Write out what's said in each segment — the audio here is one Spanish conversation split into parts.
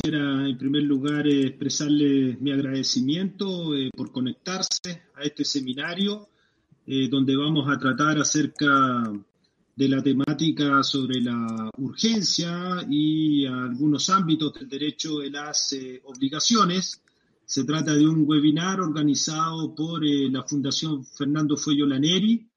quisiera en primer lugar expresarle mi agradecimiento por conectarse a este seminario donde vamos a tratar acerca de la temática sobre la urgencia y algunos ámbitos del derecho de las obligaciones. Se trata de un webinar organizado por la Fundación Fernando Fuello Laneri,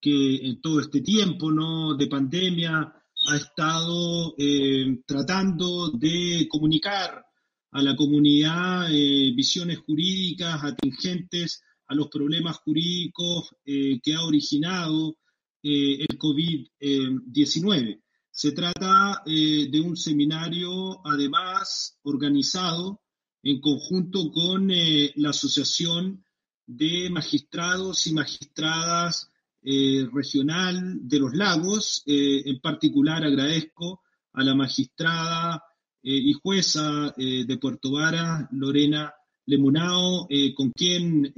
que en todo este tiempo ¿no? de pandemia ha estado eh, tratando de comunicar a la comunidad eh, visiones jurídicas atingentes a los problemas jurídicos eh, que ha originado el COVID-19. Se trata de un seminario, además, organizado en conjunto con la Asociación de Magistrados y Magistradas eh, regional de los lagos. Eh, en particular agradezco a la magistrada eh, y jueza de Puerto Vara, Lorena Lemunao, con quien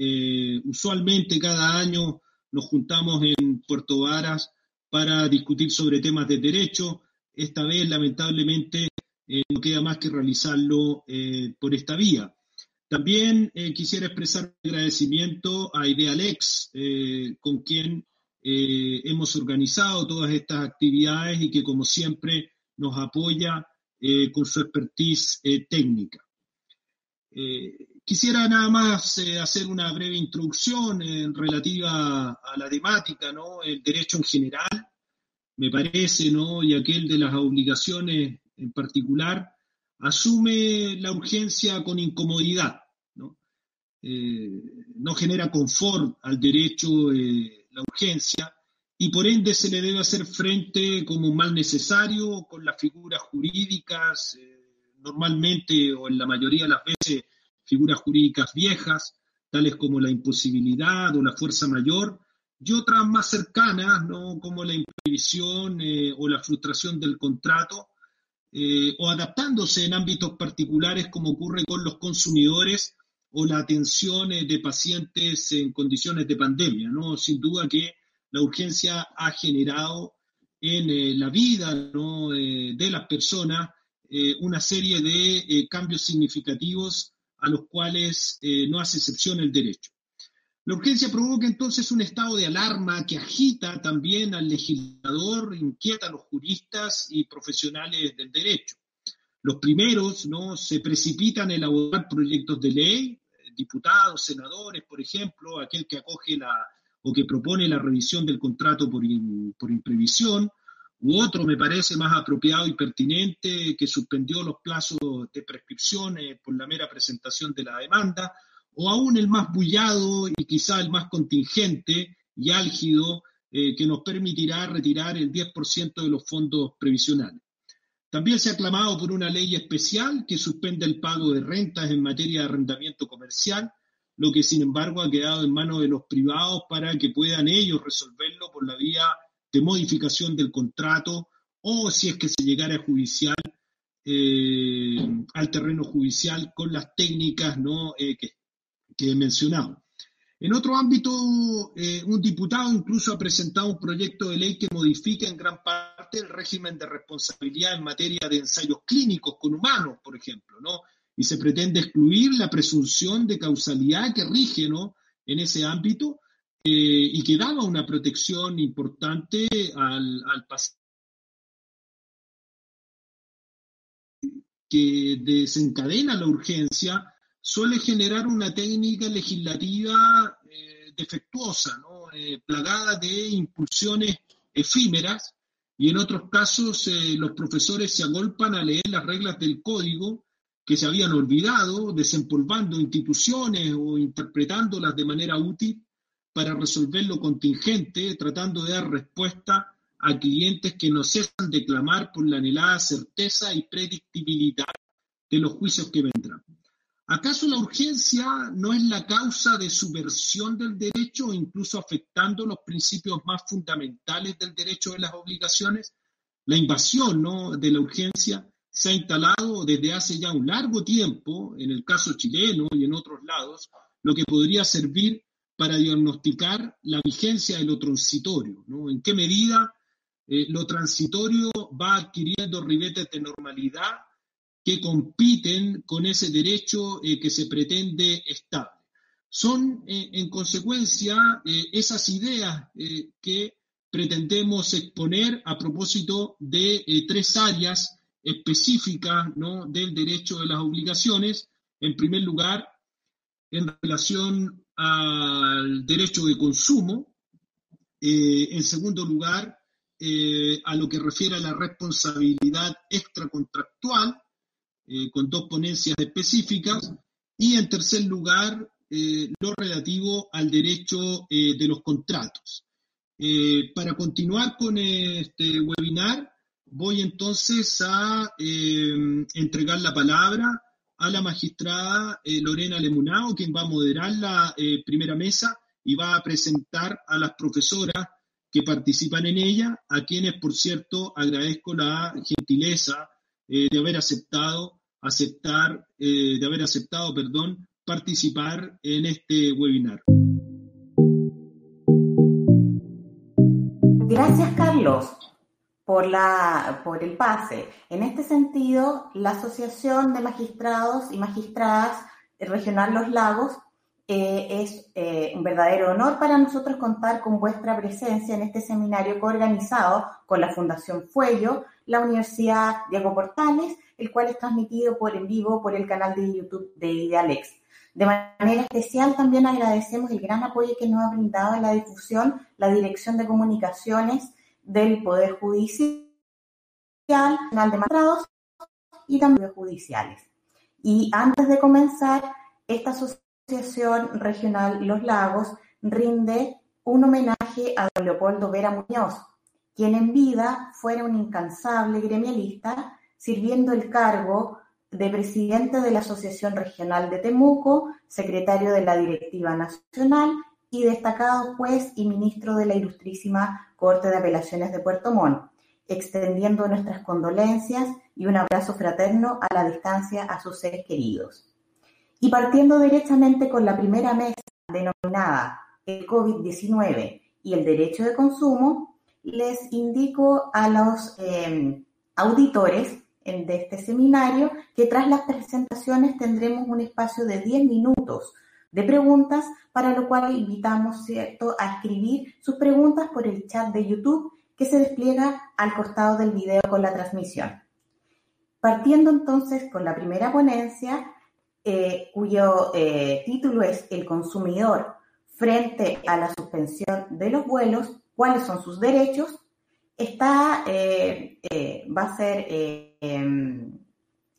usualmente cada año nos juntamos en Puerto Varas para discutir sobre temas de derecho. Esta vez, lamentablemente, no queda más que realizarlo por esta vía. También quisiera expresar agradecimiento a Idealex, con quien eh, hemos organizado todas estas actividades y que como siempre nos apoya eh, con su expertise eh, técnica. quisiera nada más hacer una breve introducción relativa a la temática, ¿no? El derecho en general, me parece, ¿no? Y aquel de las obligaciones en particular, asume la urgencia con incomodidad, ¿no? no genera confort al derecho la urgencia, y por ende se le debe hacer frente como un mal necesario con las figuras jurídicas, eh, normalmente o en la mayoría de las veces figuras jurídicas viejas, tales como la imposibilidad o la fuerza mayor, y otras más cercanas, ¿no? como la imprevisión eh, o la frustración del contrato, eh, o adaptándose en ámbitos particulares como ocurre con los consumidores o la atención de pacientes en condiciones de pandemia. ¿no? Sin duda que la urgencia ha generado en eh, la vida eh, de las personas eh, una serie de cambios significativos a los cuales no hace excepción el derecho. La urgencia provoca entonces un estado de alarma que agita también al legislador, inquieta a los juristas y profesionales del derecho. Los primeros ¿no? se precipitan en elaborar proyectos de ley, diputados, senadores, por ejemplo, aquel que acoge la o que propone la revisión del contrato por, por imprevisión, u otro me parece más apropiado y pertinente que suspendió los plazos de prescripción por la mera presentación de la demanda, o aún el más bullado y quizá el más contingente y álgido eh, que nos permitirá retirar el 10% de los fondos previsionales. También se ha clamado por una ley especial que suspende el pago de rentas en materia de arrendamiento comercial, lo que sin embargo ha quedado en manos de los privados para que puedan ellos resolverlo por la vía de modificación del contrato o si es que se llegara a judicial, eh, al terreno judicial con las técnicas ¿no? Eh, que, que he mencionado. En otro ámbito, eh, un diputado incluso ha presentado un proyecto de ley que modifica en gran parte el régimen de responsabilidad en materia de ensayos clínicos con humanos, por ejemplo, ¿no? Y se pretende excluir la presunción de causalidad que rige, ¿no? En ese ámbito eh, y que daba una protección importante al, al paciente que desencadena la urgencia suele generar una técnica legislativa eh, defectuosa, ¿no? Eh, plagada de impulsiones efímeras, y en otros casos eh, los profesores se agolpan a leer las reglas del código que se habían olvidado, desempolvando instituciones o interpretándolas de manera útil para resolver lo contingente, tratando de dar respuesta a clientes que no cesan de clamar por la anhelada certeza y predictibilidad de los juicios que vendrán. ¿Acaso la urgencia no es la causa de subversión del derecho incluso afectando los principios más fundamentales del derecho de las obligaciones? La invasión de la urgencia se ha instalado desde hace ya un largo tiempo, en el caso chileno y en otros lados, lo que podría servir para diagnosticar la vigencia de lo transitorio. ¿En qué medida eh, lo transitorio va adquiriendo ribetes de normalidad que compiten con ese derecho que se pretende estable. Son, en consecuencia, esas ideas que pretendemos exponer a propósito de tres áreas específicas ¿no? del derecho de las obligaciones. En primer lugar, en relación al derecho de consumo. Eh, en segundo lugar, eh, a lo que refiere a la responsabilidad extracontractual, eh, con dos ponencias específicas. Y en tercer lugar, lo relativo al derecho de los contratos. para continuar con este webinar, voy entonces a entregar la palabra a la magistrada eh, Lorena Lemunao, quien va a moderar la eh, primera mesa y va a presentar a las profesoras que participan en ella, a quienes, por cierto, agradezco la gentileza eh, de haber aceptado, aceptar, de haber aceptado, perdón, participar en este webinar. Gracias, Carlos por, la, por el pase. En este sentido, la Asociación de Magistrados y Magistradas Regional Los Lagos eh, es eh, un verdadero honor para nosotros contar con vuestra presencia en este seminario coorganizado con la Fundación Fuello, la Universidad Diego Portales, el cual es transmitido por en vivo por el canal de YouTube de Idealex. De manera especial también agradecemos el gran apoyo que nos ha brindado en la difusión la Dirección de Comunicaciones del Poder Judicial, Nacional de Magistrados y también judiciales. Y antes de comenzar, esta asociación regional Los Lagos rinde un homenaje a Leopoldo Vera Muñoz, quien en vida fuera un incansable gremialista, sirviendo el cargo de presidente de la Asociación Regional de Temuco, secretario de la Directiva Nacional y destacado juez y ministro de la Ilustrísima Corte de Apelaciones de Puerto Montt, extendiendo nuestras condolencias y un abrazo fraterno a la distancia a sus seres queridos. Y partiendo directamente con la primera mesa denominada el COVID-19 y el derecho de consumo, les indico a los eh, auditores de este seminario que tras las presentaciones tendremos un espacio de 10 minutos de preguntas, para lo cual invitamos ¿cierto? a escribir sus preguntas por el chat de YouTube que se despliega al costado del video con la transmisión. Partiendo entonces con la primera ponencia, eh, cuyo eh, título es El consumidor frente a la suspensión de los vuelos, cuáles son sus derechos, está, eh, va a ser em,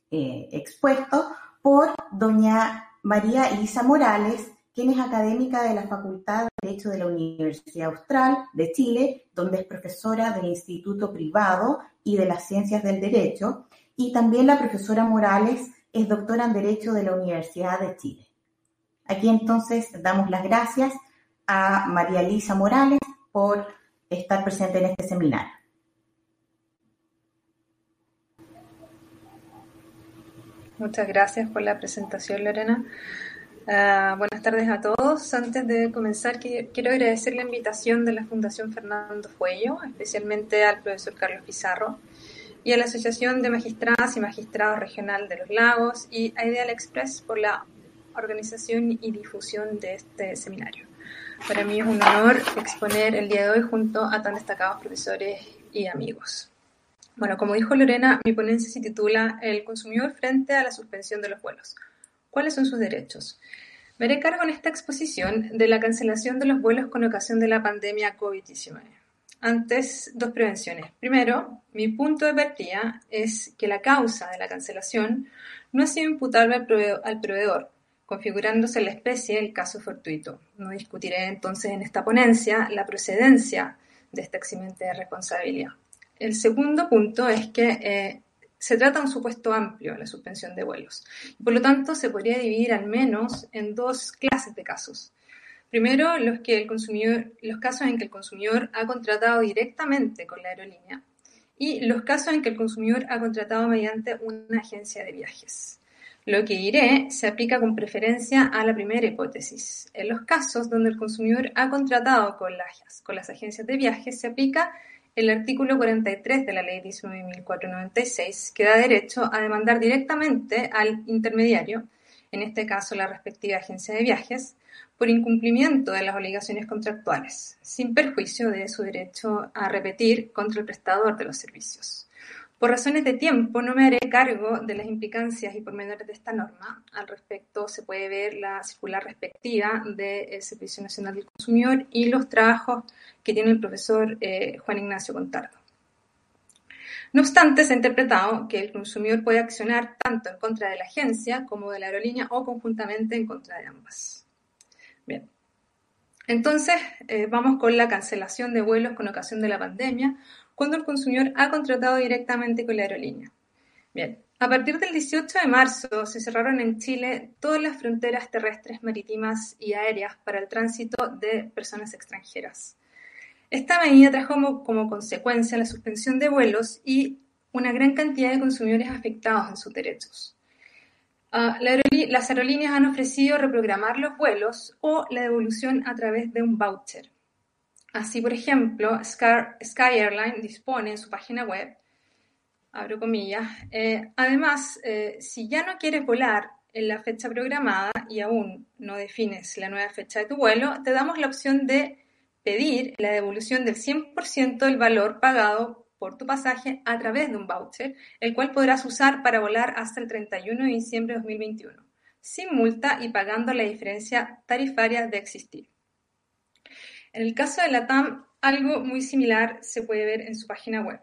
expuesto por doña María Elisa Morales, quien es académica de la Facultad de Derecho de la Universidad Austral de Chile, donde es profesora del Instituto Privado y de las Ciencias del Derecho, y también la profesora Morales es doctora en Derecho de la Universidad de Chile. Aquí entonces damos las gracias a María Elisa Morales por estar presente en este seminario. Muchas gracias por la presentación, Lorena. Ah, buenas tardes a todos. Antes de comenzar, quiero agradecer la invitación de la Fundación Fernando Fuello, especialmente al profesor Carlos Pizarro, y a la Asociación de Magistradas y Magistrados Regional de los Lagos y a Ideal Express por la organización y difusión de este seminario. Para mí es un honor exponer el día de hoy junto a tan destacados profesores y amigos. Bueno, como dijo Lorena, mi ponencia se titula El consumidor frente a la suspensión de los vuelos. ¿Cuáles son sus derechos? Me haré cargo en esta exposición de la cancelación de los vuelos con ocasión de la pandemia COVID-19. Antes, dos prevenciones. Primero, mi punto de partida es que la causa de la cancelación no ha sido imputable al proveedor, configurándose la especie el caso fortuito. No discutiré entonces en esta ponencia la procedencia de esta eximente responsabilidad. El segundo punto es que eh, se trata de un supuesto amplio, la suspensión de vuelos. Por lo tanto, se podría dividir al menos en dos clases de casos. Primero, los, que el consumidor, los casos en que el consumidor ha contratado directamente con la aerolínea y los casos en que el consumidor ha contratado mediante una agencia de viajes. Lo que diré se aplica con preferencia a la primera hipótesis. En los casos donde el consumidor ha contratado con las, con las agencias de viajes, se aplica el artículo 43 de la Ley 19.496, que da derecho a demandar directamente al intermediario, en este caso la respectiva agencia de viajes, por incumplimiento de las obligaciones contractuales, sin perjuicio de su derecho a repetir contra el prestador de los servicios. Por razones de tiempo, no me haré cargo de las implicancias y pormenores de esta norma. Al respecto, se puede ver la circular respectiva del Servicio Nacional del Consumidor y los trabajos que tiene el profesor eh, Juan Ignacio Contardo. No obstante, se ha interpretado que el consumidor puede accionar tanto en contra de la agencia como de la aerolínea o conjuntamente en contra de ambas. Bien. Entonces, eh, vamos con la cancelación de vuelos con ocasión de la pandemia cuando el consumidor ha contratado directamente con la aerolínea. Bien, a partir del 18 de marzo se cerraron en Chile todas las fronteras terrestres, marítimas y aéreas para el tránsito de personas extranjeras. Esta medida trajo como, consecuencia la suspensión de vuelos y una gran cantidad de consumidores afectados en sus derechos. Ah, las aerolíneas han ofrecido reprogramar los vuelos o la devolución a través de un voucher. Así, por ejemplo, Sky, Airline dispone en su página web, abro comillas, eh, además, eh, si ya no quieres volar en la fecha programada y aún no defines la nueva fecha de tu vuelo, te damos la opción de pedir la devolución del 100% del valor pagado por tu pasaje a través de un voucher, el cual podrás usar para volar hasta el 31 de diciembre de 2021, sin multa y pagando la diferencia tarifaria de existir. En el caso de la TAM, algo muy similar se puede ver en su página web.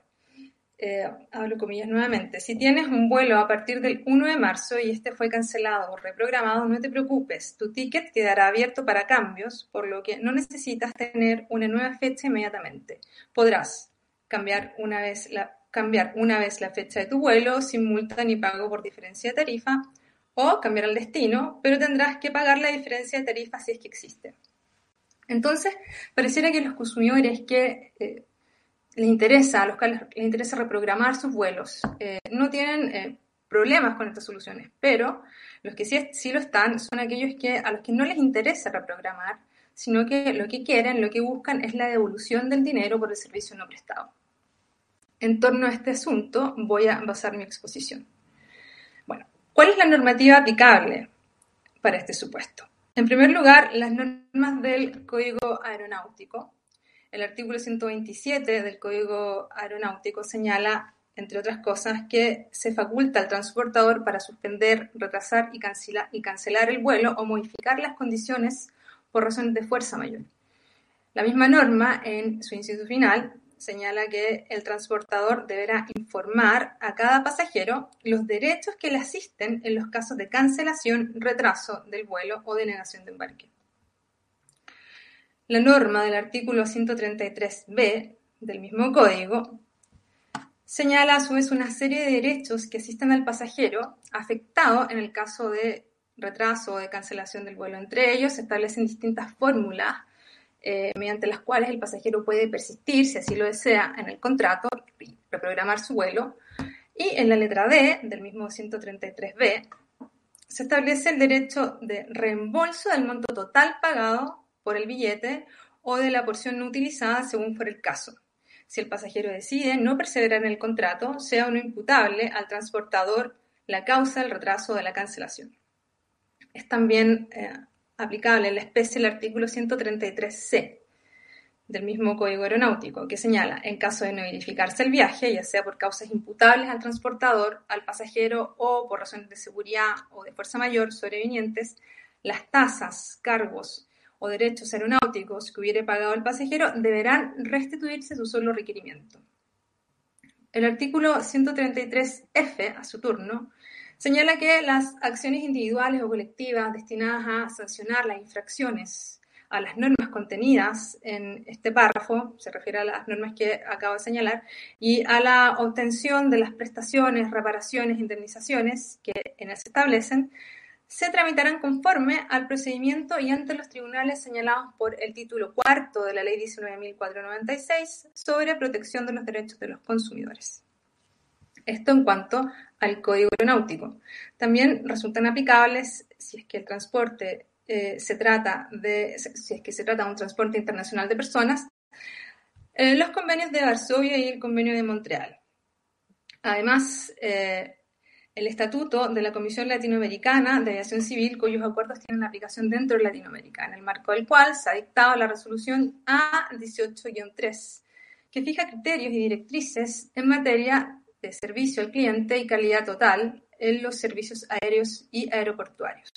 Eh, hablo comillas nuevamente. Si tienes un vuelo a partir del 1 de marzo y este fue cancelado o reprogramado, no te preocupes, tu ticket quedará abierto para cambios, por lo que no necesitas tener una nueva fecha inmediatamente. Podrás cambiar una vez la, cambiar una vez la fecha de tu vuelo sin multa ni pago por diferencia de tarifa o cambiar el destino, pero tendrás que pagar la diferencia de tarifa si es que existe. Entonces, pareciera que los consumidores que eh, les interesa, a los que les interesa reprogramar sus vuelos, eh, no tienen eh, problemas con estas soluciones, pero los que sí, sí, lo están son aquellos que a los que no les interesa reprogramar, sino que lo que quieren, lo que buscan es la devolución del dinero por el servicio no prestado. En torno a este asunto voy a basar mi exposición. Bueno, ¿cuál es la normativa aplicable para este supuesto? En primer lugar, las normas del Código Aeronáutico. El artículo 127 del Código Aeronáutico señala, entre otras cosas, que se faculta al transportador para suspender, retrasar y cancelar, el vuelo o modificar las condiciones por razones de fuerza mayor. La misma norma, en su inciso final, señala que el transportador deberá informar a cada pasajero los derechos que le asisten en los casos de cancelación, retraso del vuelo o denegación de embarque. La norma del artículo 133b del mismo código señala a su vez una serie de derechos que asisten al pasajero afectado en el caso de retraso o de cancelación del vuelo. Entre ellos se establecen distintas fórmulas eh, mediante las cuales el pasajero puede persistir, si así lo desea, en el contrato, y reprogramar su vuelo. Y en la letra D del mismo 133b se establece el derecho de reembolso del monto total pagado por el billete o de la porción no utilizada según fuera el caso. Si el pasajero decide no perseverar en el contrato, sea o no imputable al transportador la causa del retraso de la cancelación. Es también eh, aplicable en la especie el artículo 133c del mismo Código Aeronáutico, que señala, en caso de no verificarse el viaje, ya sea por causas imputables al transportador, al pasajero o por razones de seguridad o de fuerza mayor sobrevinientes, las tasas, cargos o derechos aeronáuticos que hubiere pagado el pasajero deberán restituirse su solo requerimiento. El artículo 133F, a su turno, Señala que las acciones individuales o colectivas destinadas a sancionar las infracciones a las normas contenidas en este párrafo, se refiere a las normas que acabo de señalar, y a la obtención de las prestaciones, reparaciones, indemnizaciones que en él se establecen, se tramitarán conforme al procedimiento y ante los tribunales señalados por el título cuarto de la Ley 19.496 sobre protección de los derechos de los consumidores. Esto en cuanto al código aeronáutico. También resultan aplicables si es que el transporte eh, se trata de, si es que se trata de un transporte internacional de personas, Eh, los convenios de Varsovia y el convenio de Montreal. Además, eh, el estatuto de la Comisión Latinoamericana de Aviación Civil, cuyos acuerdos tienen aplicación dentro de Latinoamérica, en el marco del cual se ha dictado la resolución A18-3, que fija criterios y directrices en materia de servicio al cliente y calidad total en los servicios aéreos y aeroportuarios.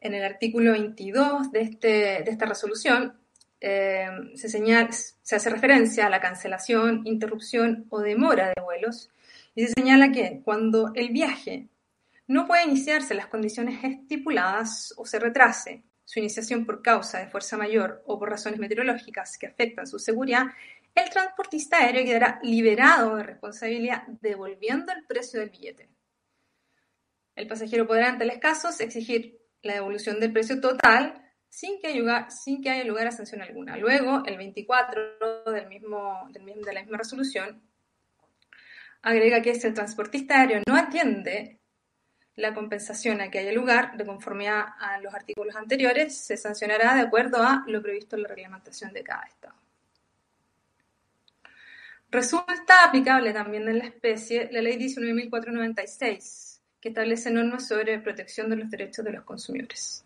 En el artículo 22 de, este, de esta resolución eh, se, señala, se hace referencia a la cancelación, interrupción o demora de vuelos y se señala que cuando el viaje no puede iniciarse en las condiciones estipuladas o se retrase su iniciación por causa de fuerza mayor o por razones meteorológicas que afectan su seguridad, el transportista aéreo quedará liberado de responsabilidad devolviendo el precio del billete. El pasajero podrá, en tales casos, exigir la devolución del precio total sin que, haya, lugar a sanción alguna. Luego, el 24 del mismo, del, de la misma resolución agrega que si el transportista aéreo no atiende la compensación a que haya lugar, de conformidad a los artículos anteriores, se sancionará de acuerdo a lo previsto en la reglamentación de cada Estado. Resulta aplicable también en la especie la Ley 19.496, que establece normas sobre protección de los derechos de los consumidores.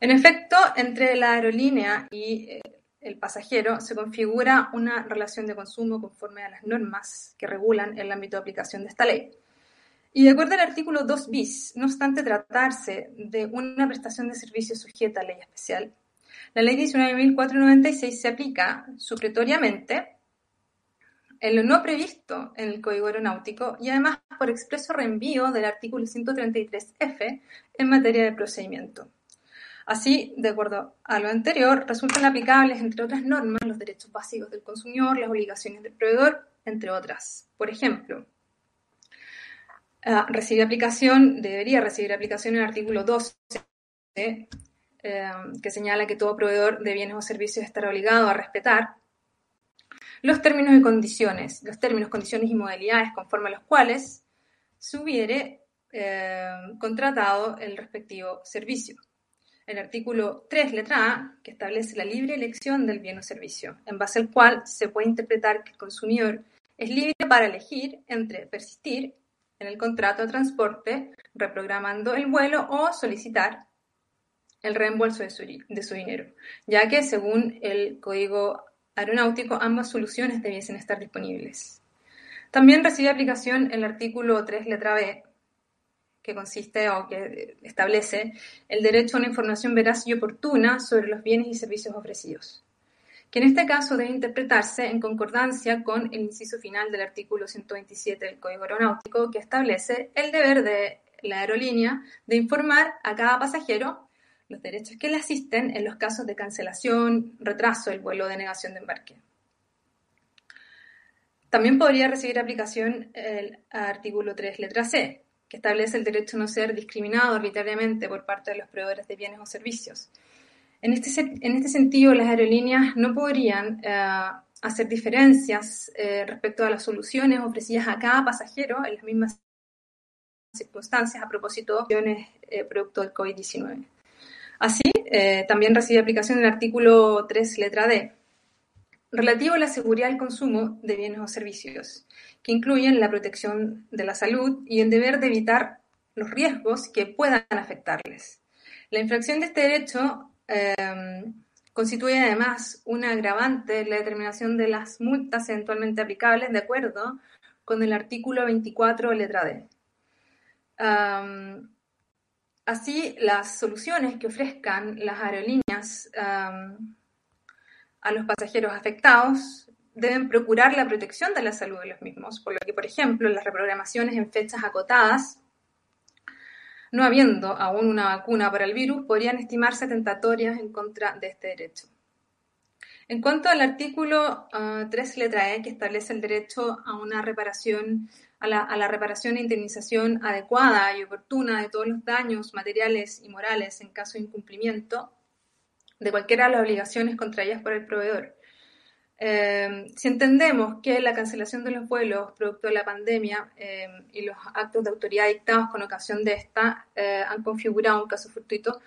En efecto, entre la aerolínea y eh, el pasajero se configura una relación de consumo conforme a las normas que regulan el ámbito de aplicación de esta ley. Y de acuerdo al artículo 2 bis, no obstante tratarse de una prestación de servicio sujeta a ley especial, la ley 19.496 se aplica supletoriamente en lo no previsto en el Código Aeronáutico y además por expreso reenvío del artículo 133F en materia de procedimiento. Así, de acuerdo a lo anterior, resultan aplicables, entre otras normas, los derechos básicos del consumidor, las obligaciones del proveedor, entre otras. Por ejemplo, ah, recibe aplicación, debería recibir aplicación el artículo 12, eh, que señala que todo proveedor de bienes o servicios estará obligado a respetar los términos y condiciones, los términos, condiciones y modalidades conforme a los cuales se hubiere eh, contratado el respectivo servicio. El artículo 3, letra A, que establece la libre elección del bien o servicio, en base al cual se puede interpretar que el consumidor es libre para elegir entre persistir en el contrato de transporte, reprogramando el vuelo o solicitar el reembolso de su, de su dinero, ya que según el código aeronáutico ambas soluciones debiesen estar disponibles. También recibe aplicación el artículo 3, letra B, que consiste o que establece el derecho a una información veraz y oportuna sobre los bienes y servicios ofrecidos, que en este caso debe interpretarse en concordancia con el inciso final del artículo 127 del Código Aeronáutico, que establece el deber de la aerolínea de informar a cada pasajero los derechos que le asisten en los casos de cancelación, retraso del vuelo denegación de embarque. También podría recibir aplicación el artículo 3, letra C, que establece el derecho a no ser discriminado arbitrariamente por parte de los proveedores de bienes o servicios. En este, en este sentido, las aerolíneas no podrían eh, hacer diferencias eh, respecto a las soluciones ofrecidas a cada pasajero en las mismas circunstancias a propósito de eh, producto del COVID-19. Así, también recibe aplicación el artículo 3, letra D, relativo a la seguridad del consumo de bienes o servicios, que incluyen la protección de la salud y el deber de evitar los riesgos que puedan afectarles. La infracción de este derecho em, constituye además un agravante en la determinación de las multas eventualmente aplicables de acuerdo con el artículo 24, letra D. así, las soluciones que ofrezcan las aerolíneas a los pasajeros afectados deben procurar la protección de la salud de los mismos, por lo que, por ejemplo, las reprogramaciones en fechas acotadas, no habiendo aún una vacuna para el virus, podrían estimarse tentatorias en contra de este derecho. En cuanto al artículo 3, ah, letra E, que establece el derecho a una reparación, a la, reparación e indemnización adecuada y oportuna de todos los daños materiales y morales en caso de incumplimiento, de cualquiera de las obligaciones contraídas por el proveedor. Eh, si entendemos que la cancelación de los vuelos producto de la pandemia eh, y los actos de autoridad dictados con ocasión de esta eh, han configurado un caso fortuito,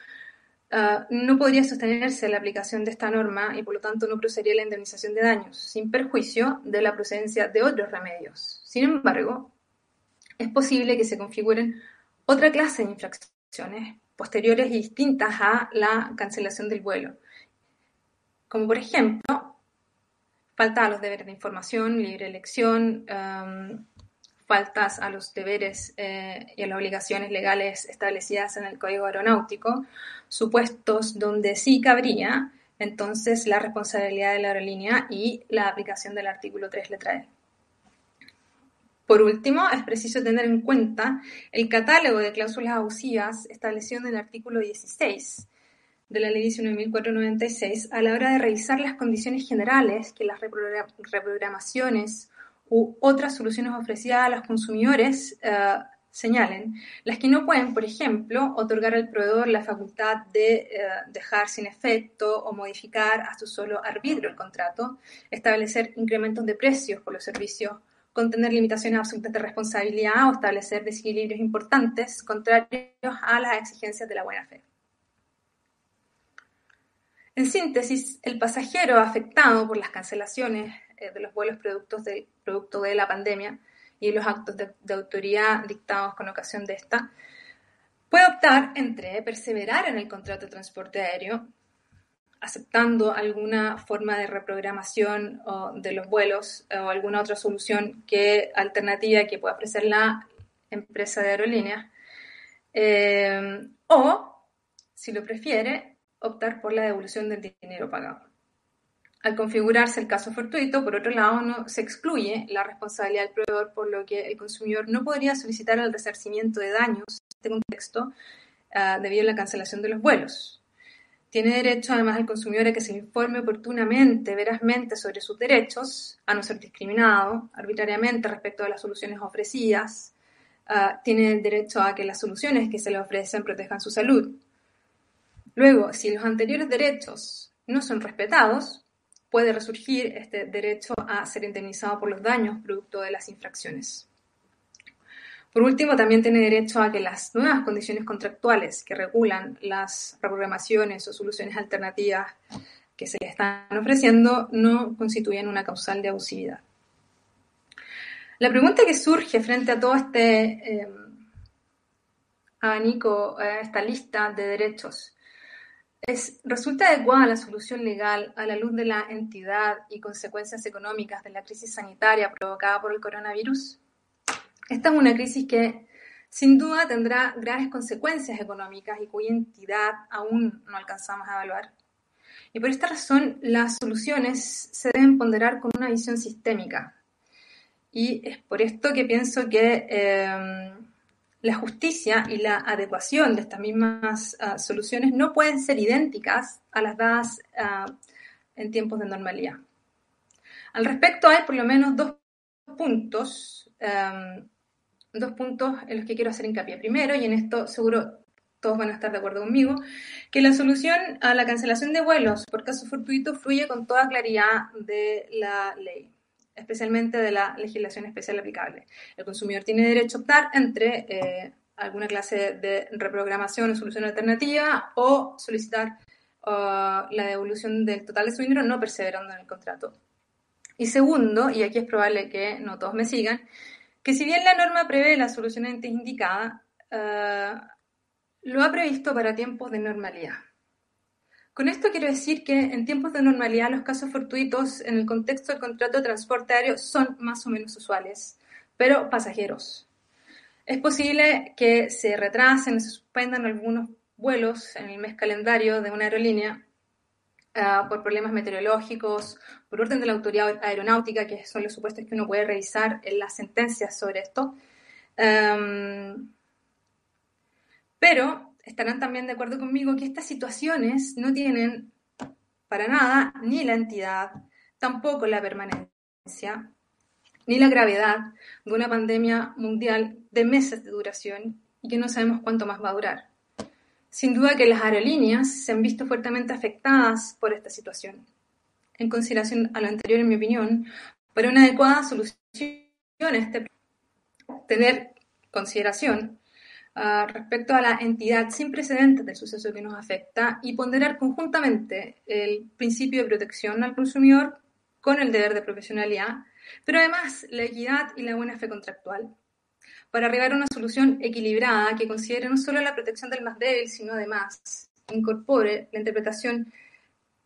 uh, no podría sostenerse la aplicación de esta norma y por lo tanto no procedería la indemnización de daños, sin perjuicio de la procedencia de otros remedios. Sin embargo, es posible que se configuren otra clase de infracciones posteriores y distintas a la cancelación del vuelo, como por ejemplo falta a los deberes de información, libre elección, faltas a los deberes eh, y a las obligaciones legales establecidas en el Código Aeronáutico, supuestos donde sí cabría entonces la responsabilidad de la aerolínea y la aplicación del artículo 3 letra E. Por último, es preciso tener en cuenta el catálogo de cláusulas abusivas establecido en el artículo 16 de la Ley 19.496 a la hora de revisar las condiciones generales que las reprogramaciones u otras soluciones ofrecidas a los consumidores eh, señalen, las que no pueden, por ejemplo, otorgar al proveedor la facultad de eh, dejar sin efecto o modificar a su solo arbitrio el contrato, establecer incrementos de precios por los servicios, contener limitaciones absolutas de responsabilidad o establecer desequilibrios importantes contrarios a las exigencias de la buena fe. En síntesis, el pasajero afectado por las cancelaciones de los vuelos productos del producto de la pandemia y los actos de, autoridad dictados con ocasión de esta, puede optar entre perseverar en el contrato de transporte aéreo, aceptando alguna forma de reprogramación de los vuelos o alguna otra solución que alternativa que pueda ofrecer la empresa de aerolíneas, eh, o, si lo prefiere, optar por la devolución del dinero pagado. Al configurarse el caso fortuito, por otro lado, no se excluye la responsabilidad del proveedor, por lo que el consumidor no podría solicitar el resarcimiento de daños en este contexto uh, debido a la cancelación de los vuelos. Tiene derecho, además, el consumidor a que se informe oportunamente, verazmente sobre sus derechos, a no ser discriminado arbitrariamente respecto a las soluciones ofrecidas. Uh, tiene el derecho a que las soluciones que se le ofrecen protejan su salud. Luego, si los anteriores derechos no son respetados, puede resurgir este derecho a ser indemnizado por los daños producto de las infracciones. Por último, también tiene derecho a que las nuevas condiciones contractuales que regulan las reprogramaciones o soluciones alternativas que se le están ofreciendo no constituyan una causal de abusividad. La pregunta que surge frente a todo este eh, abanico, a esta lista de derechos, ¿Resulta adecuada la solución legal a la luz de la entidad y consecuencias económicas de la crisis sanitaria provocada por el coronavirus? Esta es una crisis que sin duda tendrá graves consecuencias económicas y cuya entidad aún no alcanzamos a evaluar. Y por esta razón, las soluciones se deben ponderar con una visión sistémica. Y es por esto que pienso que eh, la justicia y la adecuación de estas mismas ah, soluciones no pueden ser idénticas a las dadas ah, en tiempos de normalidad. Al respecto hay por lo menos dos puntos, dos puntos en los que quiero hacer hincapié. Primero, y en esto seguro todos van a estar de acuerdo conmigo, que la solución a la cancelación de vuelos por caso fortuito fluye con toda claridad de la ley especialmente de la legislación especial aplicable. El consumidor tiene derecho a optar entre eh, alguna clase de reprogramación o solución alternativa o solicitar uh, la devolución del total de su dinero no perseverando en el contrato. Y segundo, y aquí es probable que no todos me sigan, que si bien la norma prevé la solución antes indicada, uh, lo ha previsto para tiempos de normalidad. Con esto quiero decir que en tiempos de normalidad los casos fortuitos en el contexto del contrato de transporte aéreo son más o menos usuales, pero pasajeros. Es posible que se retrasen se suspendan algunos vuelos en el mes calendario de una aerolínea uh, por problemas meteorológicos, por orden de la autoridad aeronáutica, que son los supuestos que uno puede revisar en las sentencias sobre esto. Um, pero estarán también de acuerdo conmigo que estas situaciones no tienen para nada ni la entidad, tampoco la permanencia, ni la gravedad de una pandemia mundial de meses de duración y que no sabemos cuánto más va a durar. Sin duda que las aerolíneas se han visto fuertemente afectadas por esta situación. En consideración a lo anterior, en mi opinión, para una adecuada solución a este tener consideración ah, respecto a la entidad sin precedentes del suceso que nos afecta y ponderar conjuntamente el principio de protección al consumidor con el deber de profesionalidad, pero además la equidad y la buena fe contractual, para arribar a una solución equilibrada que considere no solo la protección del más débil, sino además incorpore la interpretación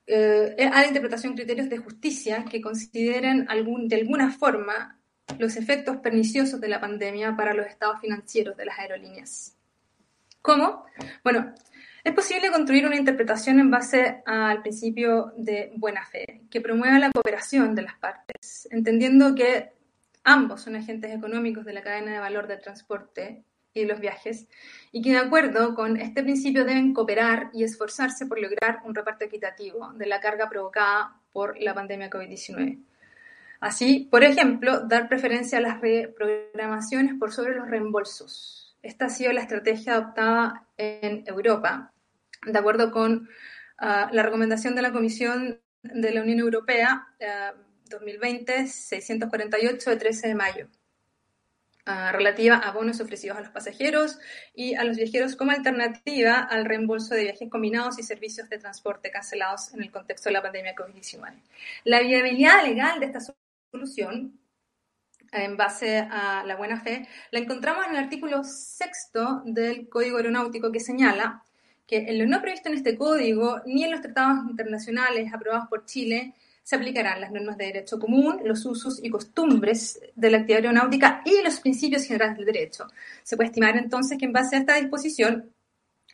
eh, a la interpretación criterios de justicia que consideren de alguna forma los efectos perniciosos de la pandemia para los estados financieros de las aerolíneas. ¿Cómo? Bueno, es posible construir una interpretación en base al principio de buena fe, que promueva la cooperación de las partes, entendiendo que ambos son agentes económicos de la cadena de valor del transporte y los viajes, y que de acuerdo con este principio deben cooperar y esforzarse por lograr un reparto equitativo de la carga provocada por la pandemia COVID-19. Así, por ejemplo, dar preferencia a las reprogramaciones por sobre los reembolsos. Esta ha sido la estrategia adoptada en Europa, de acuerdo con uh, la recomendación de la Comisión de la Unión Europea uh, 2020-648 de 13 de mayo. Uh, relativa a bonos ofrecidos a los pasajeros y a los viajeros como alternativa al reembolso de viajes combinados y servicios de transporte cancelados en el contexto de la pandemia COVID-19. La viabilidad legal de esta solución, en base a la buena fe, la encontramos en el artículo sexto del Código Aeronáutico que señala que en lo no previsto en este código ni en los tratados internacionales aprobados por Chile se aplicarán las normas de derecho común, los usos y costumbres de la actividad aeronáutica y los principios generales del derecho. Se puede estimar entonces que en base a esta disposición,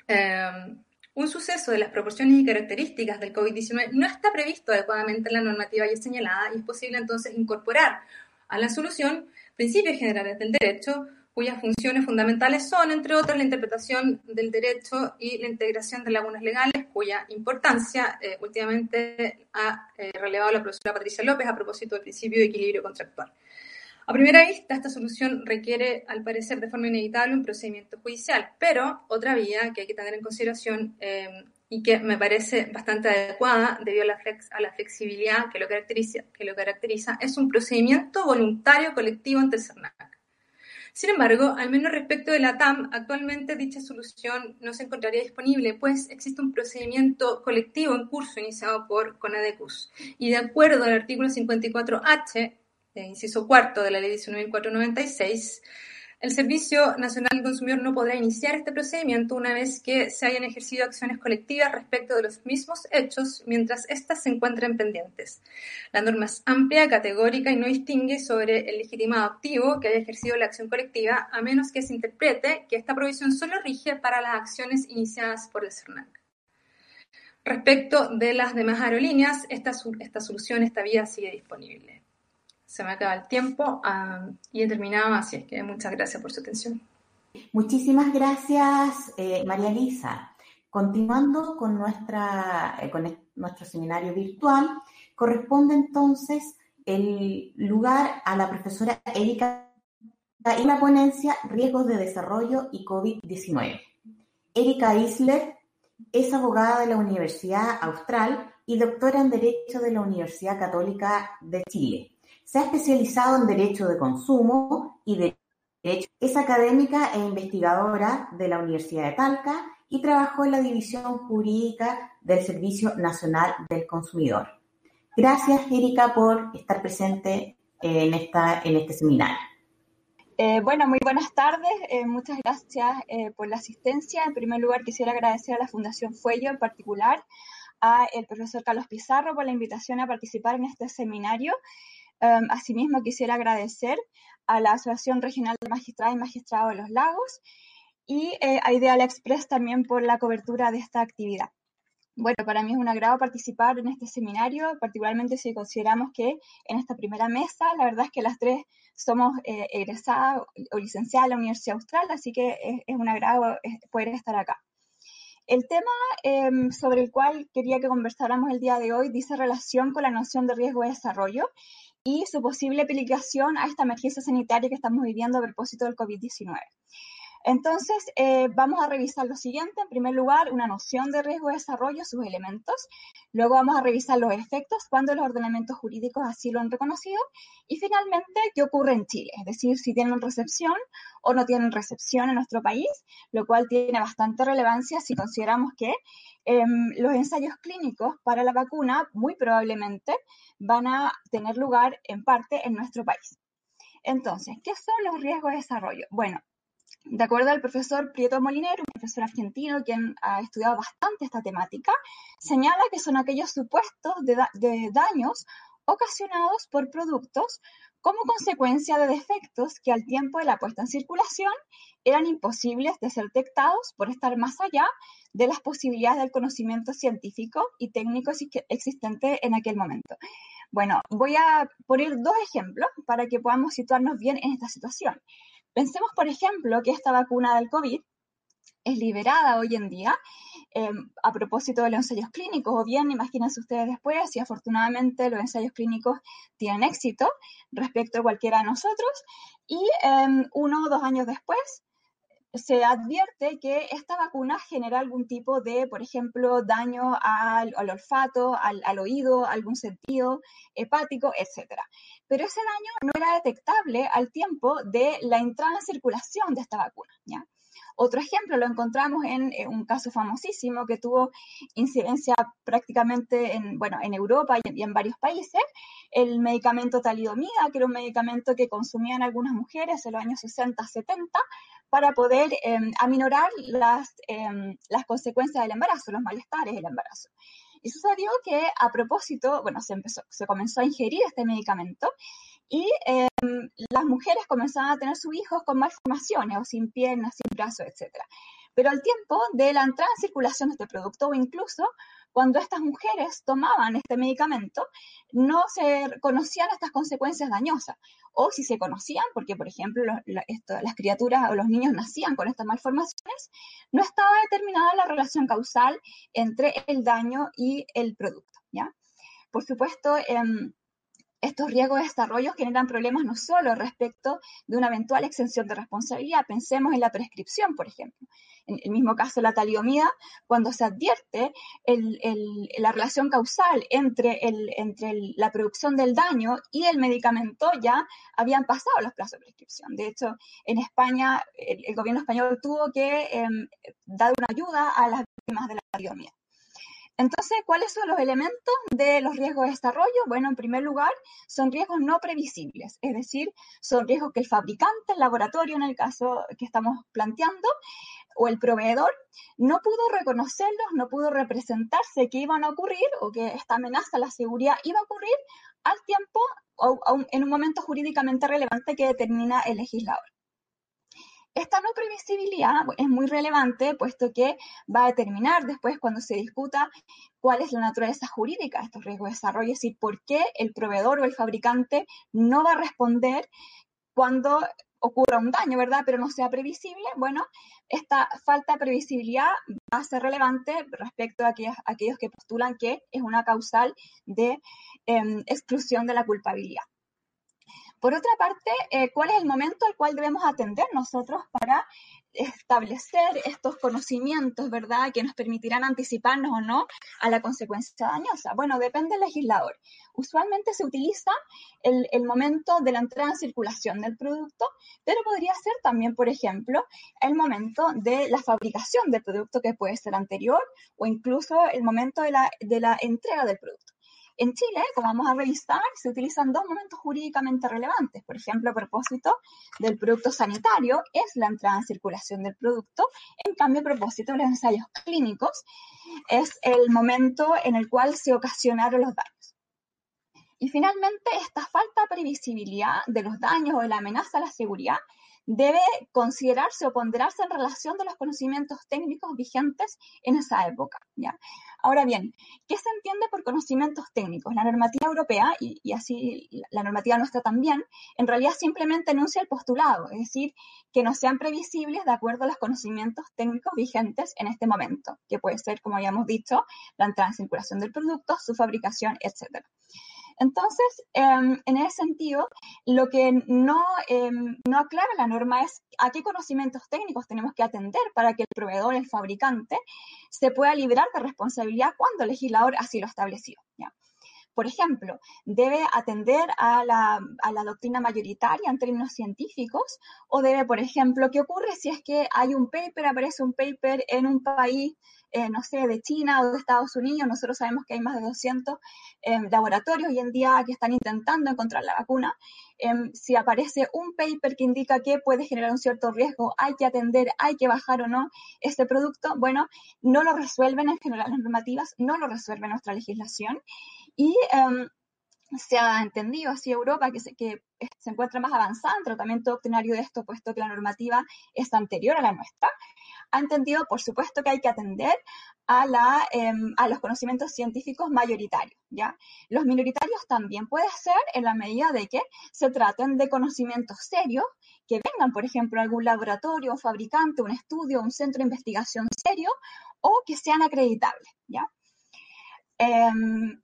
eh, un suceso de las proporciones y características del COVID-19 no está previsto adecuadamente en la normativa ya señalada y es posible entonces incorporar a la solución principios generales del derecho cuyas funciones fundamentales son, entre otras, la interpretación del derecho y la integración de lagunas legales, cuya importancia eh, últimamente ha eh, relevado la profesora Patricia López a propósito del principio de equilibrio contractual. A primera vista, esta solución requiere, al parecer, de forma inevitable un procedimiento judicial, pero otra vía que hay que tener en consideración eh, y que me parece bastante adecuada debido a la, flex, a la flexibilidad que lo, caracteriza, que es un procedimiento voluntario colectivo ante el CERNAC. Sin embargo, al menos respecto de la TAM, actualmente dicha solución no se encontraría disponible, pues existe un procedimiento colectivo en curso iniciado por CONADECUS. Y de acuerdo al artículo 54H, eh, inciso cuarto de la ley 19.496, el Servicio Nacional del Consumidor no podrá iniciar este procedimiento una vez que se hayan ejercido acciones colectivas respecto de los mismos hechos mientras éstas se encuentren pendientes. La norma es amplia, categórica y no distingue sobre el legitimado activo que haya ejercido la acción colectiva a menos que se interprete que esta provisión solo rige para las acciones iniciadas por el CERNAC. Respecto de las demás aerolíneas, esta solución, esta vía sigue disponible se me acaba el tiempo y he terminado, así es que muchas gracias por su atención. Muchísimas gracias, eh, María Lisa. Continuando con, nuestra, eh, con nuestro seminario virtual, corresponde entonces el lugar a la profesora Erika en la ponencia Riesgos de Desarrollo y COVID-19. Erika Isler es abogada de la Universidad Austral y doctora en Derecho de la Universidad Católica de Chile. Se ha especializado en Derecho de Consumo y Derecho. Es académica e investigadora de la Universidad de Talca y trabajó en la División Jurídica del Servicio Nacional del Consumidor. Gracias, Erika, por estar presente en, esta, en este seminario. Eh, bueno, muy buenas tardes. Eh, muchas gracias eh, por la asistencia. En primer lugar, quisiera agradecer a la Fundación Fuello en particular, a el profesor Carlos Pizarro por la invitación a participar en este seminario Um, asimismo, quisiera agradecer a la Asociación Regional de Magistrados y Magistrados de los Lagos y eh, a Ideal Express también por la cobertura de esta actividad. Bueno, para mí es un agrado participar en este seminario, particularmente si consideramos que en esta primera mesa, la verdad es que las tres somos eh, egresadas o licenciadas en la Universidad Austral, así que es, un agrado eh, poder estar acá. El tema em, sobre el cual quería que conversáramos el día de hoy dice relación con la noción de riesgo de desarrollo y su posible aplicación a esta emergencia sanitaria que estamos viviendo a propósito del COVID-19. Entonces, eh, vamos a revisar lo siguiente. En primer lugar, una noción de riesgo de desarrollo, sus elementos. Luego vamos a revisar los efectos cuando los ordenamientos jurídicos así lo han reconocido. Y finalmente, qué ocurre en Chile, es decir, si tienen recepción o no tienen recepción en nuestro país, lo cual tiene bastante relevancia si consideramos que em, los ensayos clínicos para la vacuna muy probablemente van a tener lugar en parte en nuestro país. Entonces, ¿qué son los riesgos de desarrollo? Bueno, de acuerdo al profesor Prieto Molinero, un profesor argentino quien ha estudiado bastante esta temática, señala que son aquellos supuestos de, daños ocasionados por productos como consecuencia de defectos que al tiempo de la puesta en circulación eran imposibles de ser detectados por estar más allá de las posibilidades del conocimiento científico y técnico existente en aquel momento. Bueno, voy a poner dos ejemplos para que podamos situarnos bien en esta situación. Pensemos, por ejemplo, que esta vacuna del COVID es liberada hoy en día em, a propósito de los ensayos clínicos, o bien imagínense ustedes después si afortunadamente los ensayos clínicos tienen éxito respecto a cualquiera de nosotros y em, uno o dos años después se advierte que esta vacuna genera algún tipo de, por ejemplo, daño al, olfato, al, oído, algún sentido hepático, etc. Pero ese daño no era detectable al tiempo de la entrada en circulación de esta vacuna. Otro ejemplo lo encontramos en eh, un caso famosísimo que tuvo incidencia prácticamente en, bueno, en Europa y en, varios países, el medicamento talidomida, que era un medicamento que consumían algunas mujeres en los años 60, 70, para poder em, aminorar las, em, las consecuencias del embarazo, los malestares del embarazo. Y sucedió que a propósito, bueno, se, empezó, se comenzó a ingerir este medicamento y em, las mujeres comenzaban a tener sus hijos con malformaciones o sin piernas, sin brazos, etc. Pero al tiempo de la entrada en circulación de este producto o incluso cuando estas mujeres tomaban este medicamento, no se conocían estas consecuencias dañosas. O si se conocían, porque por ejemplo las criaturas o los niños nacían con estas malformaciones, no estaba determinada la relación causal entre el daño y el producto. ¿ya? Por supuesto, em, estos riesgos de desarrollo generan problemas no solo respecto de una eventual exención de responsabilidad, pensemos en la prescripción, por ejemplo. En el mismo caso, la talidomida, cuando se advierte la relación causal entre, la producción del daño y el medicamento, ya habían pasado los plazos de prescripción. De hecho, en España, el, gobierno español tuvo que em, dar una ayuda a las víctimas de la talidomida. Entonces, ¿cuáles son los elementos de los riesgos de desarrollo? Bueno, en primer lugar, son riesgos no previsibles, es decir, son riesgos que el fabricante, el laboratorio en el caso que estamos planteando, o el proveedor, no pudo reconocerlos, no pudo representarse que iban a ocurrir o que esta amenaza a la seguridad iba a ocurrir al tiempo o en un momento jurídicamente relevante que determina el legislador. Esta no previsibilidad es muy relevante, puesto que va a determinar después cuando se discuta cuál es la naturaleza jurídica de estos riesgos de desarrollo, es decir, por qué el proveedor o el fabricante no va a responder cuando ocurra un daño, ¿verdad? Pero no sea previsible, bueno, esta falta de previsibilidad va a ser relevante respecto a aquellos, que postulan que es una causal de em, exclusión de la culpabilidad. Por otra parte, eh, ¿cuál es el momento al cual debemos atender nosotros para establecer estos conocimientos, ¿verdad?, que nos permitirán anticiparnos o no a la consecuencia dañosa. Bueno, depende del legislador. Usualmente se utiliza el, momento de la entrada en circulación del producto, pero podría ser también, por ejemplo, el momento de la fabricación del producto que puede ser anterior o incluso el momento de la, de la entrega del producto. En Chile, como vamos a revisar, se utilizan dos momentos jurídicamente relevantes. Por ejemplo, a propósito del producto sanitario es la entrada en circulación del producto. En cambio, a propósito de los ensayos clínicos es el momento en el cual se ocasionaron los daños. Y finalmente, esta falta de previsibilidad de los daños o de la amenaza a la seguridad debe considerarse o ponderarse en relación de los conocimientos técnicos vigentes en esa época. ¿ya? Ahora bien, ¿qué se entiende por conocimientos técnicos? La normativa europea, y, así la normativa nuestra también, en realidad simplemente enuncia el postulado, es decir, que no sean previsibles de acuerdo a los conocimientos técnicos vigentes en este momento, que puede ser, como habíamos dicho, la entrada en circulación del producto, su fabricación, etc. Entonces, em, en ese sentido, lo que no, em, no aclara la norma es a qué conocimientos técnicos tenemos que atender para que el proveedor, el fabricante, se pueda liberar de responsabilidad cuando el legislador así lo estableció. Por ejemplo, debe atender a la, doctrina mayoritaria en términos científicos o debe, por ejemplo, ¿qué ocurre si es que hay un paper, aparece un paper en un país eh, no sé, de China o de Estados Unidos. Nosotros sabemos que hay más de 200 em, laboratorios hoy en día que están intentando encontrar la vacuna. Em, si aparece un paper que indica que puede generar un cierto riesgo, hay que atender, hay que bajar o no este producto, bueno, no lo resuelven en general las normativas, no lo resuelve nuestra legislación. Y em, se ha entendido así Europa que se, que se encuentra más avanzada en tratamiento doctrinario de esto, puesto que la normativa es anterior a la nuestra ha entendido, por supuesto, que hay que atender a, la, em, a los conocimientos científicos mayoritarios, ¿ya? Los minoritarios también puede ser en la medida de que se traten de conocimientos serios, que vengan, por ejemplo, algún laboratorio, un fabricante, un estudio, un centro de investigación serio, o que sean acreditables, ¿ya? Em,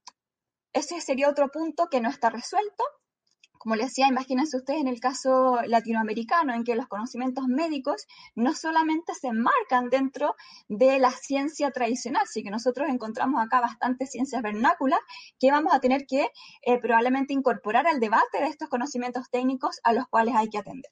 ese sería otro punto que no está resuelto como les decía, imagínense ustedes en el caso latinoamericano, en que los conocimientos médicos no solamente se enmarcan dentro de la ciencia tradicional, sino que nosotros encontramos acá bastantes ciencias vernáculas que vamos a tener que eh, probablemente incorporar al debate de estos conocimientos técnicos a los cuales hay que atender.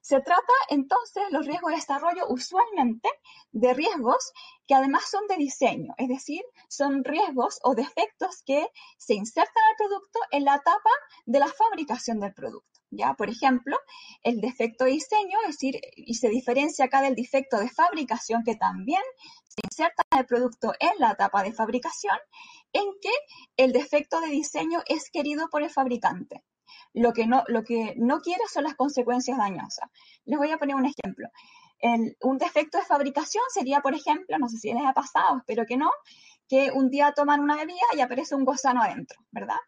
Se trata entonces los riesgos de desarrollo usualmente de riesgos que además son de diseño, es decir, son riesgos o defectos que se insertan al producto en la etapa de la fabricación del producto. ¿ya? Por ejemplo, el defecto de diseño, es decir, y se diferencia acá del defecto de fabricación que también se inserta en el producto en la etapa de fabricación, en que el defecto de diseño es querido por el fabricante. Lo que no, lo que no quiere son las consecuencias dañosas. Les voy a poner un ejemplo. un defecto de fabricación sería, por ejemplo, no sé si les ha pasado, espero que no, que un día toman una bebida y aparece un gusano adentro, ¿verdad?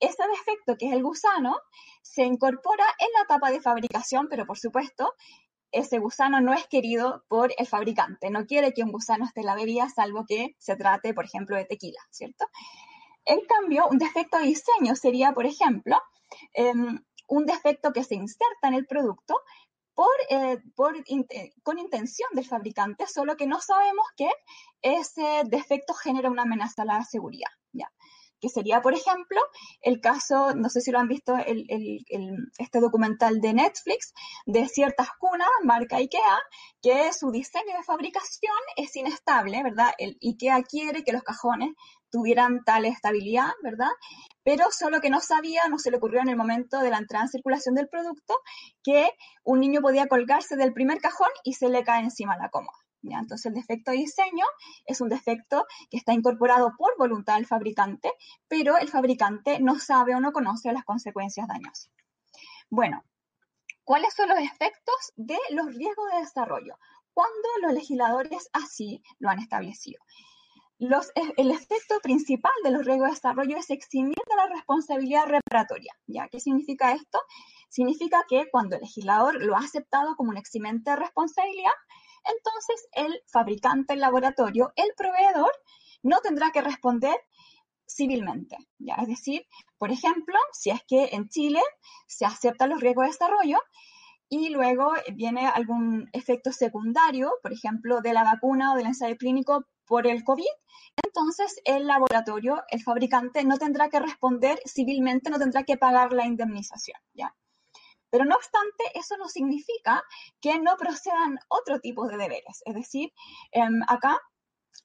Ese defecto, que es el gusano, se incorpora en la etapa de fabricación, pero por supuesto, ese gusano no es querido por el fabricante. No quiere que un gusano esté en la bebida, salvo que se trate, por ejemplo, de tequila, ¿cierto? En cambio, un defecto de diseño sería, por ejemplo, Em, un defecto que se inserta en el producto por, eh, con intención del fabricante, solo que no sabemos que ese defecto genera una amenaza a la seguridad. ¿ya? Que sería, por ejemplo, el caso, no sé si lo han visto, este documental de Netflix, de ciertas cunas, marca IKEA, que su diseño de fabricación es inestable, ¿verdad? El IKEA quiere que los cajones tuvieran tal estabilidad, ¿verdad? Pero solo que no sabía, no se le ocurrió en el momento de la entrada en circulación del producto, que un niño podía colgarse del primer cajón y se le cae encima la cómoda. Entonces el defecto de diseño es un defecto que está incorporado por voluntad del fabricante, pero el fabricante no sabe o no conoce las consecuencias dañosas. Bueno, ¿cuáles son los efectos de los riesgos de desarrollo? Cuando los legisladores así lo han establecido. Eh, el efecto principal de los riesgos de desarrollo es eximir de la responsabilidad reparatoria. ¿ya? ¿Qué significa esto? Significa que cuando el legislador lo ha aceptado como un eximente de responsabilidad, entonces el fabricante, el laboratorio, el proveedor, no tendrá que responder civilmente. ¿ya? Es decir, por ejemplo, si es que en Chile se aceptan los riesgos de desarrollo y luego viene algún efecto secundario, por ejemplo, de la vacuna o del ensayo clínico por el COVID, entonces el laboratorio, el fabricante, no tendrá que responder civilmente, no tendrá que pagar la indemnización, ¿ya? Pero no obstante, eso no significa que no procedan otro tipo de deberes. Es decir, em, acá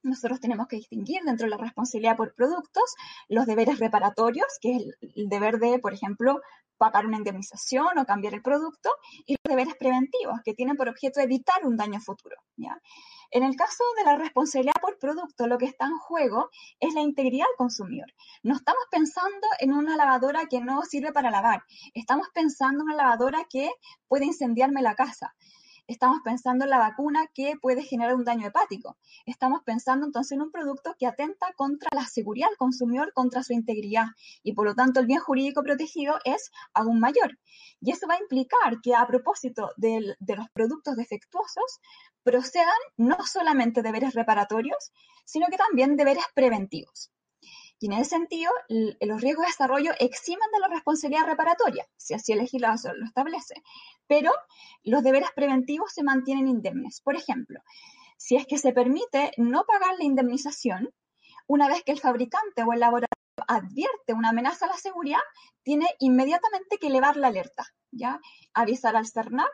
nosotros tenemos que distinguir dentro de la responsabilidad por productos los deberes reparatorios, que es el deber de, por ejemplo, pagar una indemnización o cambiar el producto, y los deberes preventivos, que tienen por objeto evitar un daño futuro. ¿ya? En el caso de la responsabilidad por producto, lo que está en juego es la integridad del consumidor. No estamos pensando en una lavadora que no sirve para lavar, estamos pensando en una lavadora que puede incendiarme la casa. Estamos pensando en la vacuna que puede generar un daño hepático. Estamos pensando entonces en un producto que atenta contra la seguridad del consumidor, contra su integridad. Y por lo tanto el bien jurídico protegido es aún mayor. Y eso va a implicar que a propósito de, de los productos defectuosos procedan no solamente deberes reparatorios, sino que también deberes preventivos. Y en ese sentido, los riesgos de desarrollo eximen de la responsabilidad reparatoria, si así el legislador lo establece, pero los deberes preventivos se mantienen indemnes. Por ejemplo, si es que se permite no pagar la indemnización, una vez que el fabricante o el laboratorio advierte una amenaza a la seguridad, tiene inmediatamente que elevar la alerta, ¿ya? Avisar al CERNAC,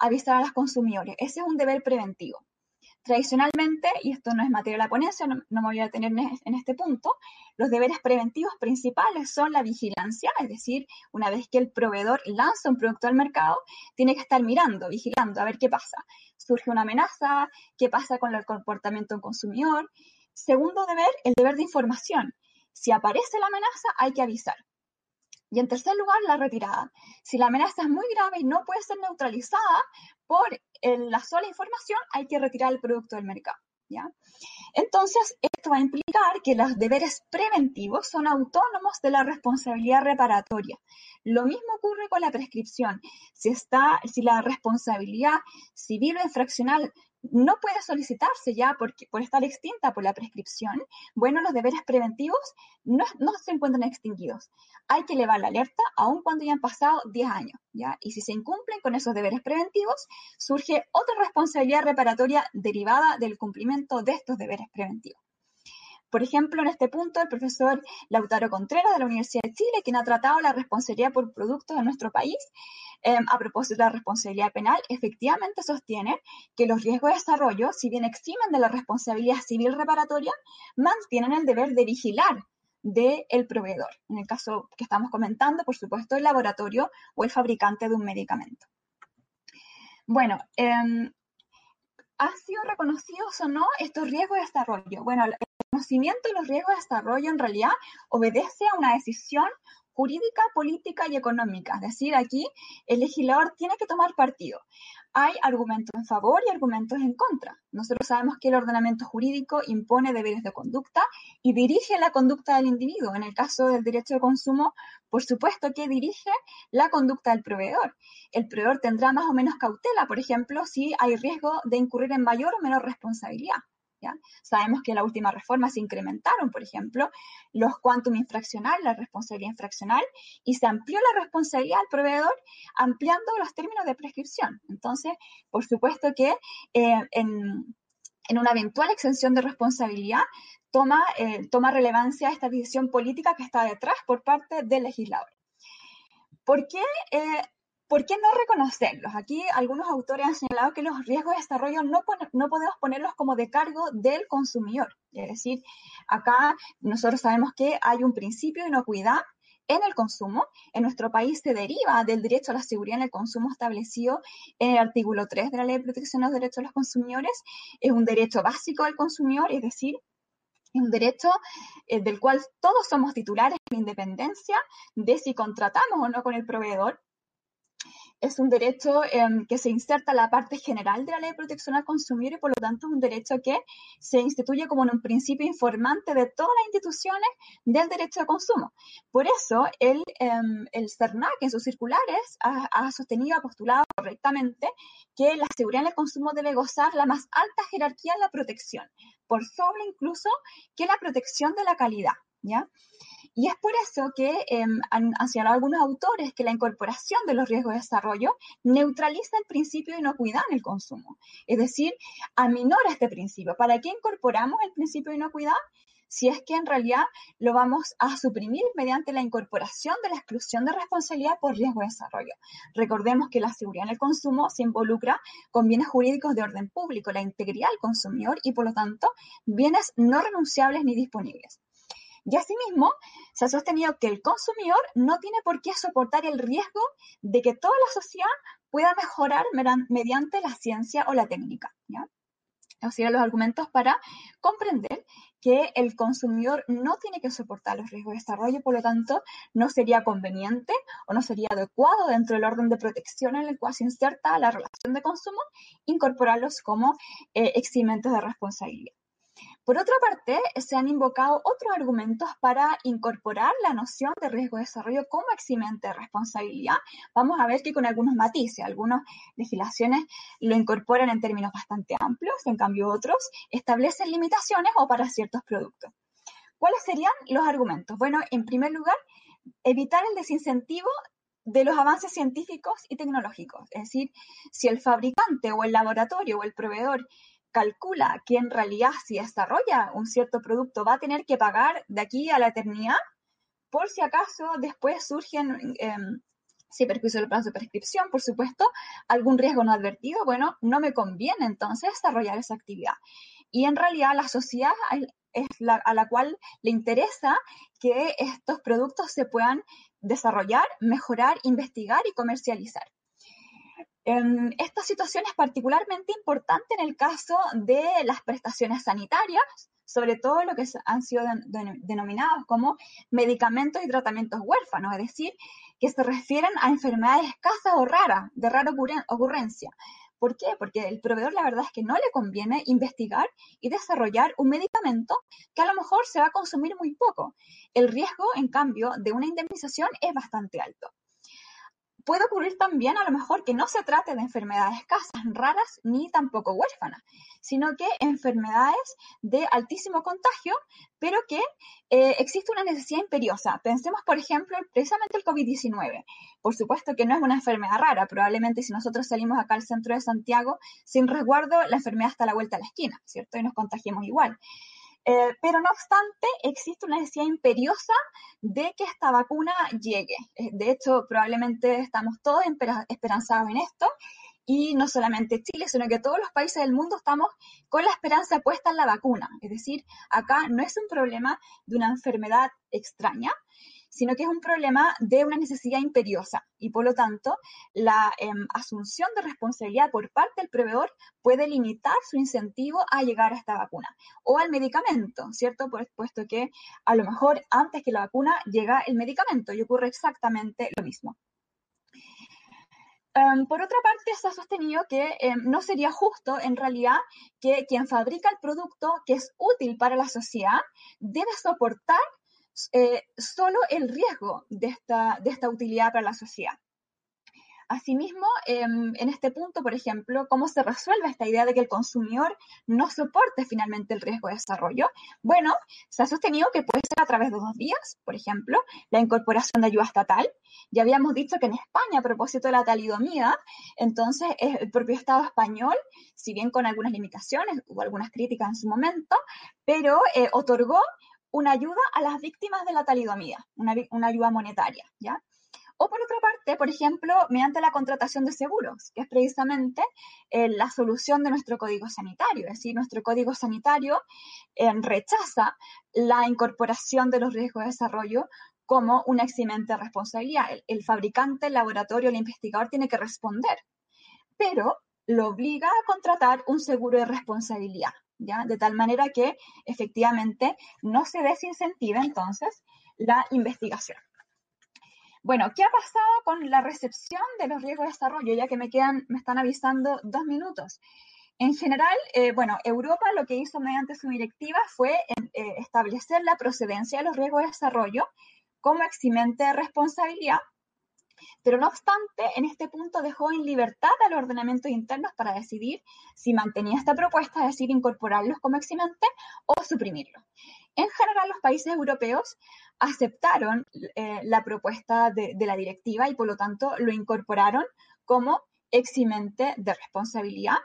avisar a los consumidores. Ese es un deber preventivo. Tradicionalmente, y esto no es materia de la ponencia, no, me voy a detener en este punto, los deberes preventivos principales son la vigilancia, es decir, una vez que el proveedor lanza un producto al mercado, tiene que estar mirando, vigilando, a ver qué pasa. Surge una amenaza, qué pasa con el comportamiento del consumidor. Segundo deber, el deber de información. Si aparece la amenaza, hay que avisar. Y en tercer lugar, la retirada. Si la amenaza es muy grave y no puede ser neutralizada por la sola información, hay que retirar el producto del mercado. ¿ya? Entonces, esto va a implicar que los deberes preventivos son autónomos de la responsabilidad reparatoria. Lo mismo ocurre con la prescripción. Si, está, si la responsabilidad civil o infraccional no puede solicitarse ya porque, por estar extinta por la prescripción, bueno, los deberes preventivos no, se encuentran extinguidos. Hay que elevar la alerta aun cuando ya han pasado 10 años, ¿ya? Y si se incumplen con esos deberes preventivos, surge otra responsabilidad reparatoria derivada del cumplimiento de estos deberes preventivos. Por ejemplo, en este punto, el profesor Lautaro Contreras de la Universidad de Chile, quien ha tratado la responsabilidad por productos en nuestro país, em, a propósito de la responsabilidad penal, efectivamente sostiene que los riesgos de desarrollo, si bien eximen de la responsabilidad civil reparatoria, mantienen el deber de vigilar del proveedor. En el caso que estamos comentando, por supuesto, el laboratorio o el fabricante de un medicamento. Bueno, eh, ¿han sido reconocidos o no estos riesgos de desarrollo? Bueno, conocimiento de los riesgos de desarrollo en realidad obedece a una decisión jurídica, política y económica. Es decir, aquí el legislador tiene que tomar partido. Hay argumentos en favor y argumentos en contra. Nosotros sabemos que el ordenamiento jurídico impone deberes de conducta y dirige la conducta del individuo. En el caso del derecho de consumo, por supuesto que dirige la conducta del proveedor. El proveedor tendrá más o menos cautela, por ejemplo, si hay riesgo de incurrir en mayor o menor responsabilidad. Sabemos que en la última reforma se incrementaron, por ejemplo, los quantum infraccional, la responsabilidad infraccional, y se amplió la responsabilidad al proveedor ampliando los términos de prescripción. Entonces, por supuesto que eh, en, una eventual exención de responsabilidad toma, eh, toma relevancia esta decisión política que está detrás por parte del legislador. ¿Por qué eh, ¿Por qué no reconocerlos? Aquí algunos autores han señalado que los riesgos de desarrollo no, podemos ponerlos como de cargo del consumidor. Es decir, acá nosotros sabemos que hay un principio de inocuidad en el consumo. En nuestro país se deriva del derecho a la seguridad en el consumo establecido en el artículo 3 de la Ley de Protección de los Derechos de los Consumidores. Es un derecho básico del consumidor, es decir, es un derecho eh, del cual todos somos titulares en independencia de si contratamos o no con el proveedor es un derecho em, que se inserta en la parte general de la Ley de Protección al Consumidor y por lo tanto es un derecho que se instituye como un principio informante de todas las instituciones del derecho de consumo. Por eso el, em, el CERNAC en sus circulares ha, sostenido, ha postulado correctamente que la seguridad en el consumo debe gozar la más alta jerarquía de la protección, por sobre incluso que la protección de la calidad. ¿Ya? Y es por eso que em, han, señalado algunos autores que la incorporación de los riesgos de desarrollo neutraliza el principio de inocuidad en el consumo. Es decir, aminora este principio. ¿Para qué incorporamos el principio de inocuidad? si es que en realidad lo vamos a suprimir mediante la incorporación de la exclusión de responsabilidad por riesgo de desarrollo. Recordemos que la seguridad en el consumo se involucra con bienes jurídicos de orden público, la integridad del consumidor y por lo tanto bienes no renunciables ni disponibles. Y asimismo, se ha sostenido que el consumidor no tiene por qué soportar el riesgo de que toda la sociedad pueda mejorar mediante la ciencia o la técnica. Esos serían los argumentos para comprender que el consumidor no tiene que soportar los riesgos de desarrollo, por lo tanto, no sería conveniente o no sería adecuado dentro del orden de protección en el cual se inserta la relación de consumo, incorporarlos como eh, eximentes de responsabilidad. Por otra parte, se han invocado otros argumentos para incorporar la noción de riesgo de desarrollo como eximente de responsabilidad. Vamos a ver que con algunos matices, algunas legislaciones lo incorporan en términos bastante amplios, en cambio otros establecen limitaciones o para ciertos productos. ¿Cuáles serían los argumentos? Bueno, en primer lugar, evitar el desincentivo de los avances científicos y tecnológicos. Es decir, si el fabricante o el laboratorio o el proveedor calcula que en realidad si desarrolla un cierto producto va a tener que pagar de aquí a la eternidad, por si acaso después surgen, eh, si perjuicio el plazo de prescripción, por supuesto, algún riesgo no advertido, bueno, no me conviene entonces desarrollar esa actividad. Y en realidad la sociedad es la, a la cual le interesa que estos productos se puedan desarrollar, mejorar, investigar y comercializar. Esta situación es particularmente importante en el caso de las prestaciones sanitarias, sobre todo lo que han sido denominados como medicamentos y tratamientos huérfanos, es decir, que se refieren a enfermedades escasas o raras, de rara ocurrencia. ¿Por qué? Porque el proveedor la verdad es que no le conviene investigar y desarrollar un medicamento que a lo mejor se va a consumir muy poco. El riesgo, en cambio, de una indemnización es bastante alto. Puede ocurrir también a lo mejor que no se trate de enfermedades escasas, raras, ni tampoco huérfanas, sino que enfermedades de altísimo contagio, pero que eh, existe una necesidad imperiosa. Pensemos, por ejemplo, precisamente el COVID-19. Por supuesto que no es una enfermedad rara. Probablemente si nosotros salimos acá al centro de Santiago sin resguardo, la enfermedad está a la vuelta de la esquina, ¿cierto? Y nos contagiemos igual. Eh, pero no obstante, existe una necesidad imperiosa de que esta vacuna llegue. Eh, de hecho, probablemente estamos todos esperanzados en esto. Y no solamente Chile, sino que todos los países del mundo estamos con la esperanza puesta en la vacuna. Es decir, acá no es un problema de una enfermedad extraña, sino que es un problema de una necesidad imperiosa y por lo tanto la em, asunción de responsabilidad por parte del proveedor puede limitar su incentivo a llegar a esta vacuna o al medicamento, ¿cierto? Puesto que a lo mejor antes que la vacuna llega el medicamento y ocurre exactamente lo mismo. Em, por otra parte, se ha sostenido que em, no sería justo, en realidad, que quien fabrica el producto que es útil para la sociedad debe soportar eh, solo el riesgo de esta, de esta utilidad para la sociedad. Asimismo, em, en este punto, por ejemplo, ¿cómo se resuelve esta idea de que el consumidor no soporte finalmente el riesgo de desarrollo? Bueno, se ha sostenido que puede ser a través de dos vías, por ejemplo, la incorporación de ayuda estatal. Ya habíamos dicho que en España, a propósito de la talidomida, entonces el propio Estado español, si bien con algunas limitaciones, hubo algunas críticas en su momento, pero eh, otorgó una ayuda a las víctimas de la talidomida, una, ayuda monetaria, ¿ya? O por otra parte, por ejemplo, mediante la contratación de seguros, que es precisamente eh, la solución de nuestro código sanitario. Es decir, nuestro código sanitario eh, rechaza la incorporación de los riesgos de desarrollo como una eximente responsabilidad. el fabricante, el laboratorio, el investigador tiene que responder, pero lo obliga a contratar un seguro de responsabilidad. De tal manera que efectivamente no se desincentiva entonces la investigación. Bueno, ¿qué ha pasado con la recepción de los riesgos de desarrollo? Ya que me quedan, me están avisando dos minutos. En general, eh, bueno, Europa lo que hizo mediante su directiva fue eh, establecer la procedencia de los riesgos de desarrollo como eximente de responsabilidad pero no obstante, en este punto dejó en libertad a los ordenamientos internos para decidir si mantenía esta propuesta, es decir, incorporarlos como eximente o suprimirlos. En general, los países europeos aceptaron eh, la propuesta de, la directiva y por lo tanto lo incorporaron como eximente de responsabilidad,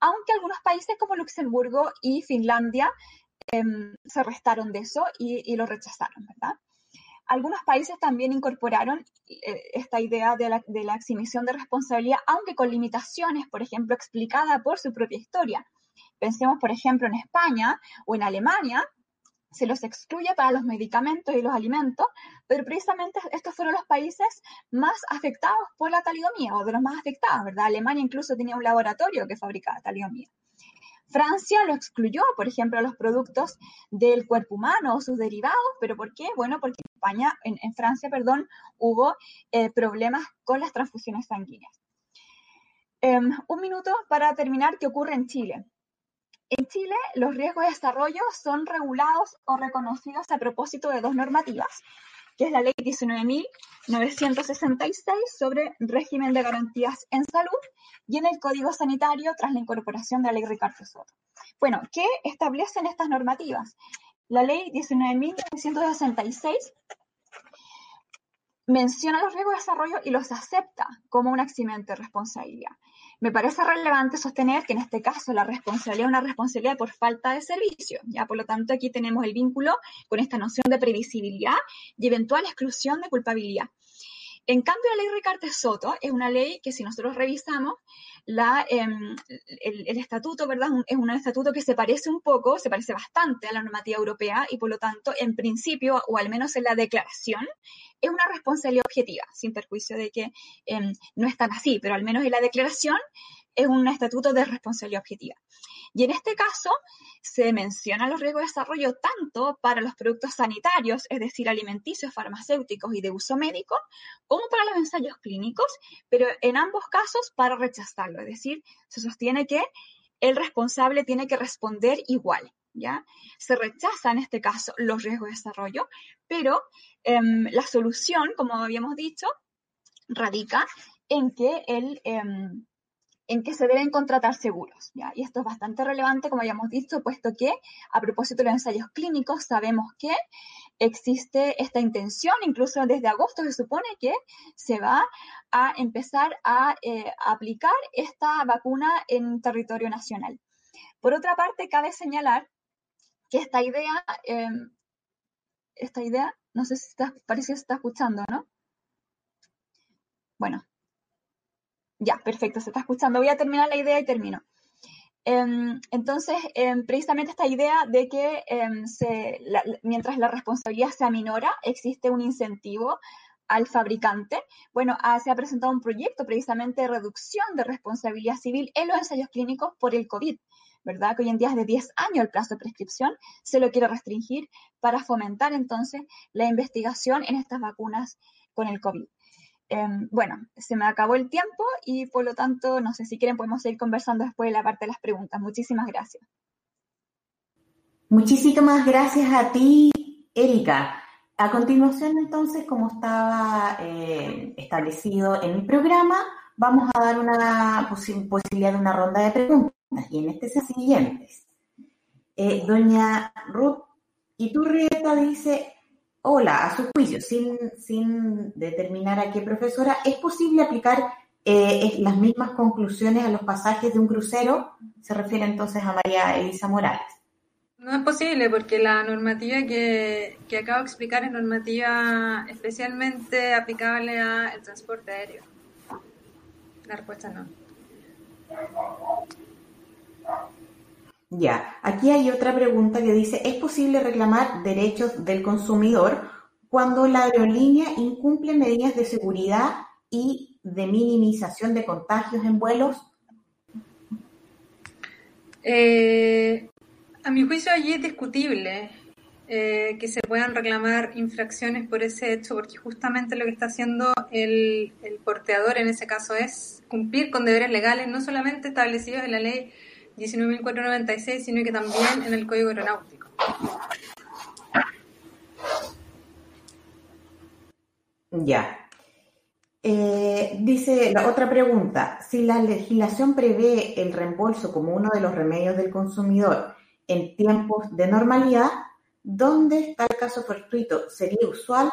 aunque algunos países como Luxemburgo y Finlandia em, se restaron de eso y, y, lo rechazaron, ¿verdad? Algunos países también incorporaron eh, esta idea de la, de de responsabilidad, aunque con limitaciones, por ejemplo, explicada por su propia historia. Pensemos, por ejemplo, en España o en Alemania, se los excluye para los medicamentos y los alimentos, pero precisamente estos fueron los países más afectados por la talidomía, o de los más afectados, ¿verdad? Alemania incluso tenía un laboratorio que fabricaba talidomía. Francia lo excluyó, por ejemplo, los productos del cuerpo humano o sus derivados, pero ¿por qué? Bueno, porque en España, en, Francia, perdón, hubo eh, problemas con las transfusiones sanguíneas. Em, un minuto para terminar, ¿qué ocurre en Chile? En Chile, los riesgos de desarrollo son regulados o reconocidos a propósito de dos normativas, que es la Ley 19.966 sobre régimen de garantías en salud y en el Código Sanitario tras la incorporación de la Ley Ricardo Soto. Bueno, ¿qué establecen estas normativas? La ley 19.966 menciona los riesgos de desarrollo y los acepta como un accidente de responsabilidad. Me parece relevante sostener que en este caso la responsabilidad es una responsabilidad por falta de servicio, ya por lo tanto aquí tenemos el vínculo con esta noción de previsibilidad y eventual exclusión de culpabilidad. En cambio, la ley Ricardo Soto es una ley que si nosotros revisamos, em, el, estatuto. Es un estatuto que se parece un poco, se parece bastante a la normativa europea y por lo tanto, en principio, o al menos en la declaración, es una responsabilidad objetiva, sin perjuicio de que em, no es tan así, pero al menos en la declaración es un estatuto de responsabilidad objetiva. Y en este caso se mencionan los riesgos de desarrollo tanto para los productos sanitarios, es decir, alimenticios, farmacéuticos y de uso médico, como para los ensayos clínicos, pero en ambos casos para rechazarlo, es decir, se sostiene que el responsable tiene que responder igual. ¿Ya? Se rechaza en este caso los riesgos de desarrollo, pero em, la solución, como habíamos dicho, radica en que el, em, en que se deben contratar seguros. ¿ya? Y esto es bastante relevante, como habíamos dicho, puesto que a propósito de los ensayos clínicos sabemos que existe esta intención, incluso desde agosto se supone que se va a empezar a, eh, aplicar esta vacuna en territorio nacional. Por otra parte, cabe señalar que esta idea, em, esta idea, no sé si está, parece que se está escuchando, ¿no? Bueno, ya, perfecto, se está escuchando. Voy a terminar la idea y termino. Em, entonces, em, precisamente esta idea de que em, mientras la responsabilidad sea minora, existe un incentivo al fabricante. Bueno, ah, se ha presentado un proyecto precisamente de reducción de responsabilidad civil en los ensayos clínicos por el COVID, ¿verdad? Que hoy en día es de 10 años el plazo de prescripción, se lo quiere restringir para fomentar entonces la investigación en estas vacunas con el COVID. Em, bueno, se me acabó el tiempo y por lo tanto, no sé si quieren, podemos seguir conversando después de la parte de las preguntas. Muchísimas gracias. Muchísimas gracias a ti, Erika. A continuación, entonces, como estaba eh, establecido en el programa, vamos a dar una posibilidad de una ronda de preguntas. Y en este son siguientes. Eh, doña Ruth Iturrieta dice, hola, a su juicio, sin, sin determinar a qué profesora, ¿es posible aplicar eh, las mismas conclusiones a los pasajes de un crucero? Se refiere entonces a María Elisa Morales. No es posible porque la normativa que, que acabo de explicar es normativa especialmente aplicable al transporte aéreo. La respuesta no. Ya, aquí hay otra pregunta que dice, ¿es posible reclamar derechos del consumidor cuando la aerolínea incumple medidas de seguridad y de minimización de contagios en vuelos? Eh, a mi juicio allí es discutible eh, que se puedan reclamar infracciones por ese hecho, porque justamente lo que está haciendo el, el porteador en ese caso es cumplir con deberes legales no solamente establecidos en la ley 19.496, sino que también en el Código Aeronáutico. Ya. Eh, dice la otra pregunta, si la legislación prevé el reembolso como uno de los remedios del consumidor en tiempos de normalidad, ¿dónde está el caso fortuito? Sería usual,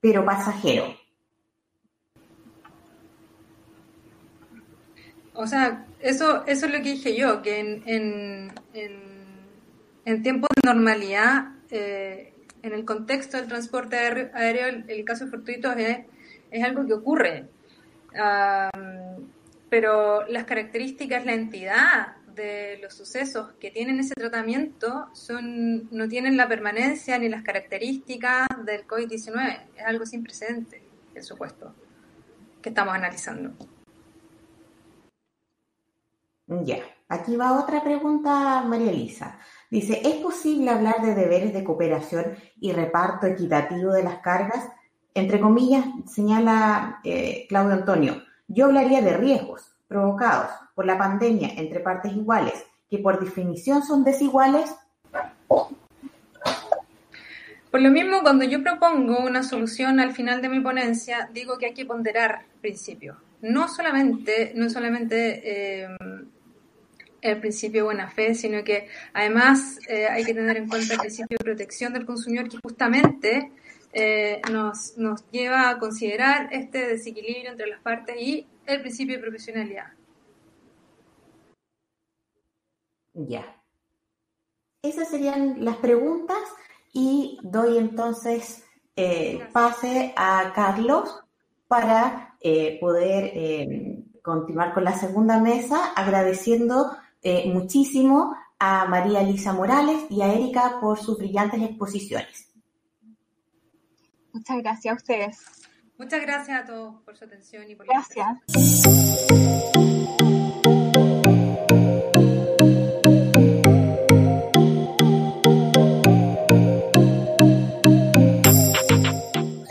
pero pasajero. O sea, eso, eso es lo que dije yo, que en, en, en, tiempos de normalidad, eh, en el contexto del transporte aéreo, el, caso fortuito es, es algo que ocurre. pero las características, la entidad de los sucesos que tienen ese tratamiento son, no tienen la permanencia ni las características del COVID-19. Es algo sin precedente, el supuesto, que estamos analizando. Ya, aquí va otra pregunta, María Elisa. Dice, ¿es posible hablar de deberes de cooperación y reparto equitativo de las cargas? Entre comillas, señala eh, Claudio Antonio, yo hablaría de riesgos provocados por la pandemia entre partes iguales, que por definición son desiguales. Por lo mismo, cuando yo propongo una solución al final de mi ponencia, digo que hay que ponderar principios. No solamente, no solamente eh, el principio de buena fe, sino que además eh, hay que tener en cuenta el principio de protección del consumidor que justamente eh, nos, nos lleva a considerar este desequilibrio entre las partes y el principio de profesionalidad. Ya. Esas serían las preguntas y doy entonces eh, pase a Carlos para eh, poder eh, continuar con la segunda mesa, agradeciendo muchísimo a María Elisa Morales y a Erika por sus brillantes exposiciones. Muchas gracias a ustedes. Muchas gracias a todos por su atención y por Gracias.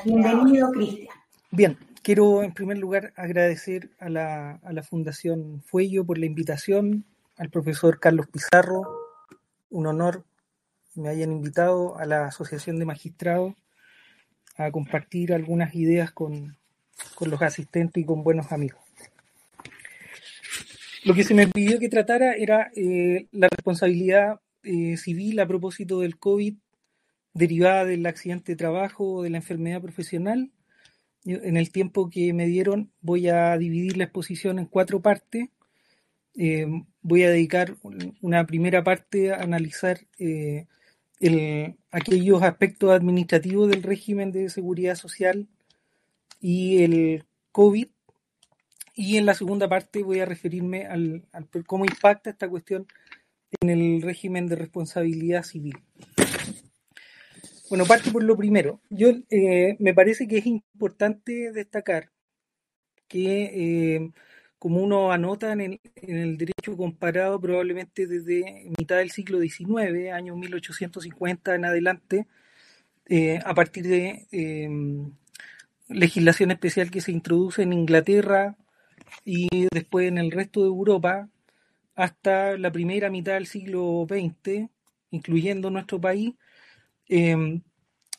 Bienvenido, Cristian. Bien, quiero en primer lugar agradecer a la, a la Fundación Fuello por la invitación, al profesor Carlos Pizarro, un honor que me hayan invitado a la Asociación de Magistrados a compartir algunas ideas con, con los asistentes y con buenos amigos. Lo que se me pidió que tratara era eh, la responsabilidad eh, civil a propósito del COVID derivada del accidente de trabajo o de la enfermedad profesional. En el tiempo que me dieron voy a dividir la exposición en cuatro partes. Eh, voy a dedicar una primera parte a analizar eh, el, aquellos aspectos administrativos del régimen de seguridad social y el COVID. Y en la segunda parte voy a referirme al, al cómo impacta esta cuestión en el régimen de responsabilidad civil. Bueno, parte por lo primero. Yo eh, me parece que es importante destacar que, eh, como uno anota en el, derecho comparado, probablemente desde mitad del siglo XIX, año 1850 en adelante, eh, a partir de legislación especial que se introduce en Inglaterra y después en el resto de Europa, hasta la primera mitad del siglo XX, incluyendo nuestro país, eh,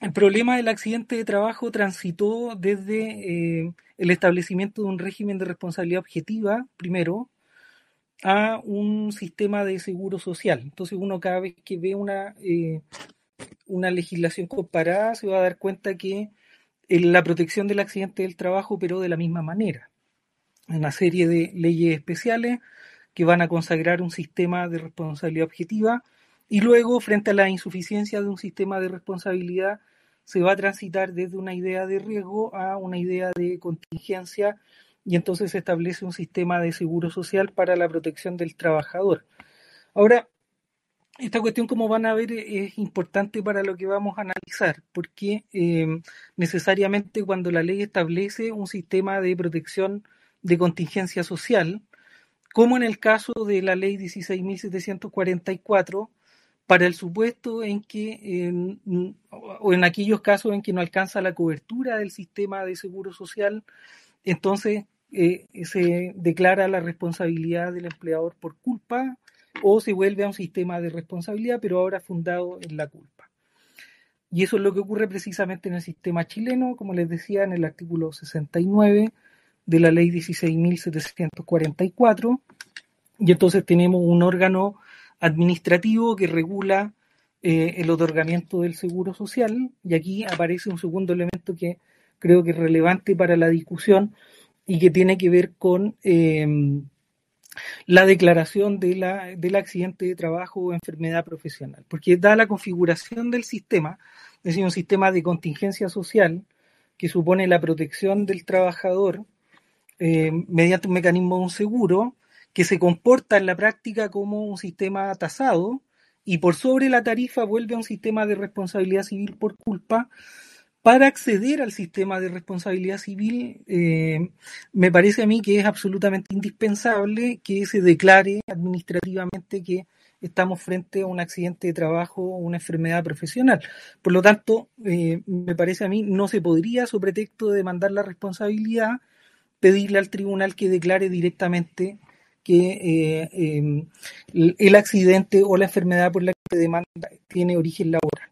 el problema del accidente de trabajo transitó desde eh, el establecimiento de un régimen de responsabilidad objetiva, primero, a un sistema de seguro social. Entonces uno cada vez que ve una, eh, una legislación comparada se va a dar cuenta que la protección del accidente del trabajo operó de la misma manera. Una serie de leyes especiales que van a consagrar un sistema de responsabilidad objetiva y luego, frente a la insuficiencia de un sistema de responsabilidad, se va a transitar desde una idea de riesgo a una idea de contingencia y entonces se establece un sistema de seguro social para la protección del trabajador. Ahora, esta cuestión, como van a ver, es importante para lo que vamos a analizar, porque eh, necesariamente cuando la ley establece un sistema de protección de contingencia social, como en el caso de la ley 16.744, para el supuesto en que, o en aquellos casos en que no alcanza la cobertura del sistema de seguro social, entonces eh, se declara la responsabilidad del empleador por culpa o se vuelve a un sistema de responsabilidad, pero ahora fundado en la culpa. Y eso es lo que ocurre precisamente en el sistema chileno, como les decía, en el artículo 69 de la ley 16.744, y entonces tenemos un órgano administrativo que regula eh, el otorgamiento del seguro social. Y aquí aparece un segundo elemento que creo que es relevante para la discusión y que tiene que ver con em, la declaración de la, del accidente de trabajo o enfermedad profesional. Porque da la configuración del sistema, es decir, un sistema de contingencia social que supone la protección del trabajador eh, mediante un mecanismo de un seguro, que se comporta en la práctica como un sistema tasado y por sobre la tarifa vuelve a un sistema de responsabilidad civil por culpa. Para acceder al sistema de responsabilidad civil, eh, me parece a mí que es absolutamente indispensable que se declare administrativamente que estamos frente a un accidente de trabajo o una enfermedad profesional. Por lo tanto, eh, me parece a mí, no se podría, sobre pretexto de demandar la responsabilidad, pedirle al tribunal que declare directamente que eh, em, el accidente o la enfermedad por la que se demanda tiene origen laboral.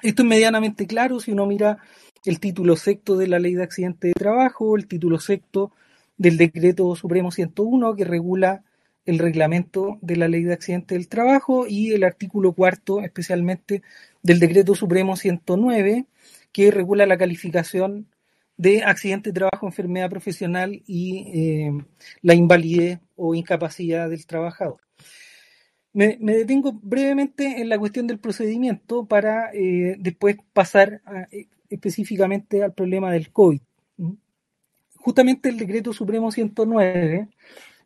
Esto es medianamente claro si uno mira el título sexto de la Ley de Accidente de Trabajo, el título sexto del Decreto Supremo 101 que regula el reglamento de la ley de accidentes del trabajo y el artículo cuarto, especialmente del decreto supremo 109, que regula la calificación de accidente de trabajo, enfermedad profesional y eh, la invalidez o incapacidad del trabajador. Me, detengo brevemente en la cuestión del procedimiento para eh, después pasar eh, específicamente al problema del COVID. Justamente el decreto supremo 109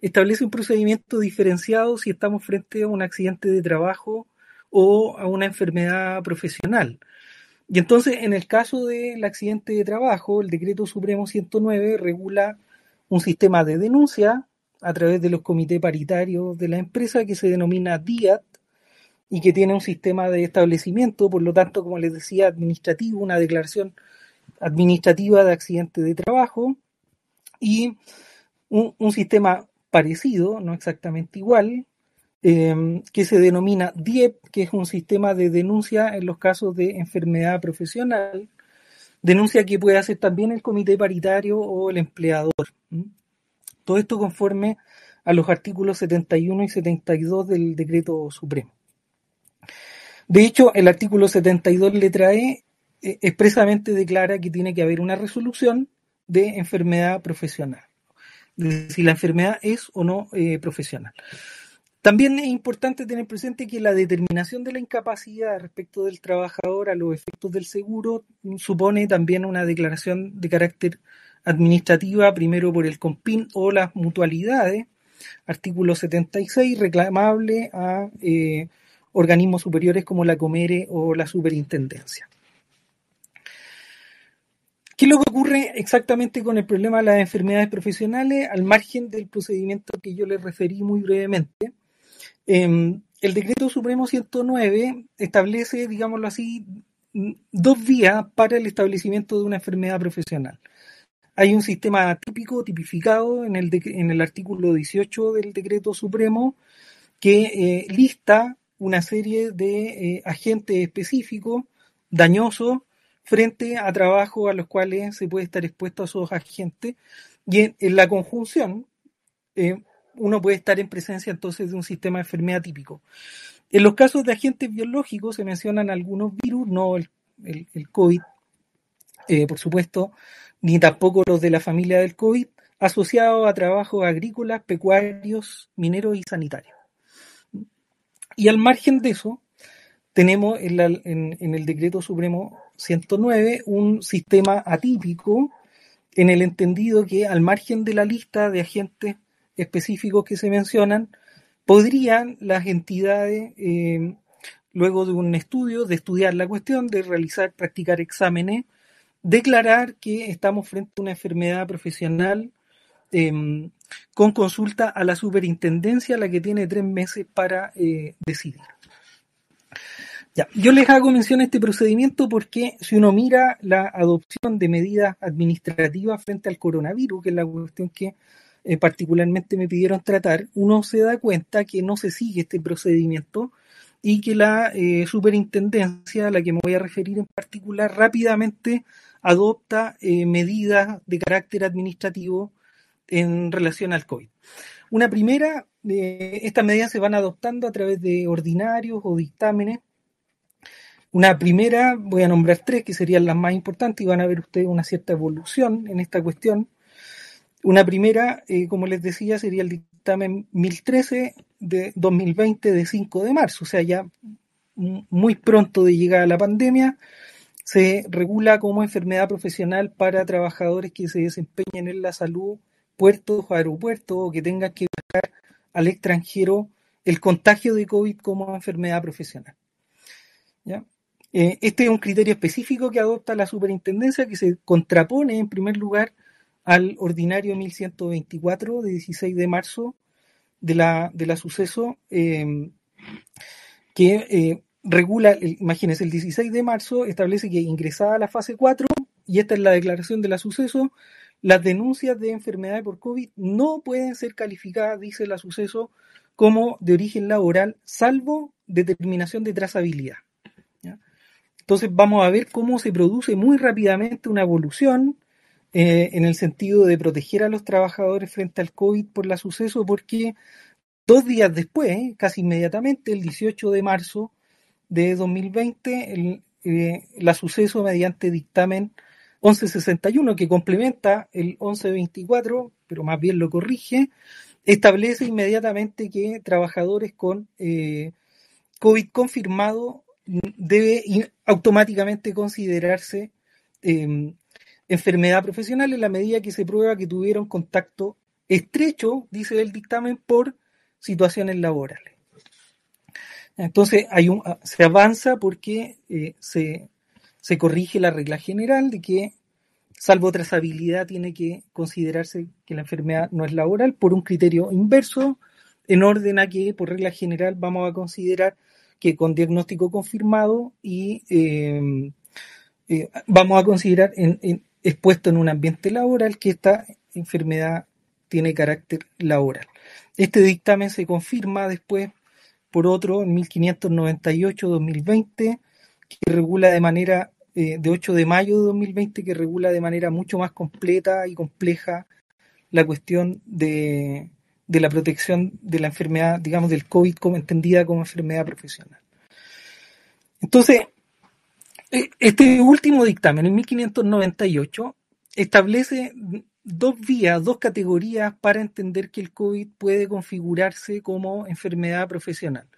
establece un procedimiento diferenciado si estamos frente a un accidente de trabajo o a una enfermedad profesional. Y entonces, en el caso del accidente de trabajo, el decreto supremo 109 regula un sistema de denuncia a través de los comités paritarios de la empresa que se denomina DIAT y que tiene un sistema de establecimiento, por lo tanto, como les decía, administrativo, una declaración administrativa de accidente de trabajo y un, un sistema parecido, no exactamente igual, Em, que se denomina DIEP, que es un sistema de denuncia en los casos de enfermedad profesional, denuncia que puede hacer también el comité paritario o el empleador. Todo esto conforme a los artículos 71 y 72 del decreto supremo. De hecho, el artículo 72 letra E expresamente declara que tiene que haber una resolución de enfermedad profesional, si la enfermedad es o no eh, profesional. También es importante tener presente que la determinación de la incapacidad respecto del trabajador a los efectos del seguro supone también una declaración de carácter administrativa, primero por el COMPIN o las mutualidades, artículo 76, reclamable a eh, organismos superiores como la Comere o la Superintendencia. ¿Qué es lo que ocurre exactamente con el problema de las enfermedades profesionales al margen del procedimiento que yo les referí muy brevemente? Em, el decreto supremo 109 establece, digámoslo así, dos vías para el establecimiento de una enfermedad profesional. Hay un sistema típico, tipificado en el, artículo 18 del decreto supremo, que eh, lista una serie de eh, agentes específicos dañosos frente a trabajos a los cuales se puede estar expuesto a esos agentes. Y en, la conjunción, eh, uno puede estar en presencia entonces de un sistema de enfermedad típico. En los casos de agentes biológicos se mencionan algunos virus, no el, COVID, eh, por supuesto, ni tampoco los de la familia del COVID, asociados a trabajos agrícolas, pecuarios, mineros y sanitarios. Y al margen de eso, tenemos en, en, el decreto supremo 109 un sistema atípico en el entendido que al margen de la lista de agentes específicos que se mencionan, podrían las entidades, eh, luego de un estudio, de estudiar la cuestión, de realizar, practicar exámenes, declarar que estamos frente a una enfermedad profesional em, con consulta a la superintendencia, la que tiene tres meses para eh, decidir. Ya, yo les hago mención a este procedimiento porque si uno mira la adopción de medidas administrativas frente al coronavirus, que es la cuestión que eh, particularmente me pidieron tratar, uno se da cuenta que no se sigue este procedimiento y que la eh, superintendencia, a la que me voy a referir en particular, rápidamente adopta eh, medidas de carácter administrativo en relación al COVID. Una primera, estas medidas se van adoptando a través de ordinarios o dictámenes. Una primera, voy a nombrar tres que serían las más importantes y van a ver ustedes una cierta evolución en esta cuestión. Una primera, eh, como les decía, sería el dictamen 1013 de 2020 de 5 de marzo, o sea, ya muy pronto de llegar la pandemia, se regula como enfermedad profesional para trabajadores que se desempeñen en la salud, puertos o aeropuertos o que tengan que viajar al extranjero el contagio de COVID como enfermedad profesional. ¿Ya? Eh, este es un criterio específico que adopta la superintendencia que se contrapone en primer lugar al ordinario 1124 de 16 de marzo de la, de la suceso em, que eh, regula, imagínense, el 16 de marzo establece que ingresada a la fase 4, y esta es la declaración de la suceso, las denuncias de enfermedades por COVID no pueden ser calificadas, dice la suceso, como de origen laboral, salvo determinación de trazabilidad. Entonces vamos a ver cómo se produce muy rápidamente una evolución eh, en el sentido de proteger a los trabajadores frente al COVID por la suceso, porque dos días después, casi inmediatamente, el 18 de marzo de 2020, el, eh, la suceso mediante dictamen 1161 que complementa el 1124, pero más bien lo corrige, establece inmediatamente que trabajadores con eh, COVID confirmado debe automáticamente considerarse em, enfermedad profesional en la medida que se prueba que tuvieron contacto estrecho, dice el dictamen, por situaciones laborales. Entonces hay un, se avanza porque eh, se, se corrige la regla general de que salvo trazabilidad tiene que considerarse que la enfermedad no es laboral por un criterio inverso, en orden a que por regla general vamos a considerar que con diagnóstico confirmado y eh, eh, vamos a considerar en, expuesto en un ambiente laboral que esta enfermedad tiene carácter laboral. Este dictamen se confirma después por otro en 1598-2020 que regula de manera eh, de 8 de mayo de 2020 que regula de manera mucho más completa y compleja la cuestión de, de la protección de la enfermedad, digamos, del COVID como entendida como enfermedad profesional. Entonces, este último dictamen, en 1598, establece dos vías, dos categorías para entender que el COVID puede configurarse como enfermedad profesional.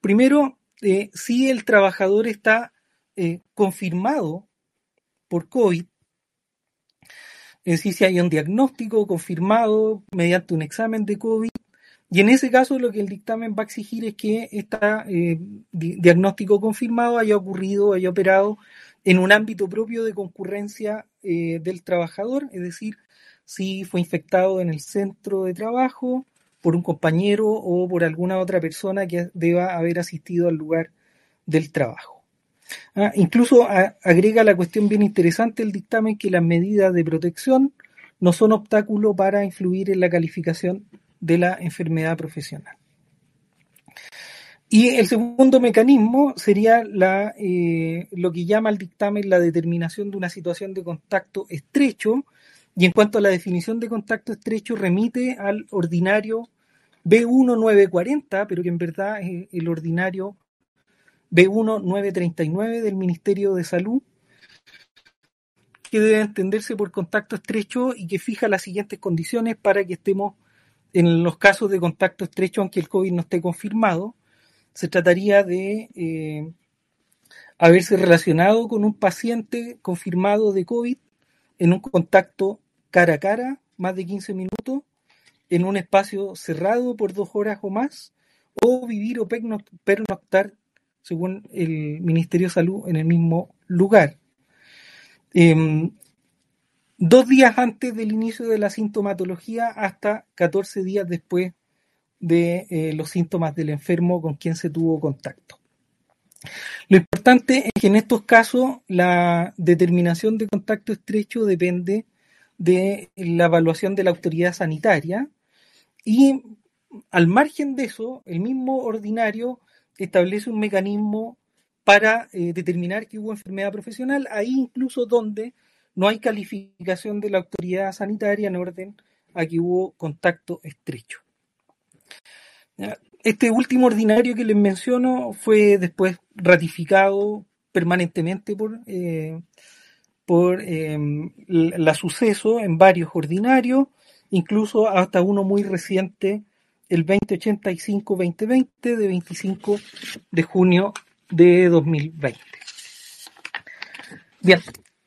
Primero, eh, si el trabajador está eh, confirmado por COVID, es decir, si hay un diagnóstico confirmado mediante un examen de COVID, y en ese caso lo que el dictamen va a exigir es que este diagnóstico confirmado haya ocurrido, haya operado en un ámbito propio de concurrencia eh, del trabajador, es decir, si fue infectado en el centro de trabajo por un compañero o por alguna otra persona que deba haber asistido al lugar del trabajo. Ah, incluso agrega la cuestión bien interesante el dictamen que las medidas de protección no son obstáculo para influir en la calificación de la enfermedad profesional. Y el segundo mecanismo sería eh, lo que llama el dictamen la determinación de una situación de contacto estrecho, y en cuanto a la definición de contacto estrecho, remite al ordinario B1940, pero que en verdad es el ordinario B1939 del Ministerio de Salud, que debe entenderse por contacto estrecho y que fija las siguientes condiciones para que estemos en los casos de contacto estrecho, aunque el COVID no esté confirmado, se trataría de eh, haberse relacionado con un paciente confirmado de COVID en un contacto cara a cara, más de 15 minutos, en un espacio cerrado por dos horas o más, o vivir o pernoctar, según el Ministerio de Salud, en el mismo lugar. Em, dos días antes del inicio de la sintomatología hasta 14 días después de eh, los síntomas del enfermo con quien se tuvo contacto. Lo importante es que en estos casos la determinación de contacto estrecho depende de la evaluación de la autoridad sanitaria y al margen de eso, el mismo ordinario establece un mecanismo para eh, determinar que hubo enfermedad profesional, ahí incluso donde no hay calificación de la autoridad sanitaria en orden a que hubo contacto estrecho. Este último ordinario que les menciono fue después ratificado permanentemente por, eh, por em, la suceso en varios ordinarios, incluso hasta uno muy reciente, el 2085-2020 de 25 de junio de 2020. Bien,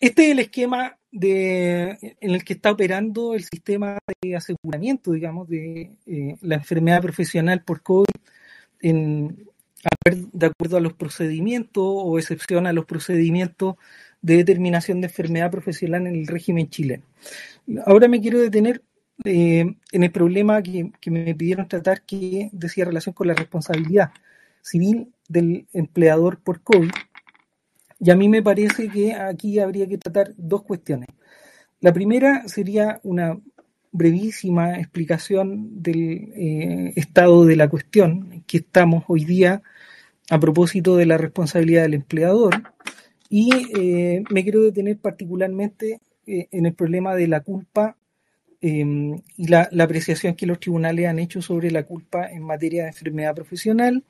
este es el esquema en el que está operando el sistema de aseguramiento, digamos, de eh, la enfermedad profesional por COVID de acuerdo a los procedimientos o excepción a los procedimientos de determinación de enfermedad profesional en el régimen chileno. Ahora me quiero detener eh, en el problema que, me pidieron tratar que decía relación con la responsabilidad civil del empleador por COVID y a mí me parece que aquí habría que tratar dos cuestiones. La primera sería una brevísima explicación del eh, estado de la cuestión que estamos hoy día a propósito de la responsabilidad del empleador y eh, me quiero detener particularmente eh, en el problema de la culpa em, y la, apreciación que los tribunales han hecho sobre la culpa en materia de enfermedad profesional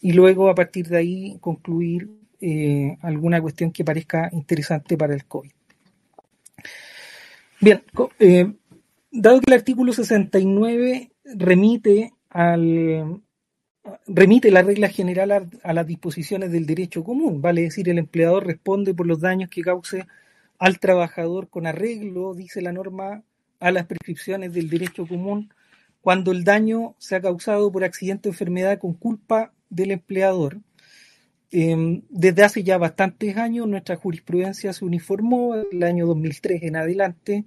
y luego a partir de ahí concluir eh, alguna cuestión que parezca interesante para el COVID. Bien, eh, dado que el artículo 69 remite al remite la regla general a, las disposiciones del derecho común, vale decir, el empleador responde por los daños que cause al trabajador con arreglo, dice la norma, a las prescripciones del derecho común cuando el daño se ha causado por accidente o enfermedad con culpa del empleador. Em, desde hace ya bastantes años nuestra jurisprudencia se uniformó, el año 2003 en adelante,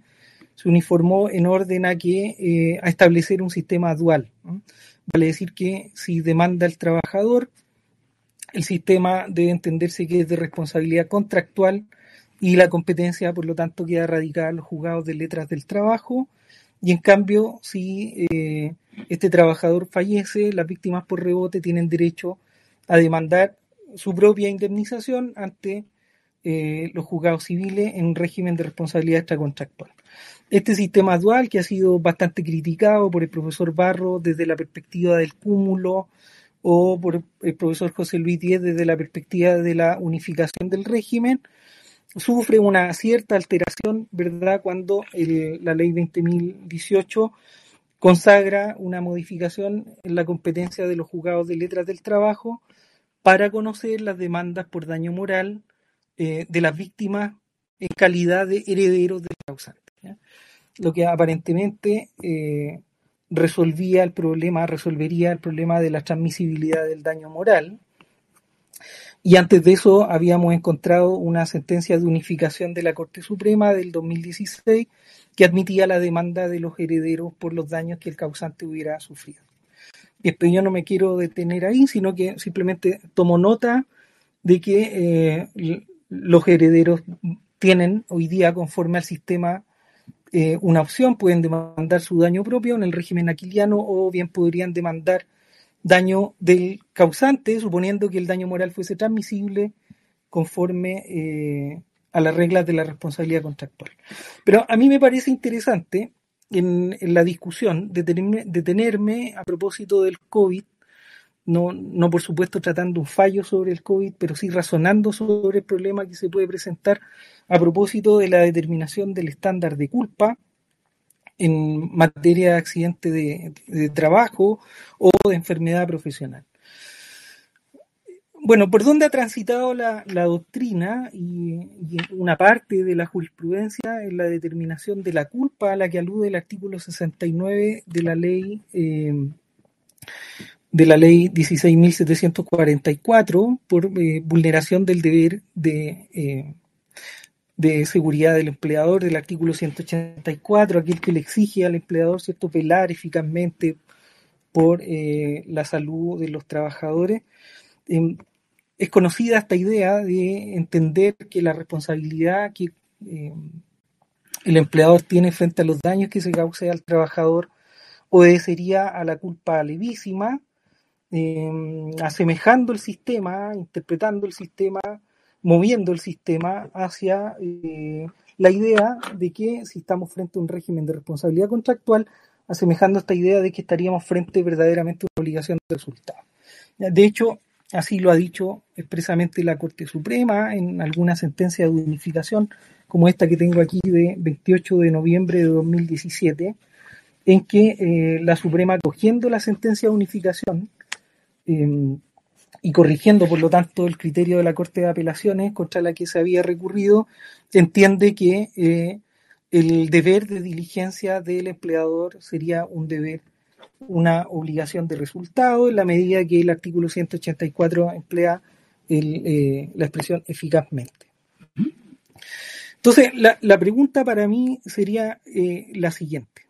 se uniformó en orden a que eh, a establecer un sistema dual. Vale decir que si demanda el trabajador, el sistema debe entenderse que es de responsabilidad contractual y la competencia, por lo tanto, queda radicada en los juzgados de letras del trabajo. Y en cambio, si eh, este trabajador fallece, las víctimas por rebote tienen derecho a demandar su propia indemnización ante eh, los juzgados civiles en un régimen de responsabilidad extracontractual. Este sistema dual que ha sido bastante criticado por el profesor Barro desde la perspectiva del cúmulo o por el profesor José Luis Díez desde la perspectiva de la unificación del régimen, sufre una cierta alteración, ¿verdad?, cuando la ley 20.018 consagra una modificación en la competencia de los juzgados de letras del trabajo para conocer las demandas por daño moral eh, de las víctimas en calidad de herederos del causante. Lo que aparentemente eh, resolvía el problema, resolvería el problema de la transmisibilidad del daño moral, y antes de eso habíamos encontrado una sentencia de unificación de la Corte Suprema del 2016 que admitía la demanda de los herederos por los daños que el causante hubiera sufrido. Esto yo no me quiero detener ahí, sino que simplemente tomo nota de que eh, los herederos tienen hoy día, conforme al sistema, eh, una opción, pueden demandar su daño propio en el régimen aquiliano o bien podrían demandar daño del causante, suponiendo que el daño moral fuese transmisible conforme eh, a las reglas de la responsabilidad contractual. Pero a mí me parece interesante en, la discusión detenerme, detenerme, a propósito del COVID, no, no por supuesto tratando un fallo sobre el COVID, pero sí razonando sobre el problema que se puede presentar a propósito de la determinación del estándar de culpa en materia de accidente de, trabajo o de enfermedad profesional. Bueno, ¿por dónde ha transitado la, doctrina y, una parte de la jurisprudencia en la determinación de la culpa a la que alude el artículo 69 de la ley eh, de la ley 16.744 por eh, vulneración del deber de eh, de seguridad del empleador del artículo 184, aquel que le exige al empleador cierto velar eficazmente por la salud de los trabajadores. Es conocida esta idea de entender que la responsabilidad que em, el empleador tiene frente a los daños que se cause al trabajador obedecería a la culpa levísima, em, asemejando el sistema, interpretando el sistema moviendo el sistema hacia eh, la idea de que si estamos frente a un régimen de responsabilidad contractual, asemejando esta idea de que estaríamos frente verdaderamente a una obligación de resultado. De hecho, así lo ha dicho expresamente la Corte Suprema en alguna sentencia de unificación, como esta que tengo aquí de 28 de noviembre de 2017, en que eh, la Suprema, cogiendo la sentencia de unificación, em, y corrigiendo, por lo tanto, el criterio de la Corte de Apelaciones contra la que se había recurrido, entiende que eh, el deber de diligencia del empleador sería un deber, una obligación de resultado en la medida que el artículo 184 emplea eh, la expresión eficazmente. Entonces, la, pregunta para mí sería eh, la siguiente,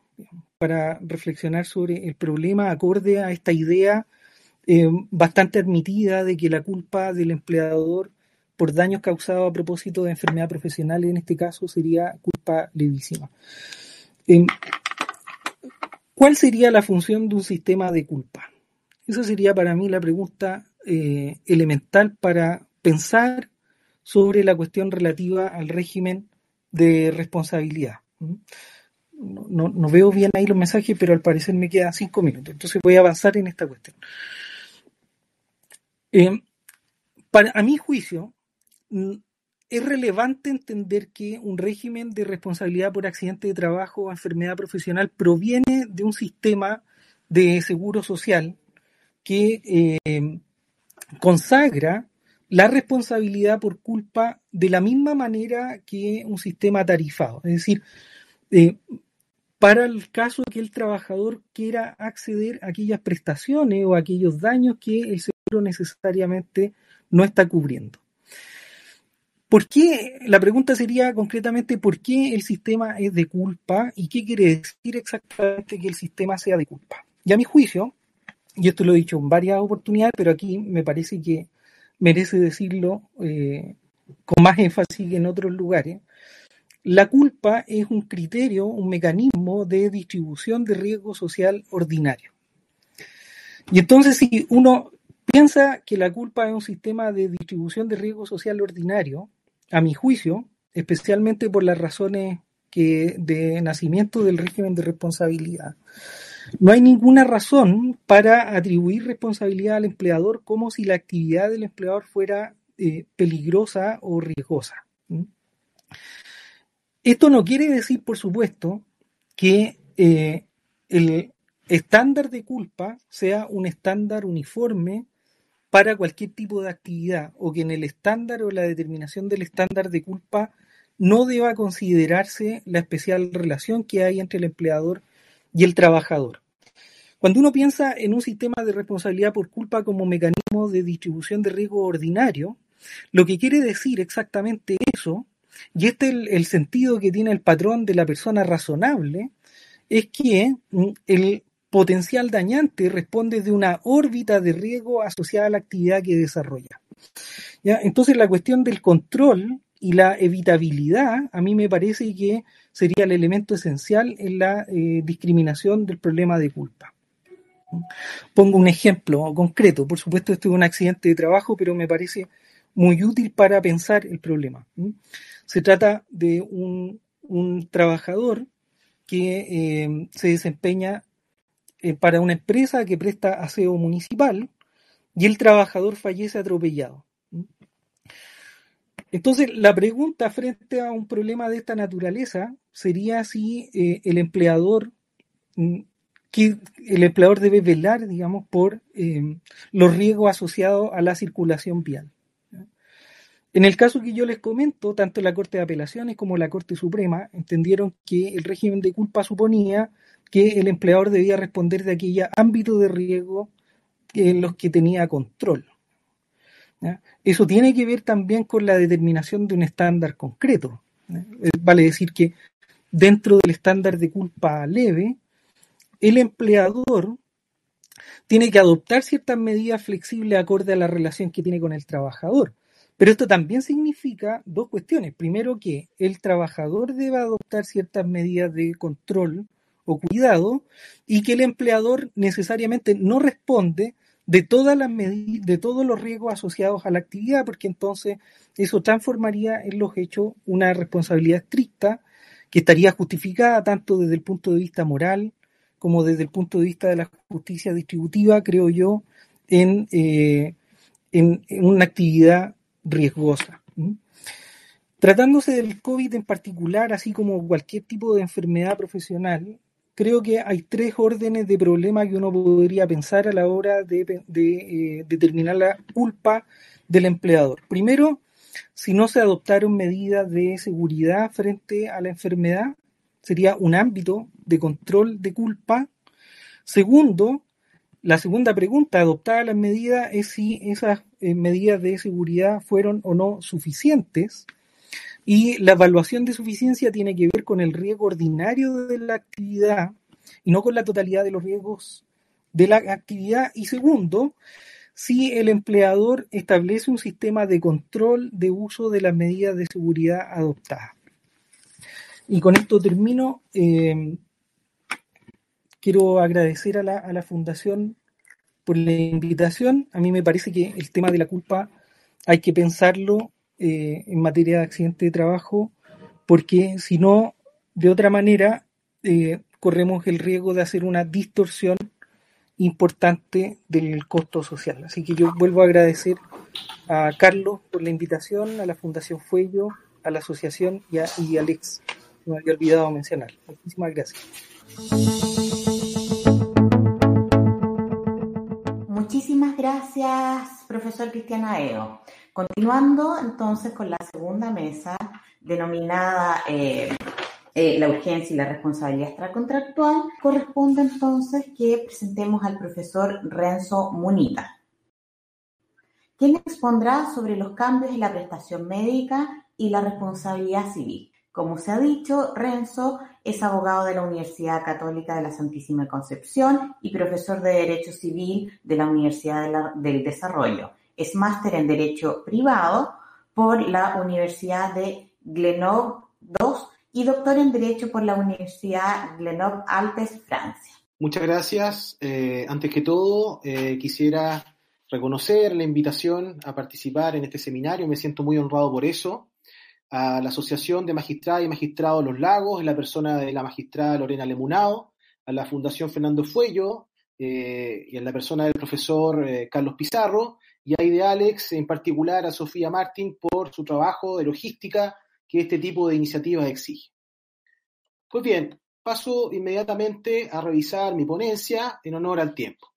para reflexionar sobre el problema acorde a esta idea eh, bastante admitida de que la culpa del empleador por daños causados a propósito de enfermedad profesional en este caso sería culpa levísima. ¿Cuál sería la función de un sistema de culpa? Esa sería para mí la pregunta eh, elemental para pensar sobre la cuestión relativa al régimen de responsabilidad. no, veo bien ahí los mensajes, pero al parecer me quedan cinco minutos. Entonces voy a avanzar en esta cuestión. Eh, para, a mi juicio, mm, es relevante entender que un régimen de responsabilidad por accidente de trabajo o enfermedad profesional proviene de un sistema de seguro social que eh, consagra la responsabilidad por culpa de la misma manera que un sistema tarifado. Es decir, eh, para el caso de que el trabajador quiera acceder a aquellas prestaciones o aquellos daños que el seguro necesariamente no está cubriendo. ¿Por qué? La pregunta sería concretamente por qué el sistema es de culpa y qué quiere decir exactamente que el sistema sea de culpa. Y a mi juicio, y esto lo he dicho en varias oportunidades, pero aquí me parece que merece decirlo eh, con más énfasis que en otros lugares, la culpa es un criterio, un mecanismo de distribución de riesgo social ordinario. Y entonces si uno piensa que la culpa es un sistema de distribución de riesgo social ordinario, a mi juicio, especialmente por las razones que de nacimiento del régimen de responsabilidad, no hay ninguna razón para atribuir responsabilidad al empleador como si la actividad del empleador fuera eh, peligrosa o riesgosa. Esto no quiere decir, por supuesto, que eh, el estándar de culpa sea un estándar uniforme para cualquier tipo de actividad o que en el estándar o la determinación del estándar de culpa no deba considerarse la especial relación que hay entre el empleador y el trabajador. Cuando uno piensa en un sistema de responsabilidad por culpa como mecanismo de distribución de riesgo ordinario, lo que quiere decir exactamente eso, y este es el, sentido que tiene el patrón de la persona razonable, es que mm, el potencial dañante responde de una órbita de riesgo asociada a la actividad que desarrolla. Entonces la cuestión del control y la evitabilidad a mí me parece que sería el elemento esencial en la eh, discriminación del problema de culpa. Pongo un ejemplo concreto. Por supuesto, esto es un accidente de trabajo, pero me parece muy útil para pensar el problema. Se trata de un, trabajador que eh, se desempeña eh, para una empresa que presta aseo municipal y el trabajador fallece atropellado. Entonces, la pregunta frente a un problema de esta naturaleza sería si eh, el empleador mm, el empleador debe velar, digamos, por eh, los riesgos asociados a la circulación vial. En el caso que yo les comento, tanto la Corte de Apelaciones como la Corte Suprema entendieron que el régimen de culpa suponía que el empleador debía responder de aquella ámbito de riesgo en los que tenía control. Eso tiene que ver también con la determinación de un estándar concreto. Vale decir que dentro del estándar de culpa leve, el empleador tiene que adoptar ciertas medidas flexibles acorde a la relación que tiene con el trabajador. Pero esto también significa dos cuestiones. Primero, que el trabajador debe adoptar ciertas medidas de control o cuidado y que el empleador necesariamente no responde de todas las de todos los riesgos asociados a la actividad, porque entonces eso transformaría en los hechos una responsabilidad estricta que estaría justificada tanto desde el punto de vista moral como desde el punto de vista de la justicia distributiva, creo yo, en, eh, en, una actividad riesgosa. Tratándose del COVID en particular, así como cualquier tipo de enfermedad profesional, creo que hay tres órdenes de problema que uno podría pensar a la hora de, de eh, determinar la culpa del empleador. Primero, si no se adoptaron medidas de seguridad frente a la enfermedad, sería un ámbito de control de culpa. Segundo, la segunda pregunta, adoptada las medidas, es si esas eh, medidas de seguridad fueron o no suficientes. Y la evaluación de suficiencia tiene que ver con el riesgo ordinario de la actividad y no con la totalidad de los riesgos de la actividad. Y segundo, si el empleador establece un sistema de control de uso de las medidas de seguridad adoptadas. Y con esto termino. Eh, quiero agradecer a la, a la, Fundación por la invitación. A mí me parece que el tema de la culpa hay que pensarlo eh, en materia de accidente de trabajo, porque si no, de otra manera, eh, corremos el riesgo de hacer una distorsión importante del costo social. Así que yo vuelvo a agradecer a Carlos por la invitación, a la Fundación Fuello, a la asociación y a, Alex, que me había olvidado mencionar. Muchísimas gracias. Muchísimas gracias, profesor Cristiana Eo. Continuando entonces con la segunda mesa, denominada eh, eh, la urgencia y la responsabilidad extracontractual, corresponde entonces que presentemos al profesor Renzo Munita, quien expondrá sobre los cambios en la prestación médica y la responsabilidad civil. Como se ha dicho, Renzo es abogado de la Universidad Católica de la Santísima Concepción y profesor de Derecho Civil de la Universidad del Desarrollo. Es máster en Derecho Privado por la Universidad de Grenoble II y doctor en Derecho por la Universidad Grenoble Alpes, Francia. Muchas gracias. Eh, antes que todo, eh, quisiera reconocer la invitación a participar en este seminario. Me siento muy honrado por eso. A la Asociación de Magistradas y Magistrados Los Lagos, en la persona de la magistrada Lorena Lemunao, a la Fundación Fernando Fuello, eh, y en la persona del profesor Carlos Pizarro, y a Idealex, en particular a Sofía Martín, por su trabajo de logística que este tipo de iniciativas exige. Pues bien, paso inmediatamente a revisar mi ponencia en honor al tiempo.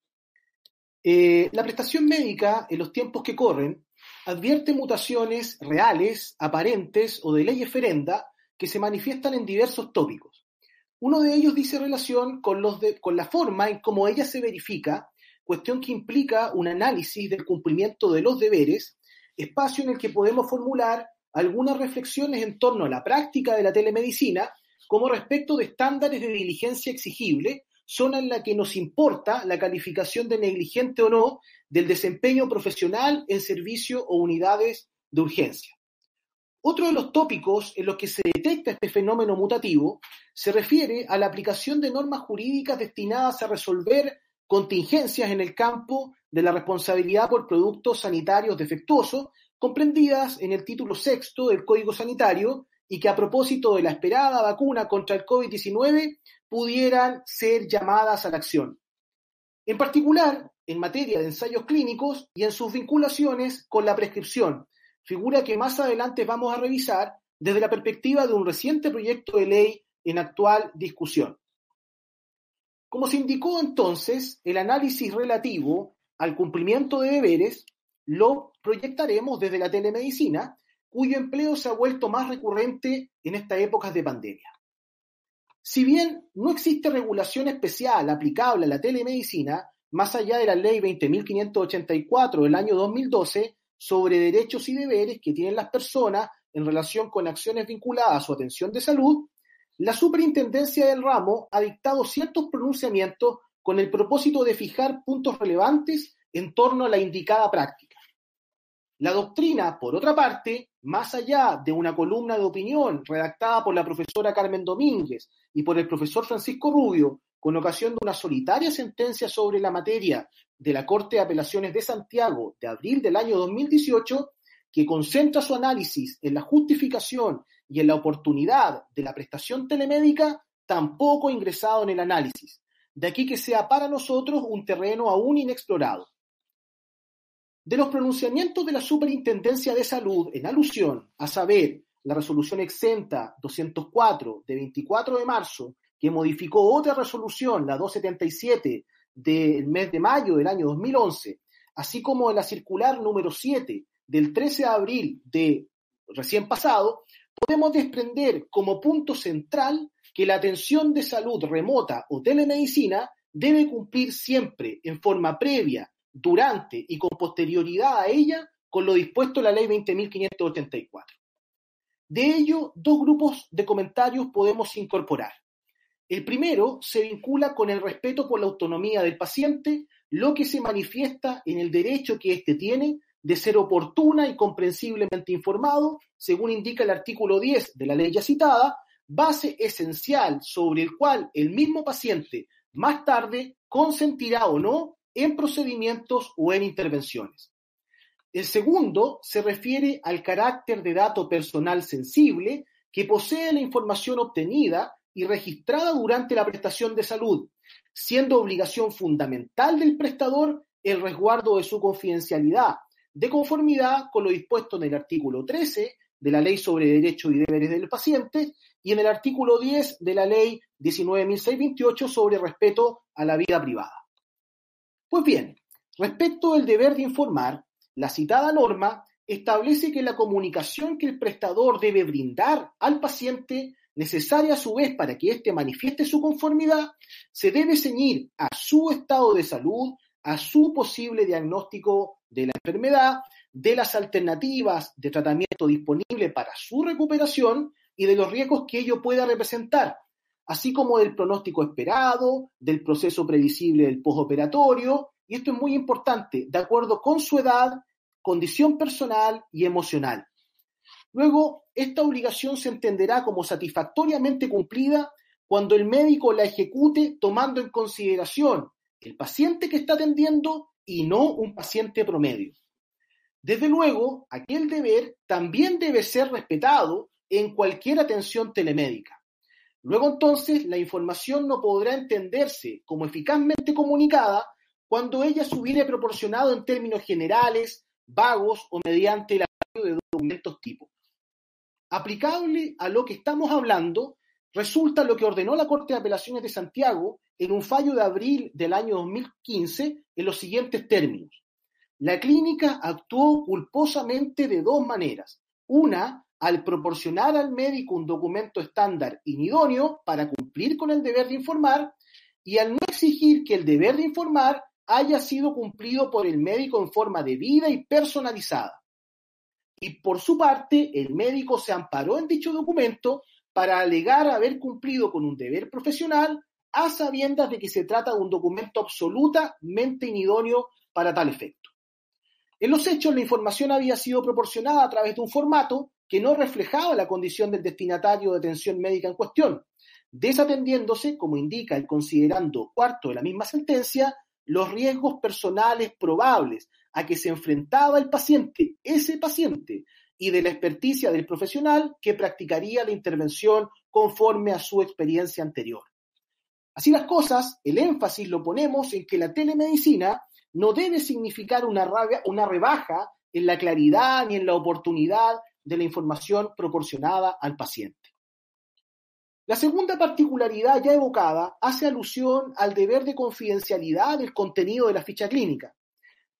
Eh, la prestación médica en los tiempos que corren advierte mutaciones reales, aparentes o de ley ferenda que se manifiestan en diversos tópicos. Uno de ellos dice relación con, los con la forma en cómo ella se verifica, cuestión que implica un análisis del cumplimiento de los deberes, espacio en el que podemos formular algunas reflexiones en torno a la práctica de la telemedicina como respecto de estándares de diligencia exigible, zona en la que nos importa la calificación de negligente o no del desempeño profesional en servicio o unidades de urgencia. Otro de los tópicos en los que se detecta este fenómeno mutativo se refiere a la aplicación de normas jurídicas destinadas a resolver contingencias en el campo de la responsabilidad por productos sanitarios defectuosos comprendidas en el título sexto del Código Sanitario y que a propósito de la esperada vacuna contra el COVID-19 pudieran ser llamadas a la acción. En particular, en materia de ensayos clínicos y en sus vinculaciones con la prescripción, figura que más adelante vamos a revisar desde la perspectiva de un reciente proyecto de ley en actual discusión. Como se indicó entonces, el análisis relativo al cumplimiento de deberes lo proyectaremos desde la telemedicina, cuyo empleo se ha vuelto más recurrente en estas épocas de pandemia. Si bien no existe regulación especial aplicable a la telemedicina, más allá de la ley 20.584 del año 2012 sobre derechos y deberes que tienen las personas en relación con acciones vinculadas a su atención de salud, la superintendencia del ramo ha dictado ciertos pronunciamientos con el propósito de fijar puntos relevantes en torno a la indicada práctica. La doctrina, por otra parte, más allá de una columna de opinión redactada por la profesora Carmen Domínguez y por el profesor Francisco Rubio, con ocasión de una solitaria sentencia sobre la materia de la Corte de Apelaciones de Santiago de abril del año 2018, que concentra su análisis en la justificación y en la oportunidad de la prestación telemédica, tampoco ingresado en el análisis. De aquí que sea para nosotros un terreno aún inexplorado. De los pronunciamientos de la Superintendencia de Salud en alusión, a saber, la resolución exenta 204 de 24 de marzo, que modificó otra resolución, la 277 del mes de mayo del año 2011, así como la circular número 7 del 13 de abril de recién pasado, podemos desprender como punto central que la atención de salud remota o telemedicina debe cumplir siempre en forma previa durante y con posterioridad a ella con lo dispuesto en la ley 20.584. De ello, dos grupos de comentarios podemos incorporar. El primero se vincula con el respeto por la autonomía del paciente, lo que se manifiesta en el derecho que éste tiene de ser oportuna y comprensiblemente informado, según indica el artículo 10 de la ley ya citada, base esencial sobre el cual el mismo paciente más tarde consentirá o no en procedimientos o en intervenciones. El segundo se refiere al carácter de dato personal sensible que posee la información obtenida y registrada durante la prestación de salud, siendo obligación fundamental del prestador el resguardo de su confidencialidad, de conformidad con lo dispuesto en el artículo 13 de la Ley sobre Derechos y Deberes del Paciente y en el artículo 10 de la Ley 19.628 sobre respeto a la vida privada. Pues bien, respecto del deber de informar, la citada norma establece que la comunicación que el prestador debe brindar al paciente, necesaria a su vez para que éste manifieste su conformidad, se debe ceñir a su estado de salud, a su posible diagnóstico de la enfermedad, de las alternativas de tratamiento disponible para su recuperación y de los riesgos que ello pueda representar, así como del pronóstico esperado, del proceso previsible del postoperatorio, y esto es muy importante, de acuerdo con su edad, condición personal y emocional. Luego, esta obligación se entenderá como satisfactoriamente cumplida cuando el médico la ejecute tomando en consideración el paciente que está atendiendo y no un paciente promedio. Desde luego, aquel deber también debe ser respetado en cualquier atención telemédica. Luego entonces, la información no podrá entenderse como eficazmente comunicada cuando ella se hubiere proporcionado en términos generales, vagos o mediante el apoyo de documentos tipo. Aplicable a lo que estamos hablando, resulta lo que ordenó la Corte de Apelaciones de Santiago en un fallo de abril del año 2015 en los siguientes términos. La clínica actuó culposamente de dos maneras. Una, al proporcionar al médico un documento estándar inidóneo para cumplir con el deber de informar y al no exigir que el deber de informar haya sido cumplido por el médico en forma debida y personalizada. Y por su parte, el médico se amparó en dicho documento para alegar haber cumplido con un deber profesional a sabiendas de que se trata de un documento absolutamente inidóneo para tal efecto. En los hechos, la información había sido proporcionada a través de un formato que no reflejaba la condición del destinatario de atención médica en cuestión, desatendiéndose, como indica el considerando cuarto de la misma sentencia, los riesgos personales probables a que se enfrentaba el paciente, ese paciente, y de la experticia del profesional que practicaría la intervención conforme a su experiencia anterior. Así las cosas, el énfasis lo ponemos en que la telemedicina no debe significar una, una rebaja en la claridad ni en la oportunidad de la información proporcionada al paciente. La segunda particularidad ya evocada hace alusión al deber de confidencialidad del contenido de la ficha clínica.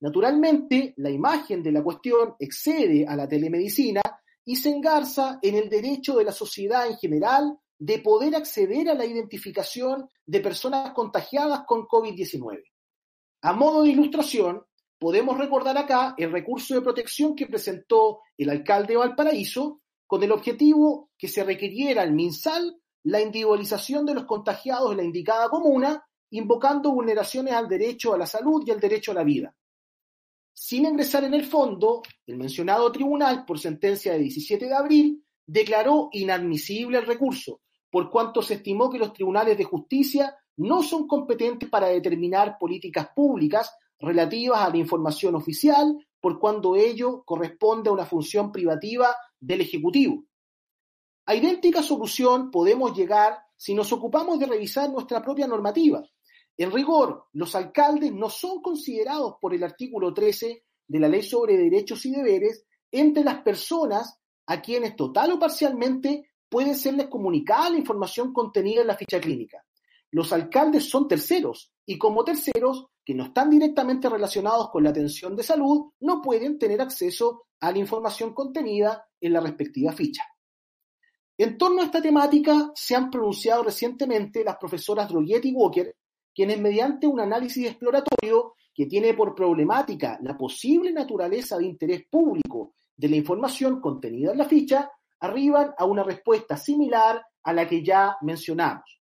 Naturalmente, la imagen de la cuestión excede a la telemedicina y se engarza en el derecho de la sociedad en general de poder acceder a la identificación de personas contagiadas con COVID-19. A modo de ilustración, podemos recordar acá el recurso de protección que presentó el alcalde de Valparaíso con el objetivo que se requiriera al MinSal la individualización de los contagiados en la indicada comuna, invocando vulneraciones al derecho a la salud y al derecho a la vida. Sin ingresar en el fondo, el mencionado tribunal, por sentencia de 17 de abril, declaró inadmisible el recurso, por cuanto se estimó que los tribunales de justicia no son competentes para determinar políticas públicas relativas a la información oficial, por cuanto ello corresponde a una función privativa del Ejecutivo. A idéntica solución podemos llegar si nos ocupamos de revisar nuestra propia normativa. En rigor, los alcaldes no son considerados por el artículo 13 de la Ley sobre Derechos y Deberes entre las personas a quienes total o parcialmente puede serles comunicada la información contenida en la ficha clínica. Los alcaldes son terceros y como terceros que no están directamente relacionados con la atención de salud no pueden tener acceso a la información contenida en la respectiva ficha. En torno a esta temática se han pronunciado recientemente las profesoras Droguet y Walker, quienes mediante un análisis exploratorio que tiene por problemática la posible naturaleza de interés público de la información contenida en la ficha, arriban a una respuesta similar a la que ya mencionamos.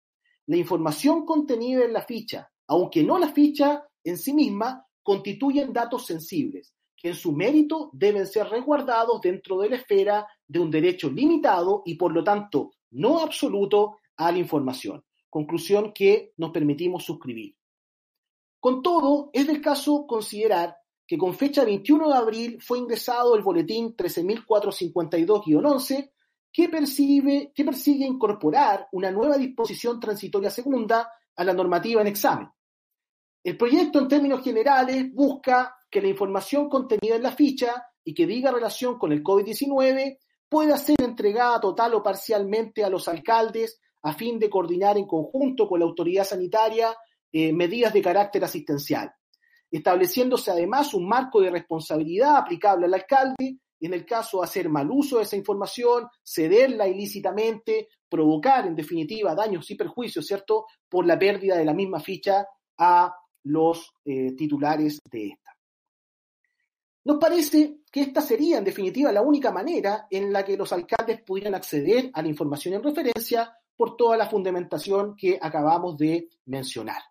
La información contenida en la ficha, aunque no la ficha en sí misma, constituyen datos sensibles, que en su mérito deben ser resguardados dentro de la esfera de un derecho limitado y por lo tanto no absoluto a la información. Conclusión que nos permitimos suscribir. Con todo, es del caso considerar que con fecha 21 de abril fue ingresado el boletín 13.452-11 que, que persigue incorporar una nueva disposición transitoria segunda a la normativa en examen. El proyecto, en términos generales, busca que la información contenida en la ficha y que diga relación con el COVID-19 pueda ser entregada total o parcialmente a los alcaldes a fin de coordinar en conjunto con la autoridad sanitaria eh, medidas de carácter asistencial, estableciéndose además un marco de responsabilidad aplicable al alcalde en el caso de hacer mal uso de esa información, cederla ilícitamente, provocar en definitiva daños y perjuicios, ¿cierto?, por la pérdida de la misma ficha a los eh, titulares de esta. Nos parece que esta sería en definitiva la única manera en la que los alcaldes pudieran acceder a la información en referencia por toda la fundamentación que acabamos de mencionar.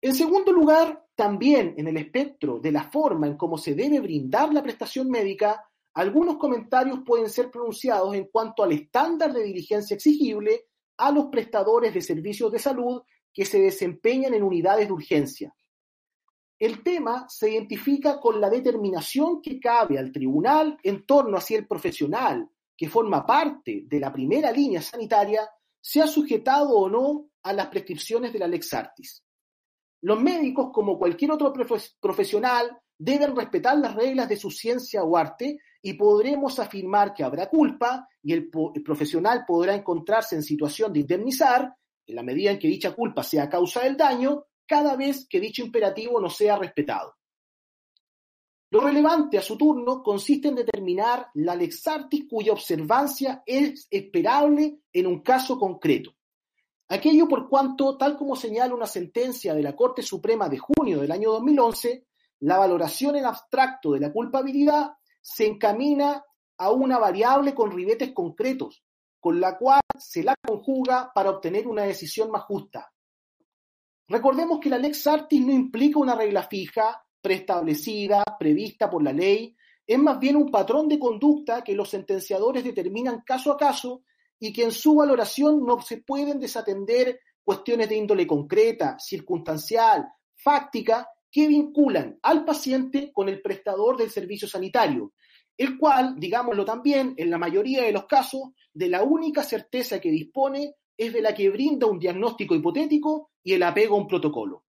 En segundo lugar, también en el espectro de la forma en cómo se debe brindar la prestación médica, algunos comentarios pueden ser pronunciados en cuanto al estándar de diligencia exigible a los prestadores de servicios de salud que se desempeñan en unidades de urgencia. El tema se identifica con la determinación que cabe al tribunal en torno a si el profesional que forma parte de la primera línea sanitaria se ha sujetado o no a las prescripciones de la Lex Artis. Los médicos, como cualquier otro profesional, deben respetar las reglas de su ciencia o arte y podremos afirmar que habrá culpa y el, profesional podrá encontrarse en situación de indemnizar, en la medida en que dicha culpa sea causa del daño, cada vez que dicho imperativo no sea respetado. Lo relevante a su turno consiste en determinar la lex artis cuya observancia es esperable en un caso concreto. Aquello por cuanto, tal como señala una sentencia de la Corte Suprema de junio del año 2011, la valoración en abstracto de la culpabilidad se encamina a una variable con ribetes concretos, con la cual se la conjuga para obtener una decisión más justa. Recordemos que la lex artis no implica una regla fija, preestablecida, prevista por la ley, es más bien un patrón de conducta que los sentenciadores determinan caso a caso y que en su valoración no se pueden desatender cuestiones de índole concreta, circunstancial, fáctica, que vinculan al paciente con el prestador del servicio sanitario, el cual, digámoslo también, en la mayoría de los casos, de la única certeza que dispone es de la que brinda un diagnóstico hipotético y el apego a un protocolo.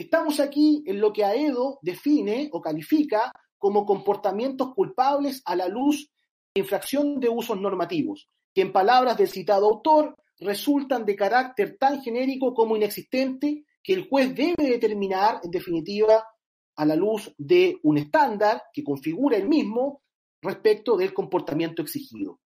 Estamos aquí en lo que AEDO define o califica como comportamientos culpables a la luz de infracción de usos normativos, que en palabras del citado autor resultan de carácter tan genérico como inexistente que el juez debe determinar, en definitiva, a la luz de un estándar que configura el mismo respecto del comportamiento exigido.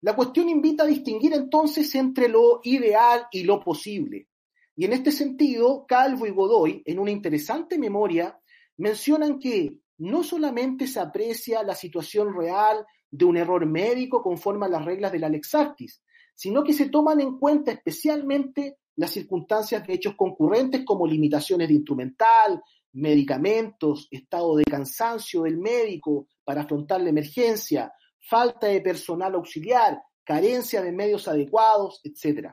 La cuestión invita a distinguir entonces entre lo ideal y lo posible. Y en este sentido, Calvo y Godoy, en una interesante memoria, mencionan que no solamente se aprecia la situación real de un error médico conforme a las reglas de la Lex Artis, sino que se toman en cuenta especialmente las circunstancias de hechos concurrentes como limitaciones de instrumental, medicamentos, estado de cansancio del médico para afrontar la emergencia, falta de personal auxiliar, carencia de medios adecuados, etc.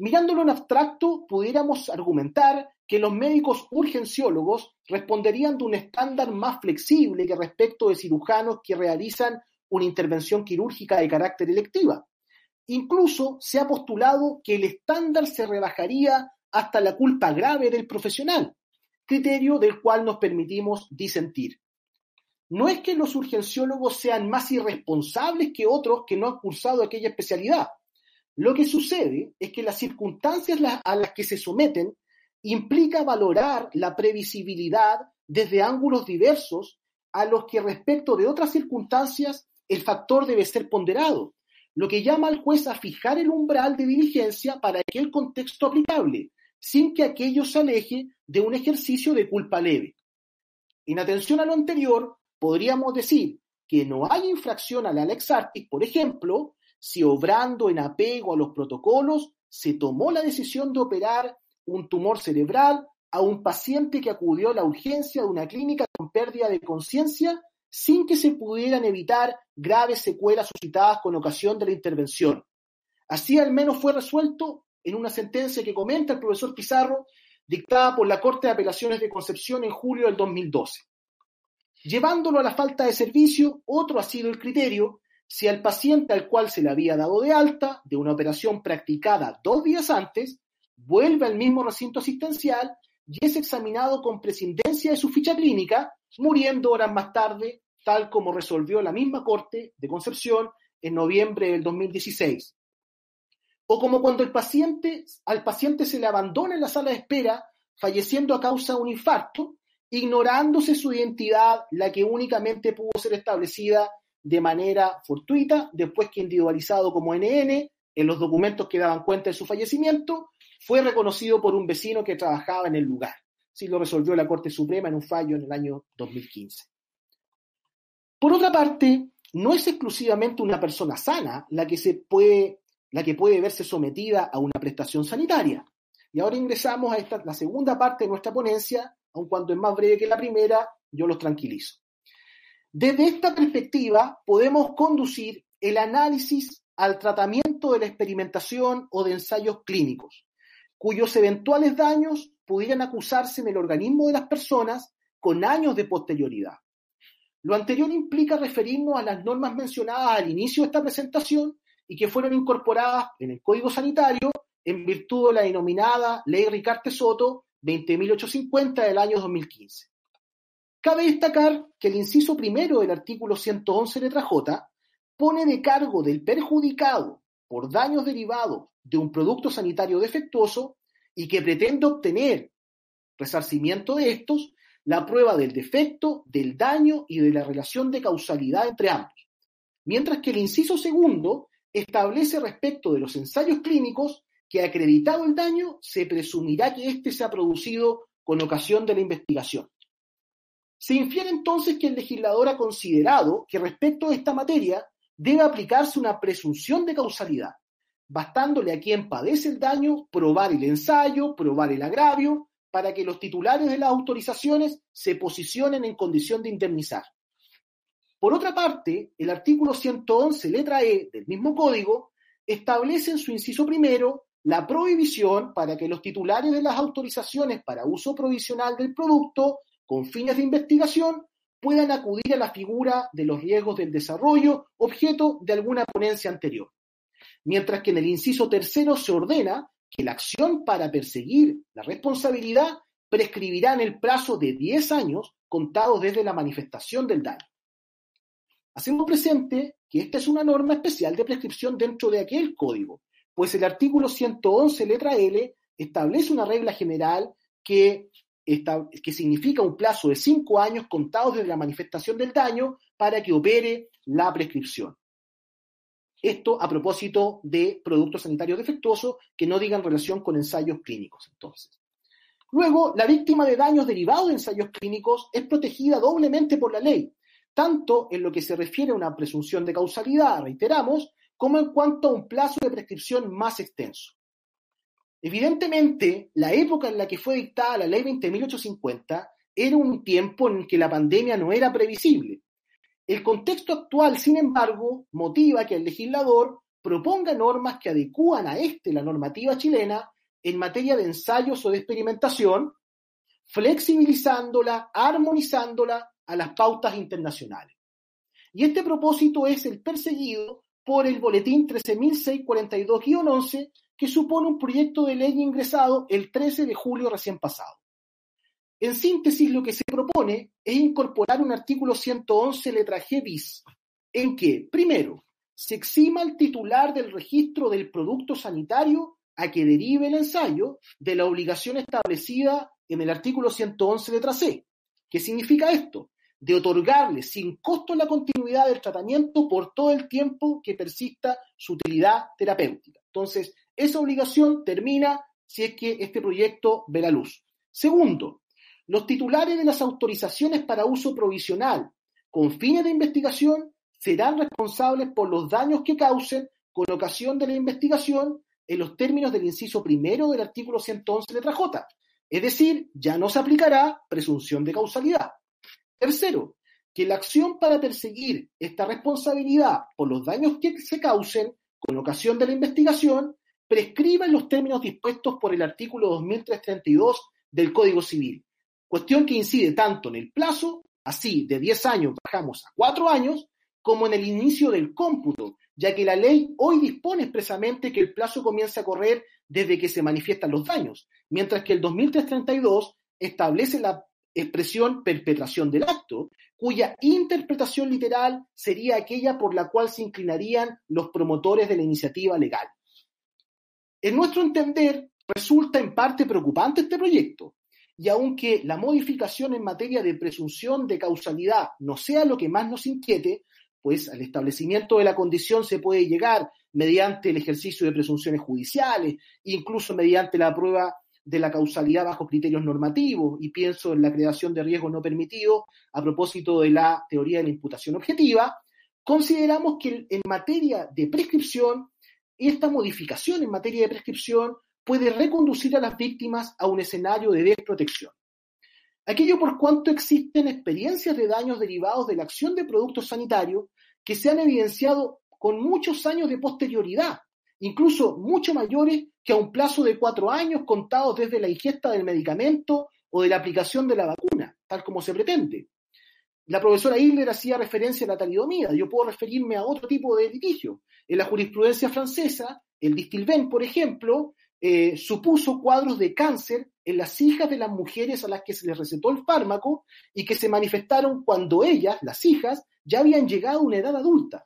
Mirándolo en abstracto, pudiéramos argumentar que los médicos urgenciólogos responderían de un estándar más flexible que respecto de cirujanos que realizan una intervención quirúrgica de carácter electiva. Incluso se ha postulado que el estándar se rebajaría hasta la culpa grave del profesional, criterio del cual nos permitimos disentir. No es que los urgenciólogos sean más irresponsables que otros que no han cursado aquella especialidad. Lo que sucede es que las circunstancias a las que se someten implica valorar la previsibilidad desde ángulos diversos a los que respecto de otras circunstancias el factor debe ser ponderado, lo que llama al juez a fijar el umbral de diligencia para aquel contexto aplicable, sin que aquello se aleje de un ejercicio de culpa leve. En atención a lo anterior, podríamos decir que no hay infracción a la Lex por ejemplo, si obrando en apego a los protocolos se tomó la decisión de operar un tumor cerebral a un paciente que acudió a la urgencia de una clínica con pérdida de conciencia sin que se pudieran evitar graves secuelas suscitadas con ocasión de la intervención. Así al menos fue resuelto en una sentencia que comenta el profesor Pizarro, dictada por la Corte de Apelaciones de Concepción en julio del 2012. Llevándolo a la falta de servicio, otro ha sido el criterio, si al paciente al cual se le había dado de alta de una operación practicada dos días antes vuelve al mismo recinto asistencial y es examinado con prescindencia de su ficha clínica, muriendo horas más tarde, tal como resolvió la misma Corte de Concepción en noviembre del 2016. O como cuando el paciente, al paciente se le abandona en la sala de espera, falleciendo a causa de un infarto, ignorándose su identidad, la que únicamente pudo ser establecida de manera fortuita, después que individualizado como NN, en los documentos que daban cuenta de su fallecimiento, fue reconocido por un vecino que trabajaba en el lugar. Así lo resolvió la Corte Suprema en un fallo en el año 2015. Por otra parte, no es exclusivamente una persona sana la que, se puede, la que puede verse sometida a una prestación sanitaria. Y ahora ingresamos a esta, la segunda parte de nuestra ponencia, aun cuando es más breve que la primera, yo los tranquilizo. Desde esta perspectiva podemos conducir el análisis al tratamiento de la experimentación o de ensayos clínicos, cuyos eventuales daños pudieran acusarse en el organismo de las personas con años de posterioridad. Lo anterior implica referirnos a las normas mencionadas al inicio de esta presentación y que fueron incorporadas en el Código Sanitario en virtud de la denominada Ley Ricarte Soto 20.850 del año 2015. Cabe destacar que el inciso primero del artículo 111 letra J pone de cargo del perjudicado por daños derivados de un producto sanitario defectuoso y que pretende obtener resarcimiento de estos la prueba del defecto, del daño y de la relación de causalidad entre ambos. Mientras que el inciso segundo establece respecto de los ensayos clínicos que acreditado el daño se presumirá que éste se ha producido con ocasión de la investigación. Se infiere entonces que el legislador ha considerado que respecto a esta materia debe aplicarse una presunción de causalidad, bastándole a quien padece el daño probar el ensayo, probar el agravio, para que los titulares de las autorizaciones se posicionen en condición de indemnizar. Por otra parte, el artículo 111, letra E del mismo código, establece en su inciso primero la prohibición para que los titulares de las autorizaciones para uso provisional del producto con fines de investigación puedan acudir a la figura de los riesgos del desarrollo, objeto de alguna ponencia anterior. Mientras que en el inciso tercero se ordena que la acción para perseguir la responsabilidad prescribirá en el plazo de 10 años contados desde la manifestación del daño. Hacemos presente que esta es una norma especial de prescripción dentro de aquel código, pues el artículo 111, letra L, establece una regla general que que significa un plazo de cinco años contados desde la manifestación del daño para que opere la prescripción. Esto a propósito de productos sanitarios defectuosos que no digan relación con ensayos clínicos. Entonces, luego, la víctima de daños derivados de ensayos clínicos es protegida doblemente por la ley, tanto en lo que se refiere a una presunción de causalidad, reiteramos, como en cuanto a un plazo de prescripción más extenso. Evidentemente, la época en la que fue dictada la ley 20.850 era un tiempo en que la pandemia no era previsible. El contexto actual, sin embargo, motiva que el legislador proponga normas que adecúan a este la normativa chilena en materia de ensayos o de experimentación, flexibilizándola, armonizándola a las pautas internacionales. Y este propósito es el perseguido por el Boletín 13.642-11, que supone un proyecto de ley ingresado el 13 de julio recién pasado. En síntesis, lo que se propone es incorporar un artículo 111 letra G bis, en que, primero, se exima al titular del registro del producto sanitario a que derive el ensayo de la obligación establecida en el artículo 111 letra C. ¿Qué significa esto? De otorgarle sin costo la continuidad del tratamiento por todo el tiempo que persista su utilidad terapéutica. Entonces, esa obligación termina si es que este proyecto ve la luz. Segundo, los titulares de las autorizaciones para uso provisional con fines de investigación serán responsables por los daños que causen con ocasión de la investigación en los términos del inciso primero del artículo 111 letra J. Es decir, ya no se aplicará presunción de causalidad. Tercero, que la acción para perseguir esta responsabilidad por los daños que se causen con ocasión de la investigación prescriba en los términos dispuestos por el artículo 2332 del Código Civil, cuestión que incide tanto en el plazo, así de 10 años bajamos a 4 años, como en el inicio del cómputo, ya que la ley hoy dispone expresamente que el plazo comienza a correr desde que se manifiestan los daños, mientras que el 2332 establece la expresión perpetración del acto, cuya interpretación literal sería aquella por la cual se inclinarían los promotores de la iniciativa legal. En nuestro entender, resulta en parte preocupante este proyecto, y aunque la modificación en materia de presunción de causalidad no sea lo que más nos inquiete, pues al establecimiento de la condición se puede llegar mediante el ejercicio de presunciones judiciales, incluso mediante la prueba de la causalidad bajo criterios normativos, y pienso en la creación de riesgos no permitidos a propósito de la teoría de la imputación objetiva, consideramos que en materia de prescripción, esta modificación en materia de prescripción puede reconducir a las víctimas a un escenario de desprotección. Aquello por cuanto existen experiencias de daños derivados de la acción de productos sanitarios que se han evidenciado con muchos años de posterioridad, incluso mucho mayores que a un plazo de cuatro años contados desde la ingesta del medicamento o de la aplicación de la vacuna, tal como se pretende. La profesora Hitler hacía referencia a la talidomida. Yo puedo referirme a otro tipo de litigio. En la jurisprudencia francesa, el distilben, por ejemplo, eh, supuso cuadros de cáncer en las hijas de las mujeres a las que se les recetó el fármaco y que se manifestaron cuando ellas, las hijas, ya habían llegado a una edad adulta.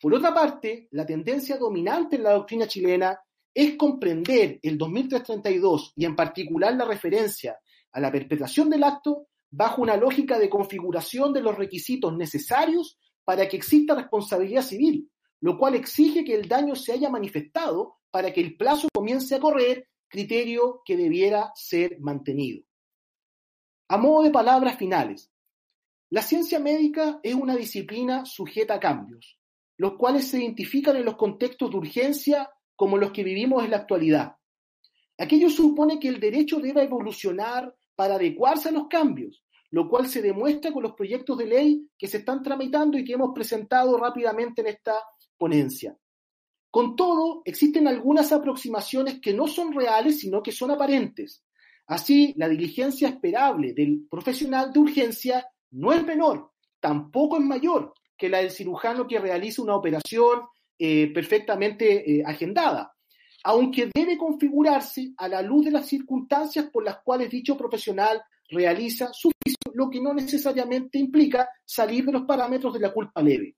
Por otra parte, la tendencia dominante en la doctrina chilena es comprender el 2332 y en particular la referencia a la perpetración del acto bajo una lógica de configuración de los requisitos necesarios para que exista responsabilidad civil, lo cual exige que el daño se haya manifestado para que el plazo comience a correr, criterio que debiera ser mantenido. A modo de palabras finales, la ciencia médica es una disciplina sujeta a cambios, los cuales se identifican en los contextos de urgencia como los que vivimos en la actualidad. Aquello supone que el derecho debe evolucionar para adecuarse a los cambios, lo cual se demuestra con los proyectos de ley que se están tramitando y que hemos presentado rápidamente en esta ponencia. Con todo, existen algunas aproximaciones que no son reales, sino que son aparentes. Así, la diligencia esperable del profesional de urgencia no es menor, tampoco es mayor que la del cirujano que realiza una operación eh, perfectamente eh, agendada, aunque debe configurarse a la luz de las circunstancias por las cuales dicho profesional realiza su juicio, lo que no necesariamente implica salir de los parámetros de la culpa leve.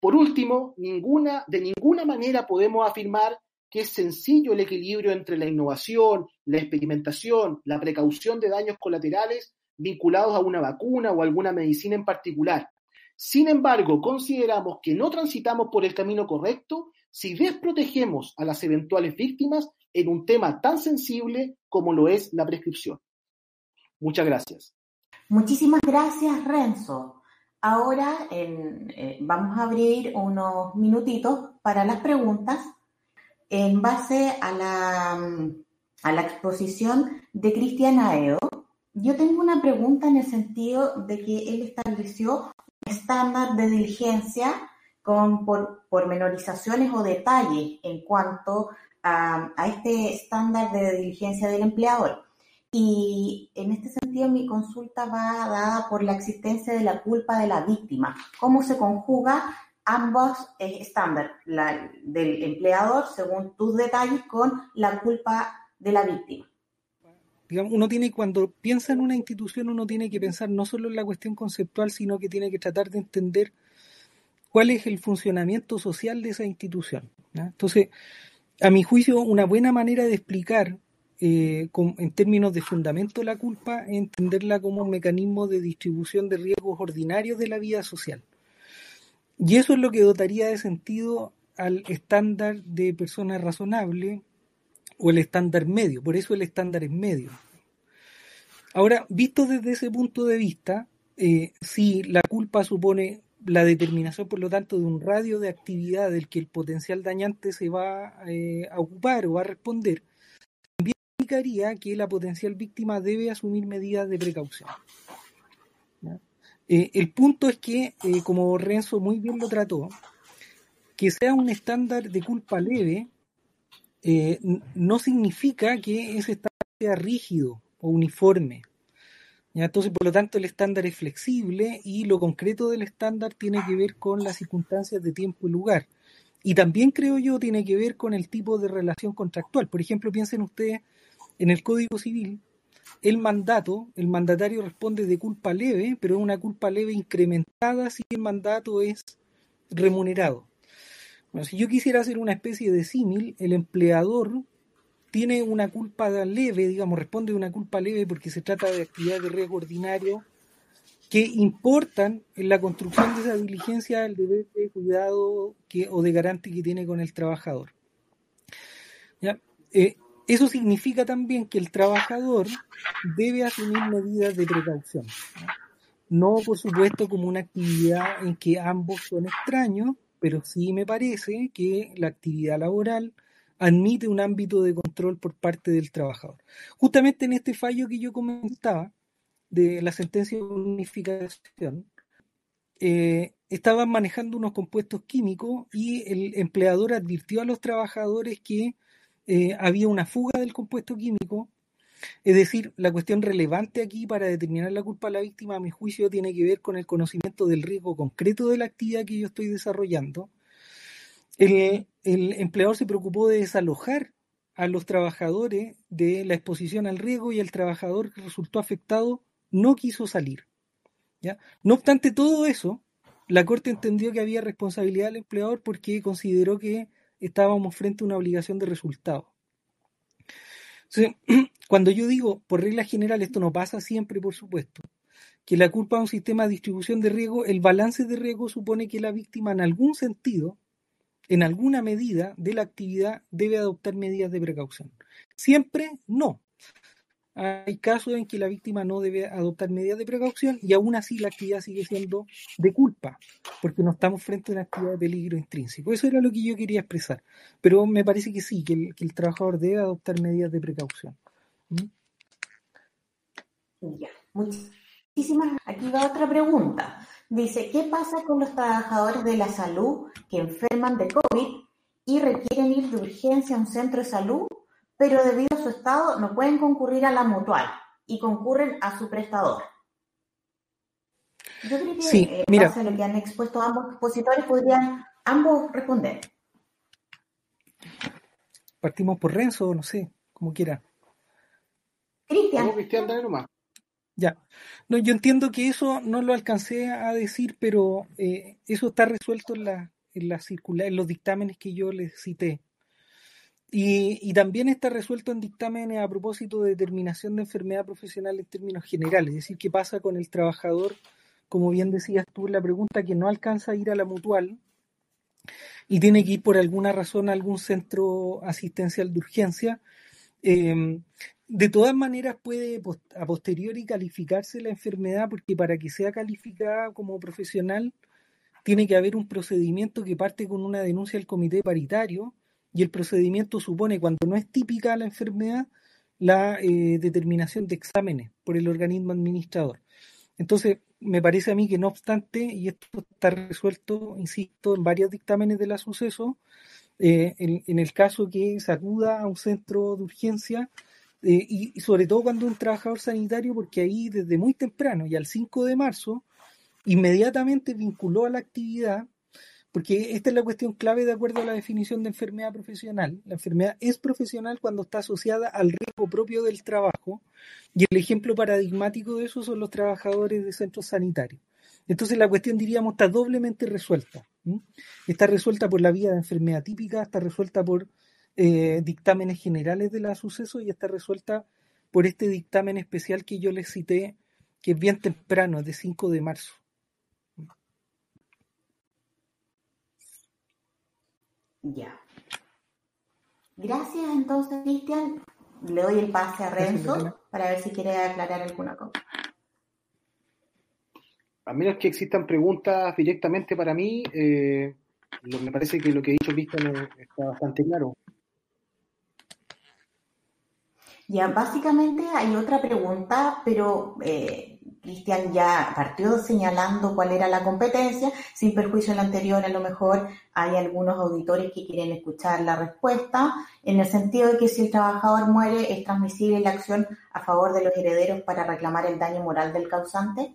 Por último, ninguna, de ninguna manera podemos afirmar que es sencillo el equilibrio entre la innovación, la experimentación, la precaución de daños colaterales vinculados a una vacuna o alguna medicina en particular. Sin embargo, consideramos que no transitamos por el camino correcto si desprotegemos a las eventuales víctimas en un tema tan sensible como lo es la prescripción. Muchas gracias. Muchísimas gracias, Renzo. Ahora eh, vamos a abrir unos minutitos para las preguntas en base a la, la exposición de Cristian Aedo. Yo tengo una pregunta en el sentido de que él estableció un estándar de diligencia con por, pormenorizaciones o detalles en cuanto a, a este estándar de diligencia del empleador. Y en este sentido mi consulta va dada por la existencia de la culpa de la víctima. ¿Cómo se conjuga ambos eh, estándares, del empleador según tus detalles con la culpa de la víctima? Uno tiene, cuando piensa en una institución, uno tiene que pensar no solo en la cuestión conceptual, sino que tiene que tratar de entender cuál es el funcionamiento social de esa institución. Entonces, a mi juicio, una buena manera de explicar eh, en términos de fundamento la culpa, entenderla como un mecanismo de distribución de riesgos ordinarios de la vida social. Y eso es lo que dotaría de sentido al estándar de persona razonable o el estándar medio, por eso el estándar es medio. Ahora, visto desde ese punto de vista, eh, si la culpa supone la determinación, por lo tanto, de un radio de actividad del que el potencial dañante se va eh, a ocupar o a responder, que la potencial víctima debe asumir medidas de precaución. Eh, el punto es que, como Renzo muy bien lo trató, que sea un estándar de culpa leve eh, no significa que ese estándar sea rígido o uniforme. Entonces, por lo tanto, el estándar es flexible y lo concreto del estándar tiene que ver con las circunstancias de tiempo y lugar. Y también creo yo tiene que ver con el tipo de relación contractual. Por ejemplo, piensen ustedes en el Código Civil, el mandato, el mandatario responde de culpa leve, pero es una culpa leve incrementada si el mandato es remunerado. Si yo quisiera hacer una especie de símil, el empleador tiene una culpa leve, digamos, responde de una culpa leve porque se trata de actividades de riesgo ordinario que importan en la construcción de esa diligencia el deber de cuidado que, o de garante que tiene con el trabajador. Eh, eso significa también que el trabajador debe asumir medidas de precaución. ¿no? por supuesto, como una actividad en que ambos son extraños, pero sí me parece que la actividad laboral admite un ámbito de control por parte del trabajador. Justamente en este fallo que yo comentaba de la sentencia de unificación, eh, estaban manejando unos compuestos químicos y el empleador advirtió a los trabajadores que eh, había una fuga del compuesto químico. Es decir, la cuestión relevante aquí para determinar la culpa de la víctima, a mi juicio, tiene que ver con el conocimiento del riesgo concreto de la actividad que yo estoy desarrollando el, empleador se preocupó de desalojar a los trabajadores de la exposición al riesgo y el trabajador que resultó afectado no quiso salir. No obstante todo eso, la Corte entendió que había responsabilidad del empleador porque consideró que estábamos frente a una obligación de resultado. cuando yo digo, por regla general, esto no pasa siempre, por supuesto, que la culpa de un sistema de distribución de riesgo, el balance de riesgo supone que la víctima en algún sentido en alguna medida de la actividad debe adoptar medidas de precaución. Siempre no. Hay casos en que la víctima no debe adoptar medidas de precaución y aún así la actividad sigue siendo de culpa, porque no estamos frente a una actividad de peligro intrínseco. Eso era lo que yo quería expresar. Pero me parece que sí, que el, trabajador debe adoptar medidas de precaución. Ya, muchísimas. Aquí va otra pregunta. Dice, ¿qué pasa con los trabajadores de la salud que enferman de COVID y requieren ir de urgencia a un centro de salud, pero debido a su estado no pueden concurrir a la mutual y concurren a su prestador? Yo creo que sí, eh, mira. lo que han expuesto ambos expositores podrían ambos responder. Partimos por Renzo, no sé, como quiera. Cristian. Cristian, dale nomás. Ya. No, yo entiendo que eso no lo alcancé a decir, pero eh, eso está resuelto en la, en la circular, en los dictámenes que yo les cité. Y, y, también está resuelto en dictámenes a propósito de determinación de enfermedad profesional en términos generales, es decir, qué pasa con el trabajador, como bien decías tú en la pregunta, que no alcanza a ir a la mutual y tiene que ir por alguna razón a algún centro asistencial de urgencia. Eh, de todas maneras puede a posteriori calificarse la enfermedad porque para que sea calificada como profesional tiene que haber un procedimiento que parte con una denuncia al comité paritario y el procedimiento supone cuando no es típica la enfermedad la eh, determinación de exámenes por el organismo administrador. Entonces, me parece a mí que no obstante, y esto está resuelto, insisto, en varios dictámenes de la suceso, eh, en, el caso que se acuda a un centro de urgencia, eh, y, sobre todo cuando un trabajador sanitario, porque ahí desde muy temprano y al 5 de marzo, inmediatamente vinculó a la actividad, porque esta es la cuestión clave de acuerdo a la definición de enfermedad profesional. La enfermedad es profesional cuando está asociada al riesgo propio del trabajo, y el ejemplo paradigmático de eso son los trabajadores de centros sanitarios. Entonces la cuestión, diríamos, está doblemente resuelta. Está resuelta por la vía de enfermedad típica, está resuelta por eh, dictámenes generales de la suceso y está resuelta por este dictamen especial que yo les cité, que es bien temprano, es de 5 de marzo. Ya. Gracias entonces, Cristian. Le doy el pase a Renzo para ver si quiere aclarar alguna cosa. A menos que existan preguntas directamente para mí, eh, me parece que lo que ha dicho Cristian está bastante claro. Ya, básicamente hay otra pregunta, pero eh, Cristian ya partió señalando cuál era la competencia, sin perjuicio la anterior, a lo mejor hay algunos auditores que quieren escuchar la respuesta, en el sentido de que si el trabajador muere, ¿es transmisible la acción a favor de los herederos para reclamar el daño moral del causante?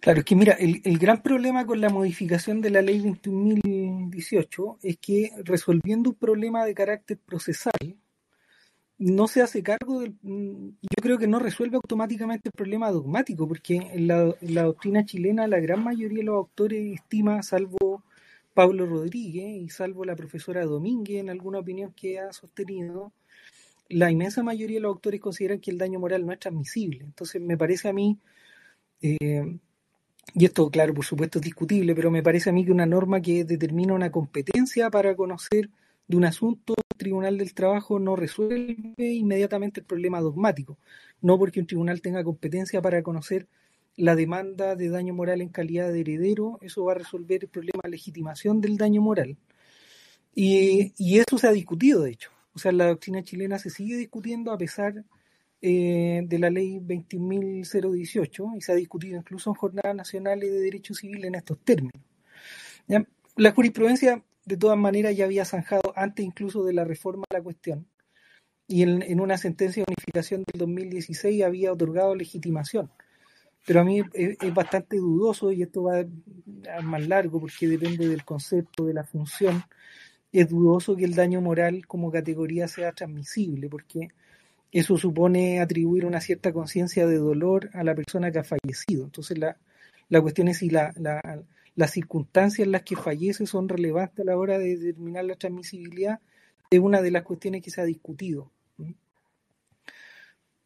Claro, es que mira, el, el gran problema con la modificación de la ley 21.018 es que resolviendo un problema de carácter procesal, no se hace cargo del... Mm, yo creo que no resuelve automáticamente el problema dogmático, porque en la, doctrina chilena la gran mayoría de los autores estima, salvo Pablo Rodríguez y salvo la profesora Domínguez en alguna opinión que ha sostenido, la inmensa mayoría de los autores consideran que el daño moral no es transmisible. Entonces me parece a mí, eh, y esto claro, por supuesto es discutible, pero me parece a mí que una norma que determina una competencia para conocer de un asunto, el Tribunal del Trabajo no resuelve inmediatamente el problema dogmático, no porque un tribunal tenga competencia para conocer la demanda de daño moral en calidad de heredero, eso va a resolver el problema de legitimación del daño moral. Y, eso se ha discutido, de hecho. O sea, la doctrina chilena se sigue discutiendo a pesar eh, de la ley 20.018 y se ha discutido incluso en jornadas nacionales de derecho civil en estos términos. La jurisprudencia de todas maneras ya había zanjado antes incluso de la reforma la cuestión y en, una sentencia de unificación del 2016 había otorgado legitimación. Pero a mí es, bastante dudoso y esto va más largo porque depende del concepto, de la función. Es dudoso que el daño moral como categoría sea transmisible porque eso supone atribuir una cierta conciencia de dolor a la persona que ha fallecido. Entonces la, la cuestión es si la, la las circunstancias en las que fallece son relevantes a la hora de determinar la transmisibilidad, es una de las cuestiones que se ha discutido.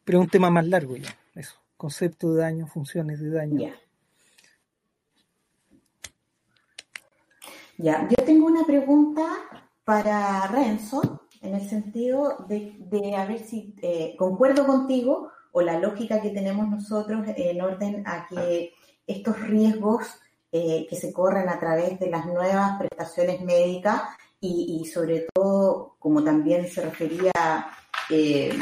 Pero es un tema más largo ya, eso, concepto de daño, funciones de daño. Ya. yo tengo una pregunta para Renzo, en el sentido de, a ver si eh, concuerdo contigo o la lógica que tenemos nosotros en orden a que estos riesgos eh, que se corren a través de las nuevas prestaciones médicas y, sobre todo, como también se refería eh,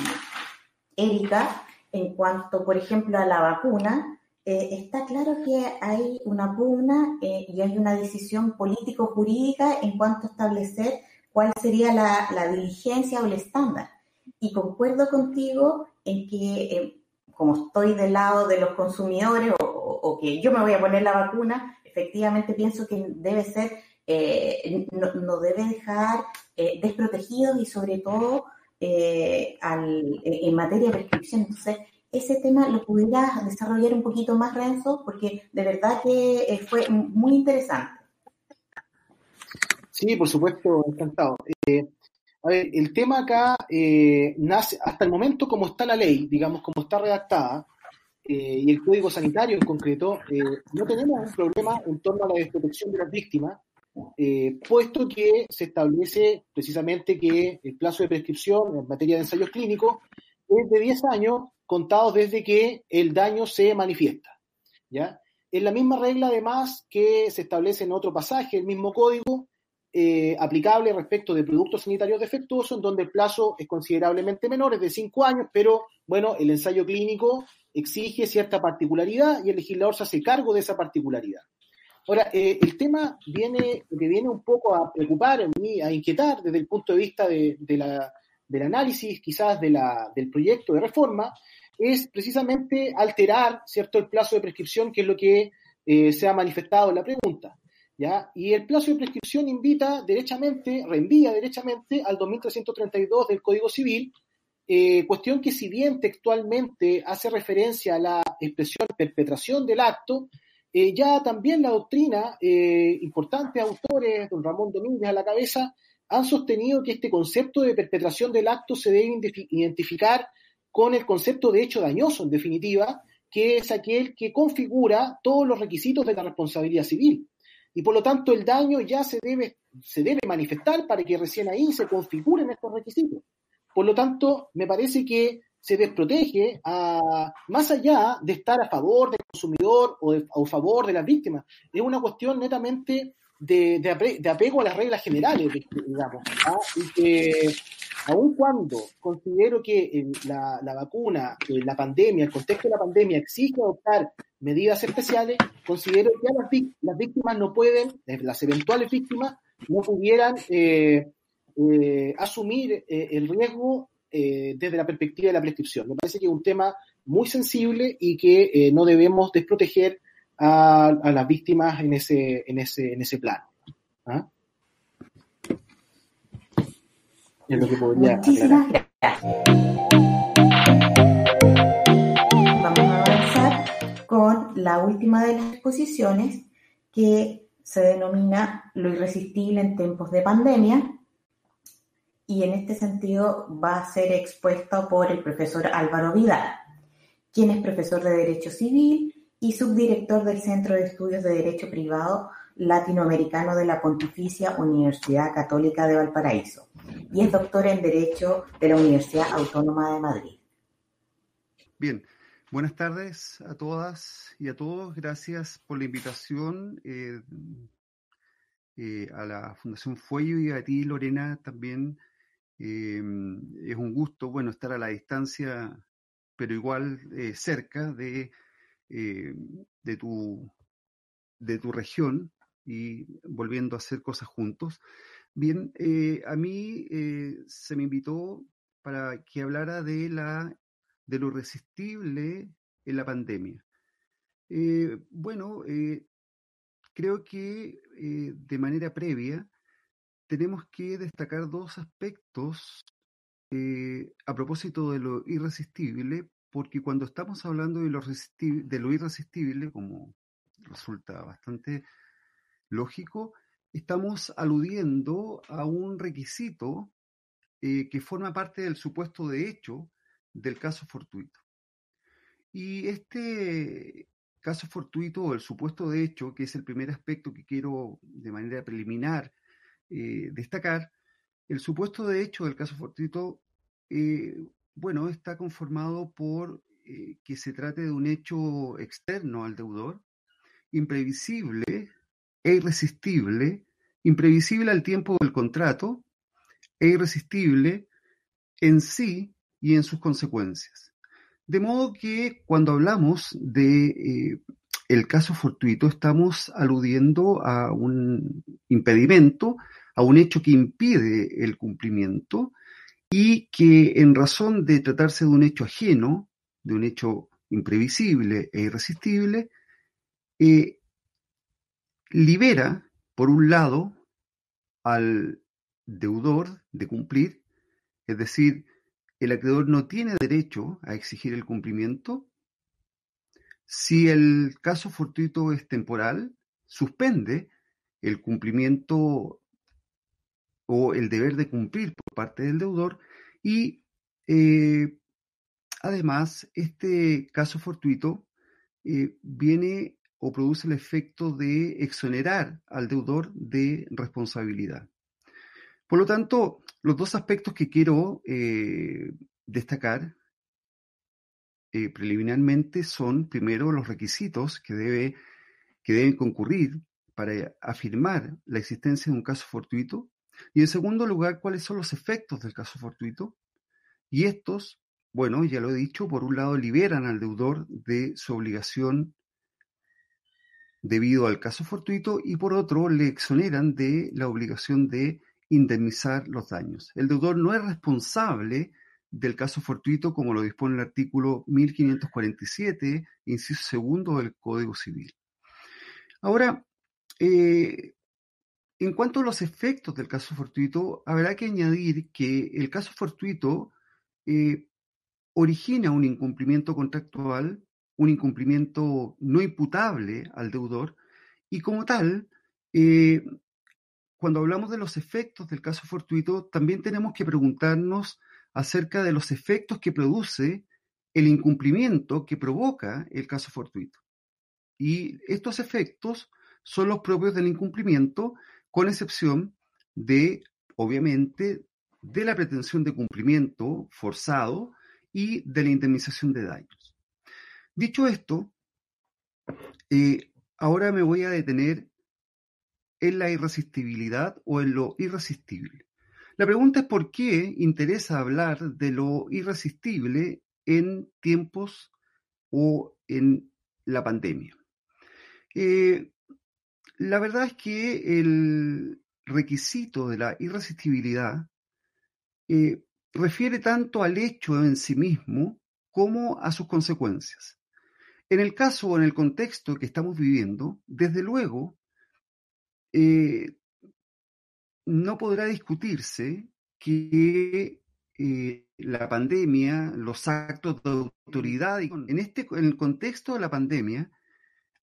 Erika, en cuanto, por ejemplo, a la vacuna, eh, está claro que hay una pugna y hay una decisión político-jurídica en cuanto a establecer cuál sería la, la, diligencia o el estándar. Y concuerdo contigo en que, como estoy del lado de los consumidores o, que yo me voy a poner la vacuna, efectivamente pienso que debe ser, eh, no, debe dejar eh, desprotegidos y sobre todo eh, en materia de prescripción. Entonces, ese tema lo pudieras desarrollar un poquito más, Renzo, porque de verdad que fue muy interesante. Sí, por supuesto, encantado. A ver, el tema acá nace, hasta el momento como está la ley, digamos, como está redactada, eh, y el Código Sanitario en concreto, eh, no tenemos un problema en torno a la desprotección de las víctimas, eh, puesto que se establece precisamente que el plazo de prescripción en materia de ensayos clínicos es de 10 años contados desde que el daño se manifiesta. ¿ya? Es la misma regla, además, que se establece en otro pasaje, el mismo código, aplicable respecto de productos sanitarios defectuosos, en donde el plazo es considerablemente menor, es de 5 años, pero bueno, el ensayo clínico exige cierta particularidad y el legislador se hace cargo de esa particularidad. Ahora, eh, el tema viene, que viene un poco a preocupar, a, inquietar desde el punto de vista de, del análisis quizás de la, del proyecto de reforma, es precisamente alterar cierto el plazo de prescripción, que es lo que eh, se ha manifestado en la pregunta. ¿Ya? Y el plazo de prescripción invita derechamente, reenvía derechamente al 2332 del Código Civil, eh, cuestión que si bien textualmente hace referencia a la expresión perpetración del acto, eh, ya también la doctrina, eh, importantes autores, don Ramón Domínguez a la cabeza, han sostenido que este concepto de perpetración del acto se debe identificar con el concepto de hecho dañoso, en definitiva, que es aquel que configura todos los requisitos de la responsabilidad civil. Y por lo tanto el daño ya se debe, se debe manifestar para que recién ahí se configuren estos requisitos. Por lo tanto, me parece que se desprotege a, más allá de estar a favor del consumidor o, a favor de las víctimas. Es una cuestión netamente de, apego a las reglas generales, digamos, ¿ah? y que aun cuando considero que la, vacuna, la pandemia, el contexto de la pandemia exige adoptar medidas especiales, considero que las, las víctimas no pueden, eh, las eventuales víctimas, no pudieran eh, eh, asumir el riesgo desde la perspectiva de la prescripción. Me parece que es un tema muy sensible y que no debemos desproteger a, las víctimas en ese, en ese, en ese plano. ¿Ah? Es lo que podría Muchísimas gracias. Vamos a avanzar con la última de las exposiciones que se denomina Lo irresistible en tiempos de pandemia y en este sentido va a ser expuesto por el profesor Álvaro Vidal, quien es profesor de Derecho Civil y subdirector del Centro de Estudios de Derecho Privado Latinoamericano de la Pontificia Universidad Católica de Valparaíso y es doctor en Derecho de la Universidad Autónoma de Madrid. Bien, buenas tardes a todas y a todos. Gracias por la invitación eh, eh, a la Fundación Fuello y a ti, Lorena, también. Eh, es un gusto, bueno, estar a la distancia, pero igual cerca de eh, de, tu, de tu región y volviendo a hacer cosas juntos. Bien, eh, a mí eh, se me invitó para que hablara de, la, de lo irresistible en la pandemia. bueno, creo que de manera previa tenemos que destacar dos aspectos a propósito de lo irresistible porque cuando estamos hablando de lo, irresistible, como resulta bastante lógico, estamos aludiendo a un requisito eh, que forma parte del supuesto de hecho del caso fortuito. Y este caso fortuito o el supuesto de hecho, que es el primer aspecto que quiero de manera preliminar eh, destacar, el supuesto de hecho del caso fortuito eh, bueno, está conformado por eh, que se trate de un hecho externo al deudor, imprevisible e irresistible, imprevisible al tiempo del contrato e irresistible en sí y en sus consecuencias. De modo que cuando hablamos de eh, el caso fortuito estamos aludiendo a un impedimento, a un hecho que impide el cumplimiento y que en razón de tratarse de un hecho ajeno, de un hecho imprevisible e irresistible, eh, libera, por un lado, al deudor de cumplir, es decir, el acreedor no tiene derecho a exigir el cumplimiento. Si el caso fortuito es temporal, suspende el cumplimiento o el deber de cumplir por parte del deudor y eh, además este caso fortuito eh, viene o produce el efecto de exonerar al deudor de responsabilidad. Por lo tanto, los dos aspectos que quiero eh, destacar preliminarmente son, primero, los requisitos que, debe, que deben concurrir para afirmar la existencia de un caso fortuito y en segundo lugar, cuáles son los efectos del caso fortuito. Y estos, bueno, ya lo he dicho, por un lado liberan al deudor de su obligación debido al caso fortuito y por otro le exoneran de la obligación de indemnizar los daños. El deudor no es responsable del caso fortuito como lo dispone el artículo 1547, inciso segundo del Código Civil. Ahora, eh, en cuanto a los efectos del caso fortuito, habrá que añadir que el caso fortuito eh, origina un incumplimiento contractual, un incumplimiento no imputable al deudor, y como tal, eh, cuando hablamos de los efectos del caso fortuito, también tenemos que preguntarnos acerca de los efectos que produce el incumplimiento que provoca el caso fortuito. Y estos efectos son los propios del incumplimiento con excepción de, obviamente, de la pretensión de cumplimiento forzado y de la indemnización de daños. Dicho esto, eh, ahora me voy a detener en la irresistibilidad o en lo irresistible. La pregunta es por qué interesa hablar de lo irresistible en tiempos o en la pandemia. Eh, la verdad es que el requisito de la irresistibilidad eh, refiere tanto al hecho en sí mismo como a sus consecuencias. En el caso o en el contexto que estamos viviendo, desde luego, eh, no podrá discutirse que eh, la pandemia, los actos de autoridad, en, este, en el contexto de la pandemia,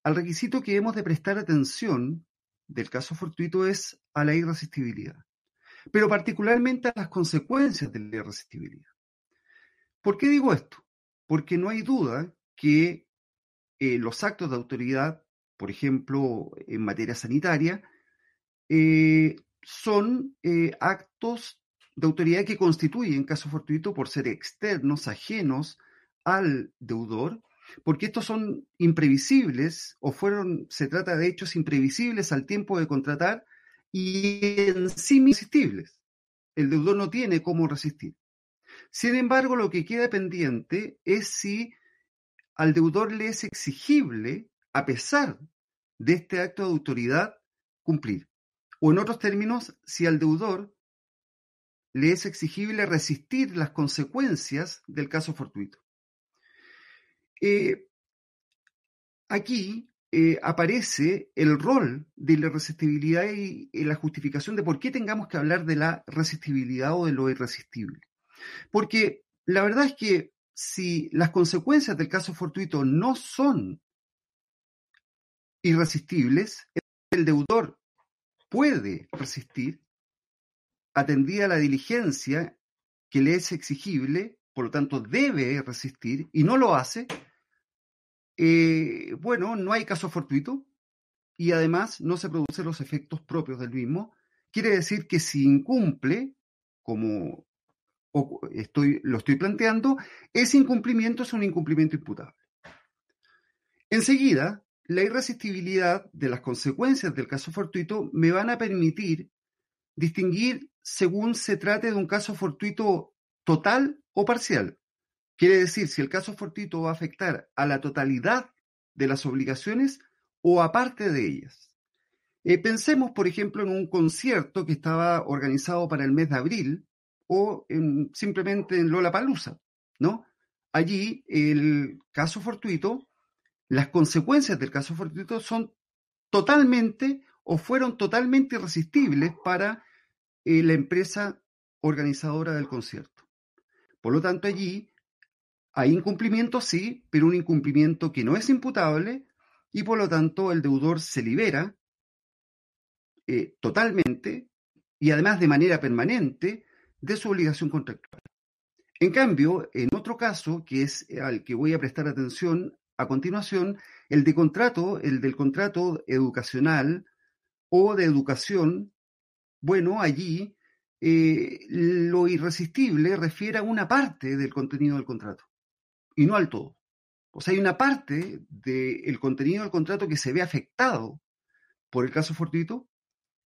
al requisito que hemos de prestar atención del caso fortuito es a la irresistibilidad, pero particularmente a las consecuencias de la irresistibilidad. ¿Por qué digo esto? Porque no hay duda que eh, los actos de autoridad, por ejemplo, en materia sanitaria, eh, son eh, actos de autoridad que constituyen caso fortuito por ser externos, ajenos al deudor, porque estos son imprevisibles o fueron, se trata de hechos imprevisibles al tiempo de contratar y en sí irresistibles. El deudor no tiene cómo resistir. Sin embargo, lo que queda pendiente es si al deudor le es exigible, a pesar de este acto de autoridad, cumplir. O en otros términos, si al deudor le es exigible resistir las consecuencias del caso fortuito. Eh, aquí eh, aparece el rol de la resistibilidad y, la justificación de por qué tengamos que hablar de la resistibilidad o de lo irresistible. Porque la verdad es que si las consecuencias del caso fortuito no son irresistibles, el deudor puede resistir, atendida la diligencia que le es exigible, por lo tanto debe resistir y no lo hace, eh, bueno, no hay caso fortuito y además no se producen los efectos propios del mismo. Quiere decir que si incumple, como estoy, lo estoy planteando, ese incumplimiento es un incumplimiento imputable. Enseguida, la irresistibilidad de las consecuencias del caso fortuito me van a permitir distinguir según se trate de un caso fortuito total o parcial. Quiere decir si el caso fortuito va a afectar a la totalidad de las obligaciones o a parte de ellas. Eh, pensemos, por ejemplo, en un concierto que estaba organizado para el mes de abril o simplemente en Lola Palusa, ¿no? Allí el caso fortuito, las consecuencias del caso fortuito son totalmente o fueron totalmente irresistibles para eh, la empresa organizadora del concierto. Por lo tanto, allí hay incumplimiento, sí, pero un incumplimiento que no es imputable y por lo tanto el deudor se libera eh, totalmente y además de manera permanente de su obligación contractual. En cambio, en otro caso, que es al que voy a prestar atención a continuación, el de contrato, el del contrato educacional o de educación, bueno, allí eh, lo irresistible refiere a una parte del contenido del contrato y no al todo. O sea, hay una parte del contenido del contrato que se ve afectado por el caso fortuito.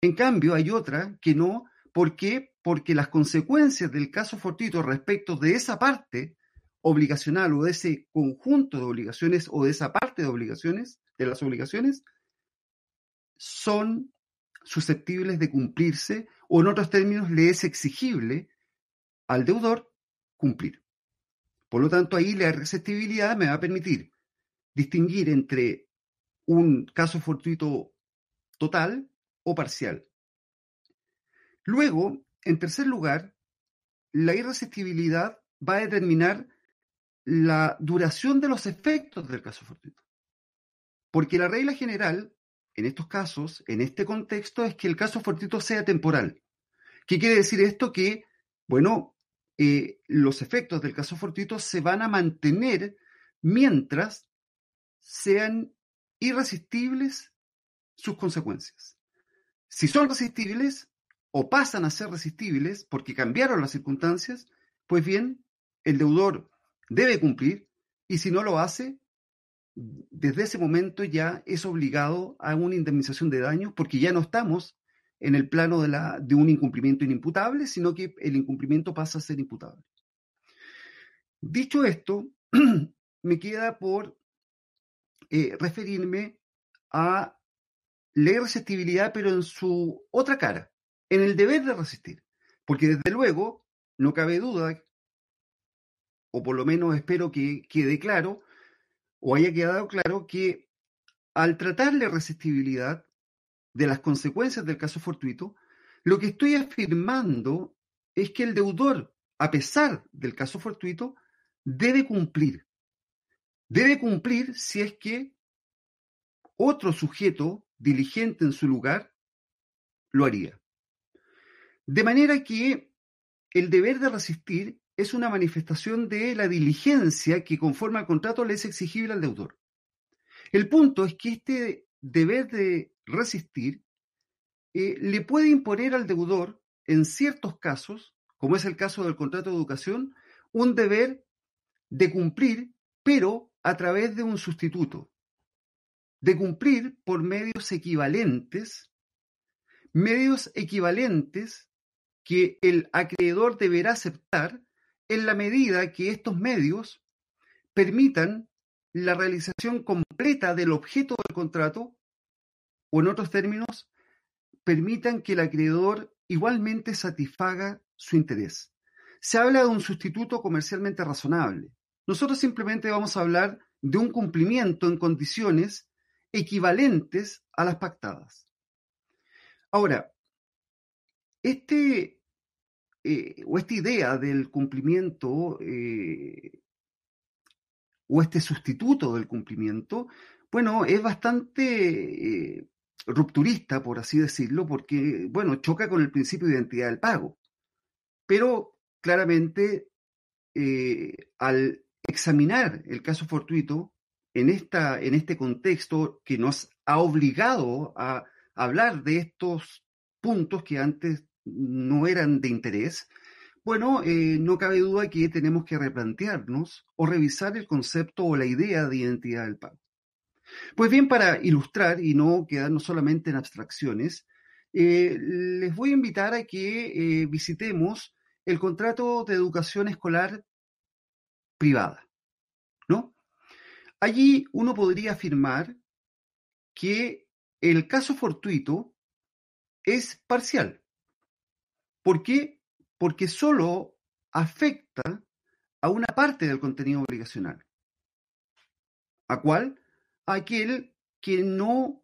En cambio, hay otra que no. ¿Por qué? Porque las consecuencias del caso fortuito respecto de esa parte obligacional o de ese conjunto de obligaciones o de esa parte de obligaciones, de las obligaciones, son susceptibles de cumplirse o en otros términos le es exigible al deudor cumplir. Por lo tanto, ahí la receptibilidad me va a permitir distinguir entre un caso fortuito total o parcial. Luego, en tercer lugar, la irreceptibilidad va a determinar la duración de los efectos del caso fortuito. Porque la regla general, en estos casos, en este contexto, es que el caso fortuito sea temporal. ¿Qué quiere decir esto? Que, bueno, eh, los efectos del caso fortuito se van a mantener mientras sean irresistibles sus consecuencias. Si son resistibles o pasan a ser resistibles porque cambiaron las circunstancias, pues bien, el deudor debe cumplir y si no lo hace, desde ese momento ya es obligado a una indemnización de daños porque ya no estamos en el plano de, la, de un incumplimiento inimputable, sino que el incumplimiento pasa a ser imputable. Dicho esto, me queda por eh, referirme a la irresistibilidad, pero en su otra cara, en el deber de resistir. Porque desde luego, no cabe duda, o por lo menos espero que quede claro, o haya quedado claro, que al tratar la irresistibilidad de las consecuencias del caso fortuito, lo que estoy afirmando es que el deudor, a pesar del caso fortuito, debe cumplir. Debe cumplir si es que otro sujeto diligente en su lugar lo haría. De manera que el deber de resistir es una manifestación de la diligencia que conforme al contrato le es exigible al deudor. El punto es que este deber de resistir eh, le puede imponer al deudor, en ciertos casos, como es el caso del contrato de educación, un deber de cumplir, pero a través de un sustituto, de cumplir por medios equivalentes, medios equivalentes que el acreedor deberá aceptar en la medida que estos medios permitan la realización completa del objeto del contrato o en otros términos, permitan que el acreedor igualmente satisfaga su interés. Se habla de un sustituto comercialmente razonable. Nosotros simplemente vamos a hablar de un cumplimiento en condiciones equivalentes a las pactadas. Ahora, este eh, o esta idea del cumplimiento eh, o este sustituto del cumplimiento, bueno, es bastante eh, rupturista, por así decirlo, porque, bueno, choca con el principio de identidad del pago. Pero claramente, al examinar el caso fortuito en, esta, en este contexto que nos ha obligado a hablar de estos puntos que antes no eran de interés, bueno, eh, no cabe duda que tenemos que replantearnos o revisar el concepto o la idea de identidad del pago. Pues bien, para ilustrar y no quedarnos solamente en abstracciones, eh, les voy a invitar a que eh, visitemos el contrato de educación escolar privada, ¿no? Allí uno podría afirmar que el caso fortuito es parcial, ¿Por qué? Porque solo afecta a una parte del contenido obligacional. ¿A cuál? Aquel que no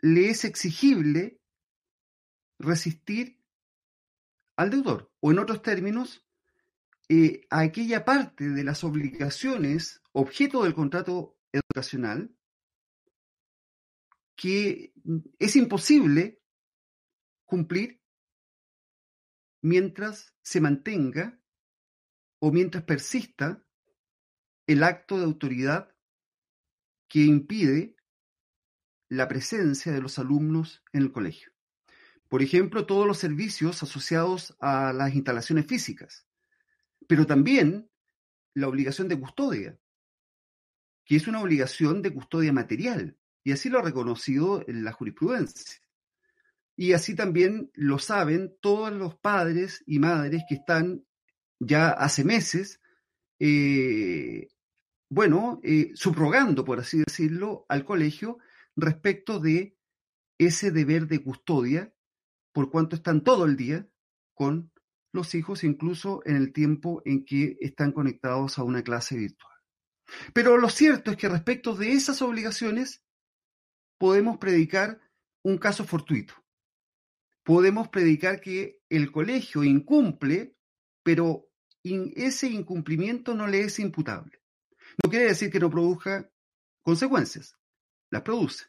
le es exigible resistir al deudor. O en otros términos, eh, a aquella parte de las obligaciones objeto del contrato educacional que es imposible cumplir mientras se mantenga o mientras persista el acto de autoridad que impide la presencia de los alumnos en el colegio. Por ejemplo, todos los servicios asociados a las instalaciones físicas, pero también la obligación de custodia, que es una obligación de custodia material, y así lo ha reconocido la jurisprudencia. Y así también lo saben todos los padres y madres que están ya hace meses, eh, bueno, eh, subrogando, por así decirlo, al colegio respecto de ese deber de custodia, por cuanto están todo el día con los hijos, incluso en el tiempo en que están conectados a una clase virtual. Pero lo cierto es que respecto de esas obligaciones podemos predicar un caso fortuito podemos predicar que el colegio incumple, pero ese incumplimiento no le es imputable. No quiere decir que no produzca consecuencias, las produce,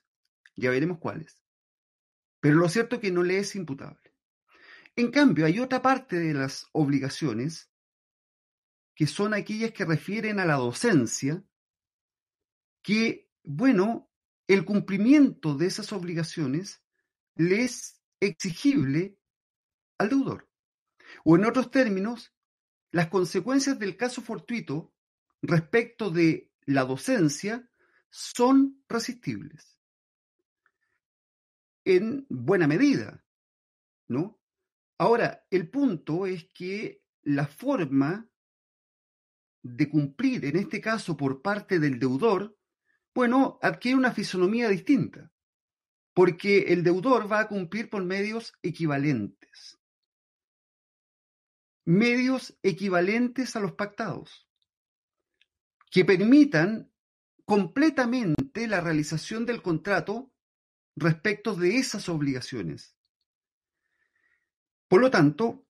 ya veremos cuáles. Pero lo cierto es que no le es imputable. En cambio, hay otra parte de las obligaciones que son aquellas que refieren a la docencia, que, bueno, el cumplimiento de esas obligaciones les exigible al deudor. O en otros términos, las consecuencias del caso fortuito respecto de la docencia son resistibles. En buena medida, ¿no? Ahora, el punto es que la forma de cumplir, en este caso por parte del deudor, bueno, adquiere una fisonomía distinta, porque el deudor va a cumplir por medios equivalentes. Medios equivalentes a los pactados, que permitan completamente la realización del contrato respecto de esas obligaciones. Por lo tanto,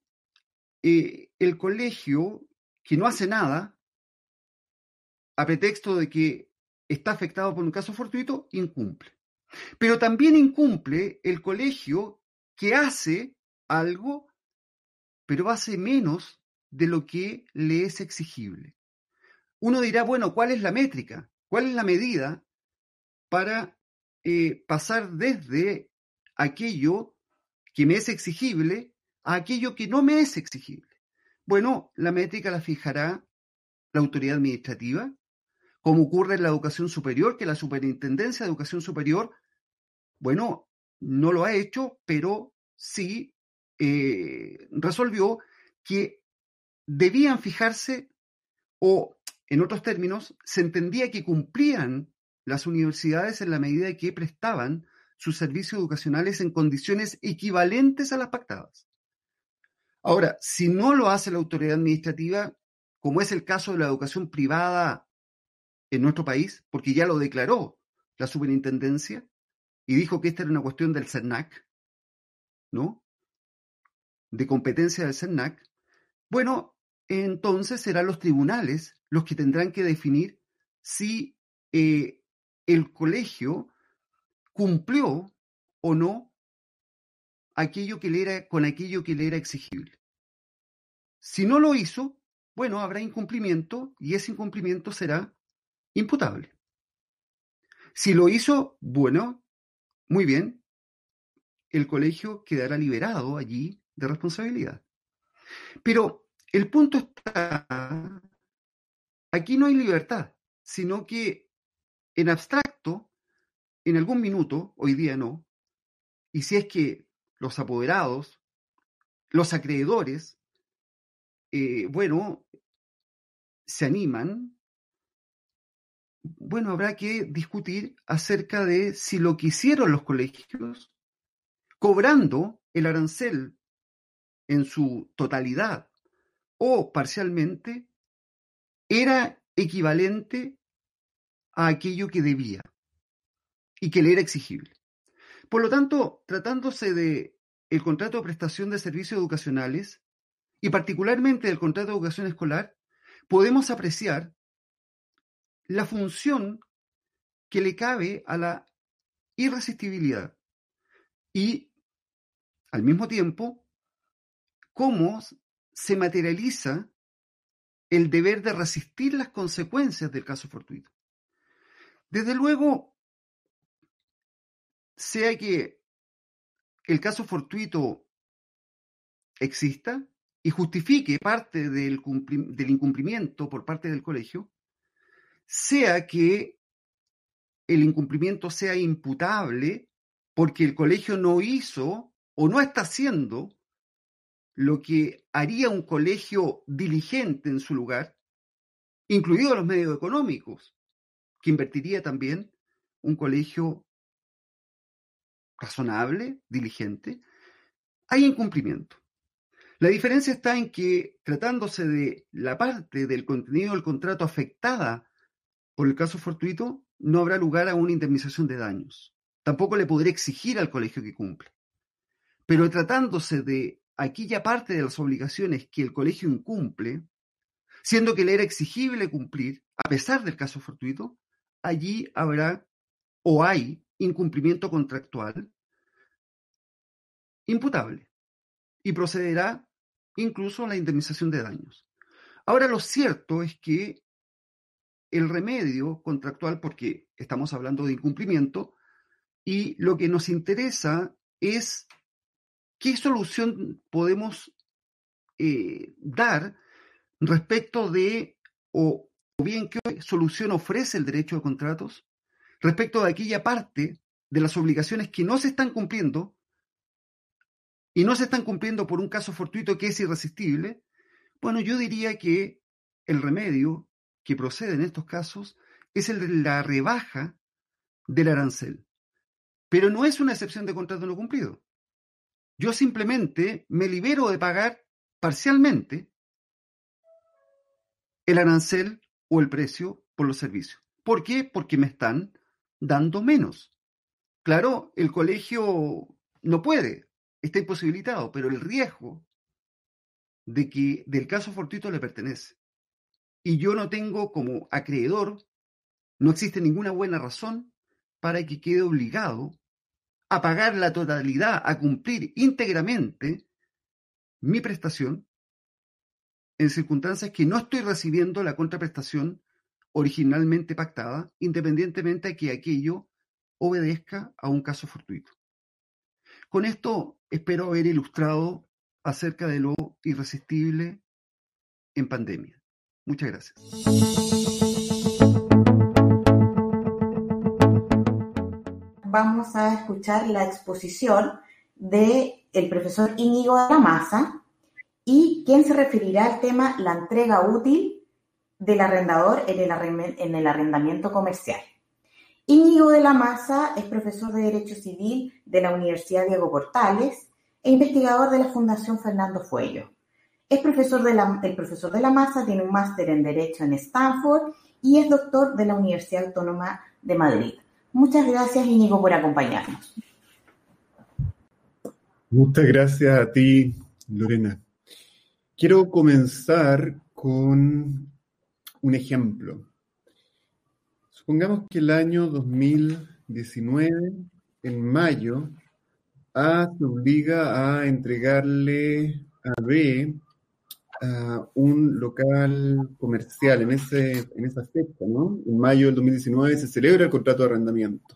eh, el colegio que no hace nada, a pretexto de que está afectado por un caso fortuito, incumple. Pero también incumple el colegio que hace algo, pero hace menos de lo que le es exigible. Uno dirá, bueno, ¿cuál es la métrica? ¿Cuál es la medida para eh, pasar desde aquello que me es exigible a aquello que no me es exigible? Bueno, la métrica la fijará la autoridad administrativa, como ocurre en la educación superior, que la Superintendencia de Educación Superior, bueno, no lo ha hecho, pero sí eh, resolvió que debían fijarse o en otros términos, se entendía que cumplían las universidades en la medida que prestaban sus servicios educacionales en condiciones equivalentes a las pactadas. Ahora, si no lo hace la autoridad administrativa, como es el caso de la educación privada en nuestro país, porque ya lo declaró la superintendencia y dijo que esta era una cuestión del CERNAC, ¿no? De competencia del CERNAC. Bueno, entonces serán los tribunales los que tendrán que definir si eh, el colegio cumplió o no aquello que le era, con aquello que le era exigible. Si no lo hizo, bueno, habrá incumplimiento y ese incumplimiento será imputable. Si lo hizo, bueno, muy bien, el colegio quedará liberado allí de responsabilidad. Pero el punto está Aquí no hay libertad, sino que en abstracto, en algún minuto, hoy día no, y si es que los apoderados, los acreedores, eh, bueno, se animan, bueno, habrá que discutir acerca de si lo que hicieron los colegios, cobrando el arancel en su totalidad o parcialmente, era equivalente a aquello que debía y que le era exigible. Por lo tanto, tratándose de el contrato de prestación de servicios educacionales y particularmente del contrato de educación escolar, podemos apreciar la función que le cabe a la irresistibilidad y al mismo tiempo cómo se materializa el deber de resistir las consecuencias del caso fortuito. Desde luego, sea que el caso fortuito exista y justifique parte del, del incumplimiento por parte del colegio, sea que el incumplimiento sea imputable porque el colegio no hizo o no está haciendo lo que haría un colegio diligente en su lugar, incluidos los medios económicos, que invertiría también un colegio razonable, diligente, hay incumplimiento. La diferencia está en que, tratándose de la parte del contenido del contrato afectada por el caso fortuito, no habrá lugar a una indemnización de daños. Tampoco le podré exigir al colegio que cumpla. Pero tratándose de aquella parte de las obligaciones que el colegio incumple, siendo que le era exigible cumplir, a pesar del caso fortuito, allí habrá o hay incumplimiento contractual imputable y procederá incluso a la indemnización de daños. Ahora, lo cierto es que el remedio contractual, porque estamos hablando de incumplimiento, y lo que nos interesa es ¿Qué solución podemos eh, dar respecto de, o, bien qué solución ofrece el derecho de contratos respecto de aquella parte de las obligaciones que no se están cumpliendo y no se están cumpliendo por un caso fortuito que es irresistible, bueno, yo diría que el remedio que procede en estos casos es el de la rebaja del arancel. Pero no es una excepción de contrato no cumplido. Yo simplemente me libero de pagar parcialmente el arancel o el precio por los servicios. ¿Por qué? Porque me están dando menos. Claro, el colegio no puede, está imposibilitado, pero el riesgo de que del caso fortuito le pertenece. Y yo no tengo como acreedor, no existe ninguna buena razón para que quede obligado a pagar la totalidad, a cumplir íntegramente mi prestación en circunstancias que no estoy recibiendo la contraprestación originalmente pactada, independientemente de que aquello obedezca a un caso fortuito. Con esto espero haber ilustrado acerca de lo irresistible en pandemia. Muchas gracias. Vamos a escuchar la exposición del el profesor Íñigo de la Maza y quien se referirá al tema la entrega útil del arrendador en el, en el arrendamiento comercial. Íñigo de la Maza es profesor de Derecho Civil de la Universidad Diego Portales e investigador de la Fundación Fernando Fuello. Es profesor de el profesor de la Maza, tiene un máster en Derecho en Stanford y es doctor de la Universidad Autónoma de Madrid. Muchas gracias, Íñigo, por acompañarnos. Muchas gracias a ti, Lorena. Quiero comenzar con un ejemplo. Supongamos que el año 2019, en mayo, A se obliga a entregarle a B un local comercial en, ese, en esa fecha, ¿no? En mayo del 2019 se celebra el contrato de arrendamiento.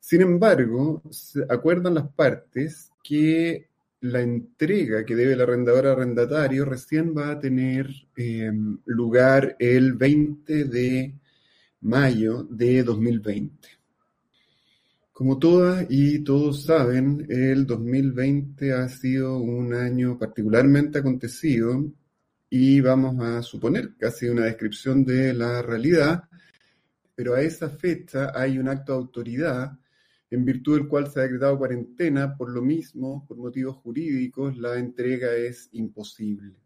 Sin embargo, se acuerdan las partes que la entrega que debe el arrendador arrendatario recién va a tener eh, lugar el 20 de mayo de 2020. Como todas y todos saben, el 2020 ha sido un año particularmente acontecido y vamos a suponer casi una descripción de la realidad, pero a esa fecha hay un acto de autoridad en virtud del cual se ha decretado cuarentena, por lo mismo, por motivos jurídicos, la entrega es imposible.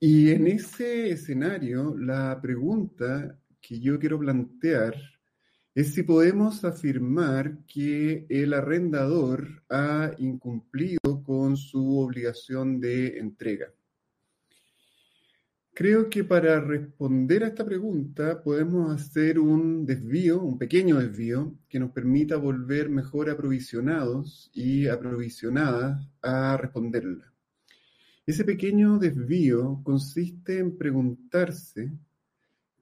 Y en ese escenario, la pregunta que yo quiero plantear es si podemos afirmar que el arrendador ha incumplido con su obligación de entrega. Creo que para responder a esta pregunta podemos hacer un desvío, un pequeño desvío, que nos permita volver mejor aprovisionados y aprovisionadas a responderla. Ese pequeño desvío consiste en preguntarse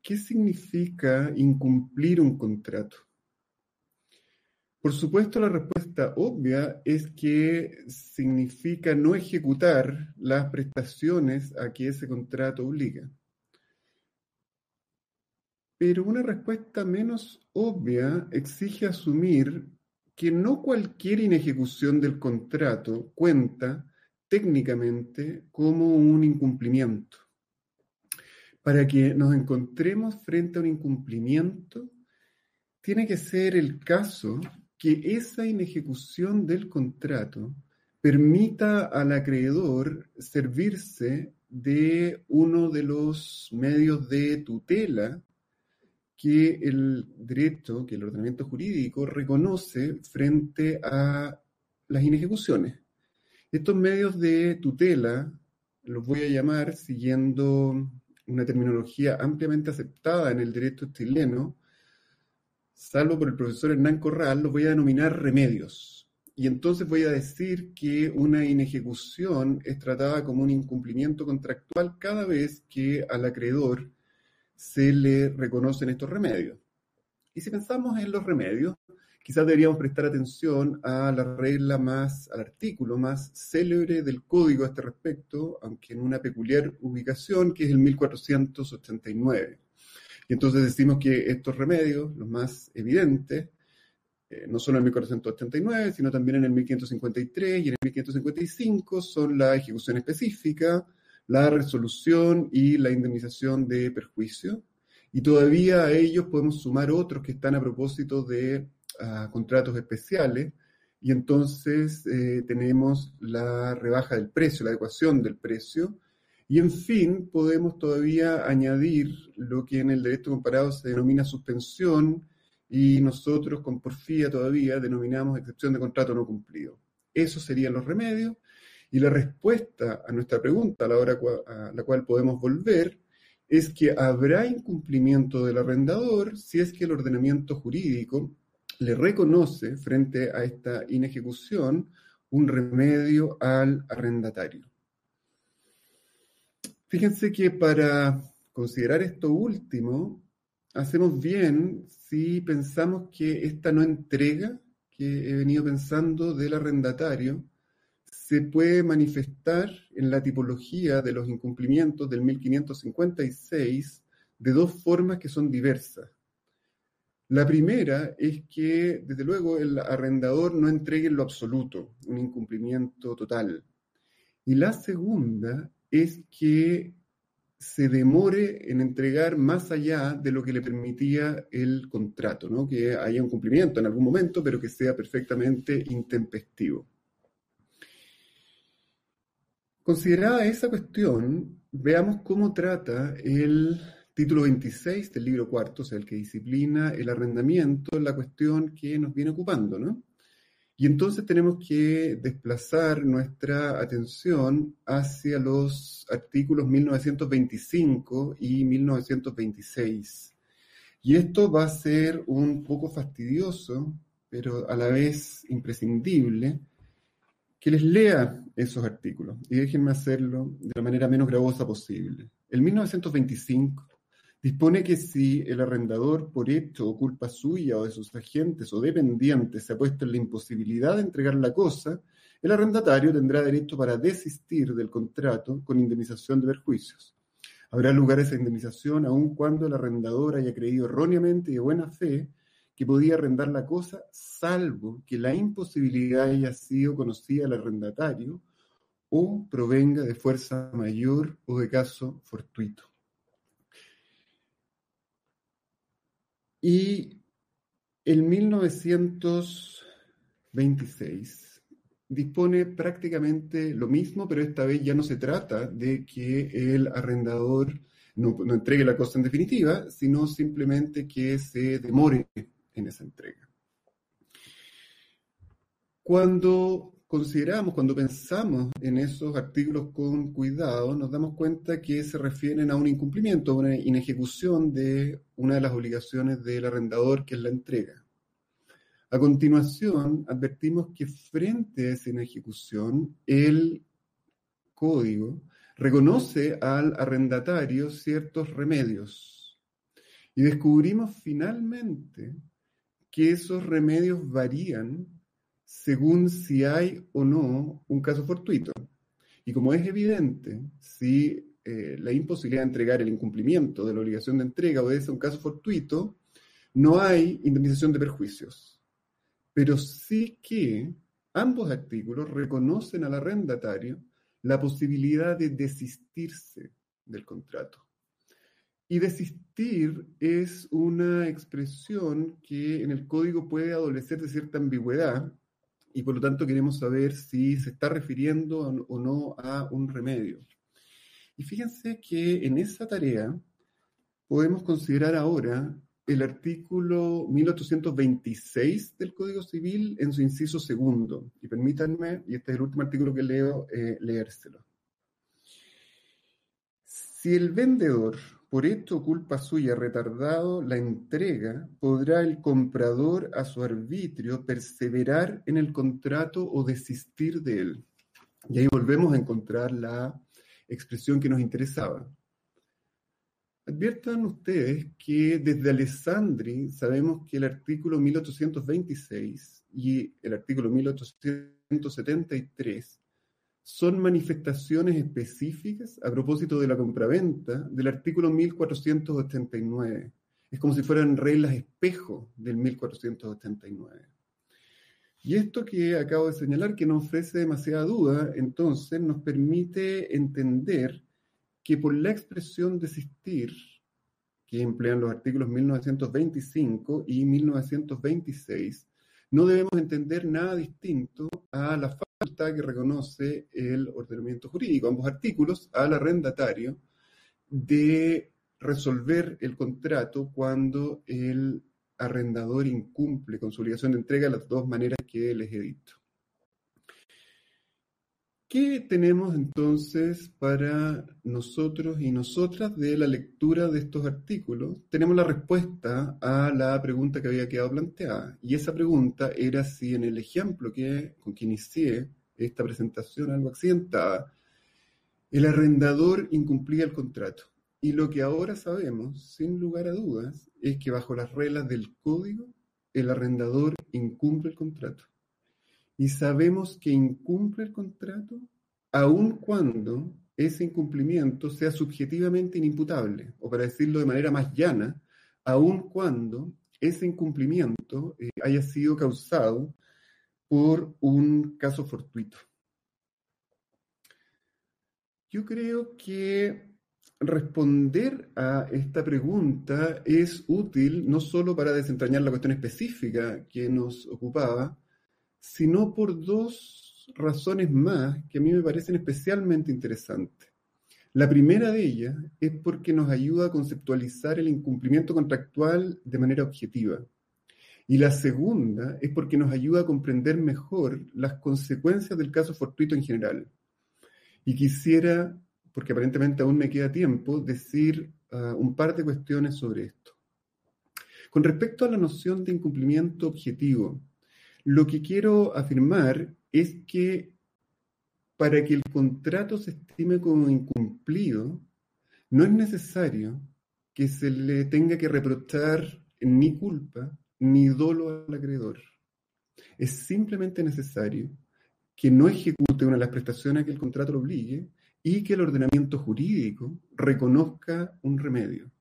¿qué significa incumplir un contrato? Por supuesto, la respuesta obvia es que significa no ejecutar las prestaciones a que ese contrato obliga. Pero una respuesta menos obvia exige asumir que no cualquier inejecución del contrato cuenta técnicamente como un incumplimiento para que nos encontremos frente a un incumplimiento, tiene que ser el caso que esa inejecución del contrato permita al acreedor servirse de uno de los medios de tutela que el derecho, que el ordenamiento jurídico reconoce frente a las inejecuciones. Estos medios de tutela los voy a llamar siguiendo una terminología ampliamente aceptada en el derecho chileno, salvo por el profesor Hernán Corral, lo voy a denominar remedios. Y entonces voy a decir que una inejecución es tratada como un incumplimiento contractual cada vez que al acreedor se le reconocen estos remedios. Y si pensamos en los remedios, quizás deberíamos prestar atención a la regla más, al artículo más célebre del código a este respecto, aunque en una peculiar ubicación, que es el 1489. Y entonces decimos que estos remedios, los más evidentes, eh, no solo en el 1489, sino también en el 1553 y en el 1555, son la ejecución específica, la resolución y la indemnización de perjuicio. Y todavía a ellos podemos sumar otros que están a propósito de uh, contratos especiales. Y entonces eh, tenemos la rebaja del precio, la adecuación del precio. Y en fin, podemos todavía añadir lo que en el derecho comparado se denomina suspensión y nosotros con porfía todavía denominamos excepción de contrato no cumplido. Esos serían los remedios y la respuesta a nuestra pregunta, a la hora a la cual podemos volver, es que habrá incumplimiento del arrendador si es que el ordenamiento jurídico le reconoce frente a esta inejecución un remedio al arrendatario. Fíjense que para considerar esto último, hacemos bien si pensamos que esta no entrega que he venido pensando del arrendatario se puede manifestar en la tipología de los incumplimientos del 1556 de dos formas que son diversas. La primera es que, desde luego, el arrendador no entregue en lo absoluto, un incumplimiento total. Y la segunda es que se demore en entregar más allá de lo que le permitía el contrato, ¿no? que haya un cumplimiento en algún momento, pero que sea perfectamente intempestivo. Considerada esa cuestión, veamos cómo trata el título 26 del libro cuarto, o sea, el que disciplina el arrendamiento, la cuestión que nos viene ocupando, ¿no? Y entonces tenemos que desplazar nuestra atención hacia los artículos 1925 y 1926. Y esto va a ser un poco fastidioso, pero a la vez imprescindible, que les lea esos artículos y déjenme hacerlo de la manera menos gravosa posible. El 1925 dispone que si el arrendador, por hecho o culpa suya o de sus agentes o dependientes, se ha puesto en la imposibilidad de entregar la cosa, el arrendatario tendrá derecho para desistir del contrato con indemnización de perjuicios. Habrá lugar a esa indemnización aun cuando el arrendador haya creído erróneamente y de buena fe que podía arrendar la cosa, salvo que la imposibilidad haya sido conocida al arrendatario o provenga de fuerza mayor o de caso fortuito. Y el 1926 dispone prácticamente lo mismo, pero esta vez ya no se trata de que el arrendador no, no entregue la cosa en definitiva, sino simplemente que se demore en esa entrega. Cuando consideramos, cuando pensamos en esos artículos con cuidado, nos damos cuenta que se refieren a un incumplimiento, a una inejecución de una de las obligaciones del arrendador, que es la entrega. A continuación, advertimos que frente a esa inejecución, el código reconoce al arrendatario ciertos remedios. Y descubrimos finalmente que esos remedios varían según si hay o no un caso fortuito. Y como es evidente, si eh, la imposibilidad de entregar el incumplimiento de la obligación de entrega obedece a un caso fortuito, no hay indemnización de perjuicios. Pero sí que ambos artículos reconocen al arrendatario la posibilidad de desistirse del contrato. Y desistir es una expresión que en el código puede adolecer de cierta ambigüedad y por lo tanto queremos saber si se está refiriendo o no a un remedio. Y fíjense que en esa tarea podemos considerar ahora el artículo 1826 del Código Civil en su inciso segundo. Y permítanme, y este es el último artículo que leo, eh, leérselo. Si el vendedor por hecho culpa suya retardado la entrega, podrá el comprador a su arbitrio perseverar en el contrato o desistir de él. Y ahí volvemos a encontrar la expresión que nos interesaba. Adviertan ustedes que desde Alessandri sabemos que el artículo 1826 y el artículo 1873 son manifestaciones específicas a propósito de la compraventa del artículo 1489. Es como si fueran reglas espejo del 1489. Y esto que acabo de señalar, que no ofrece demasiada duda, entonces nos permite entender que por la expresión desistir, que emplean los artículos 1925 y 1926, no debemos entender nada distinto a la que reconoce el ordenamiento jurídico, ambos artículos, al arrendatario de resolver el contrato cuando el arrendador incumple con su obligación de entrega las dos maneras que les he. ¿Qué tenemos entonces para nosotros y nosotras de la lectura de estos artículos? Tenemos la respuesta a la pregunta que había quedado planteada. Y esa pregunta era si en el ejemplo que, con que inicié esta presentación algo accidentada, el arrendador incumplía el contrato. Y lo que ahora sabemos, sin lugar a dudas, es que bajo las reglas del código, el arrendador incumple el contrato. Y sabemos que incumple el contrato aun cuando ese incumplimiento sea subjetivamente inimputable, o para decirlo de manera más llana, aun cuando ese incumplimiento eh, haya sido causado por un caso fortuito. Yo creo que responder a esta pregunta es útil no solo para desentrañar la cuestión específica que nos ocupaba, sino por dos razones más que a mí me parecen especialmente interesantes. La primera de ellas es porque nos ayuda a conceptualizar el incumplimiento contractual de manera objetiva. Y la segunda es porque nos ayuda a comprender mejor las consecuencias del caso fortuito en general. Y quisiera porque aparentemente aún me queda tiempo, decir uh, un par de cuestiones sobre esto. Con respecto a la noción de incumplimiento objetivo, lo que quiero afirmar es que para que el contrato se estime como incumplido, no es necesario que se le tenga que reprochar ni culpa ni dolo al acreedor. Es simplemente necesario que no ejecute una de las prestaciones a que el contrato lo obligue y que el ordenamiento jurídico reconozca un remedio.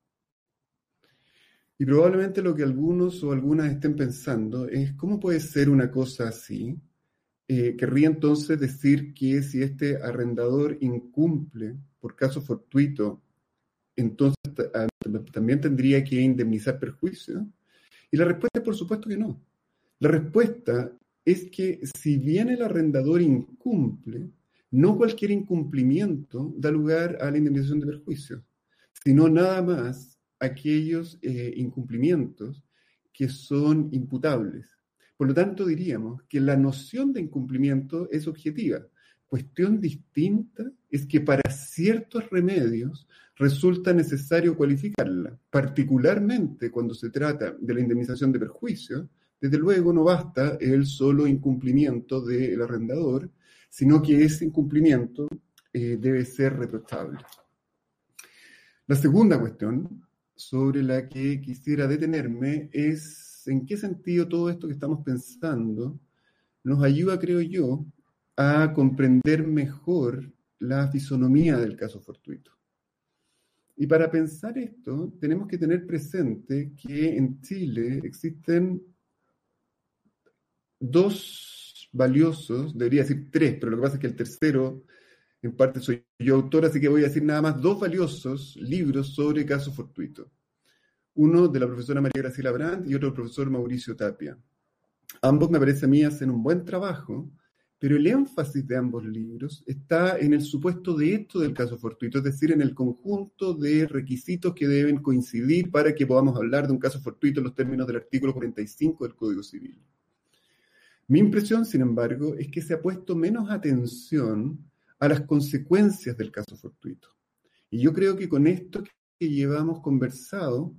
Y probablemente lo que algunos o algunas estén pensando es cómo puede ser una cosa así. Eh, querría entonces decir que si este arrendador incumple por caso fortuito, entonces ah, también tendría que indemnizar perjuicio. Y la respuesta es por supuesto que no. La respuesta es que si bien el arrendador incumple, no cualquier incumplimiento da lugar a la indemnización de perjuicio, sino nada más aquellos eh, incumplimientos que son imputables. Por lo tanto, diríamos que la noción de incumplimiento es objetiva. Cuestión distinta es que para ciertos remedios resulta necesario cualificarla, particularmente cuando se trata de la indemnización de perjuicio. Desde luego no basta el solo incumplimiento del arrendador, sino que ese incumplimiento eh, debe ser reprochable. La segunda cuestión sobre la que quisiera detenerme es en qué sentido todo esto que estamos pensando nos ayuda, creo yo, a comprender mejor la fisonomía del caso fortuito. Y para pensar esto, tenemos que tener presente que en Chile existen dos valiosos, debería decir tres, pero lo que pasa es que el tercero, en parte soy yo autor, así que voy a decir nada más dos valiosos libros sobre caso fortuito. Uno de la profesora María Graciela Brandt y otro del profesor Mauricio Tapia. Ambos, me parece a mí, hacen un buen trabajo, pero el énfasis de ambos libros está en el supuesto de esto del caso fortuito, es decir, en el conjunto de requisitos que deben coincidir para que podamos hablar de un caso fortuito en los términos del artículo 45 del Código Civil. Mi impresión, sin embargo, es que se ha puesto menos atención a las consecuencias del caso fortuito. Y yo creo que con esto que llevamos conversado,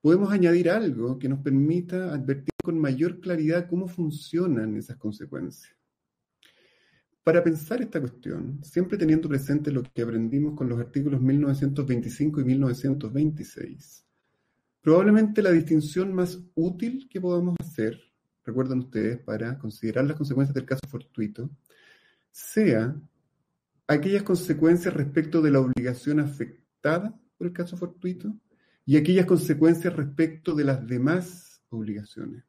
podemos añadir algo que nos permita advertir con mayor claridad cómo funcionan esas consecuencias. Para pensar esta cuestión, siempre teniendo presente lo que aprendimos con los artículos 1925 y 1926, probablemente la distinción más útil que podamos hacer recuerdan ustedes, para considerar las consecuencias del caso fortuito, sea aquellas consecuencias respecto de la obligación afectada por el caso fortuito y aquellas consecuencias respecto de las demás obligaciones.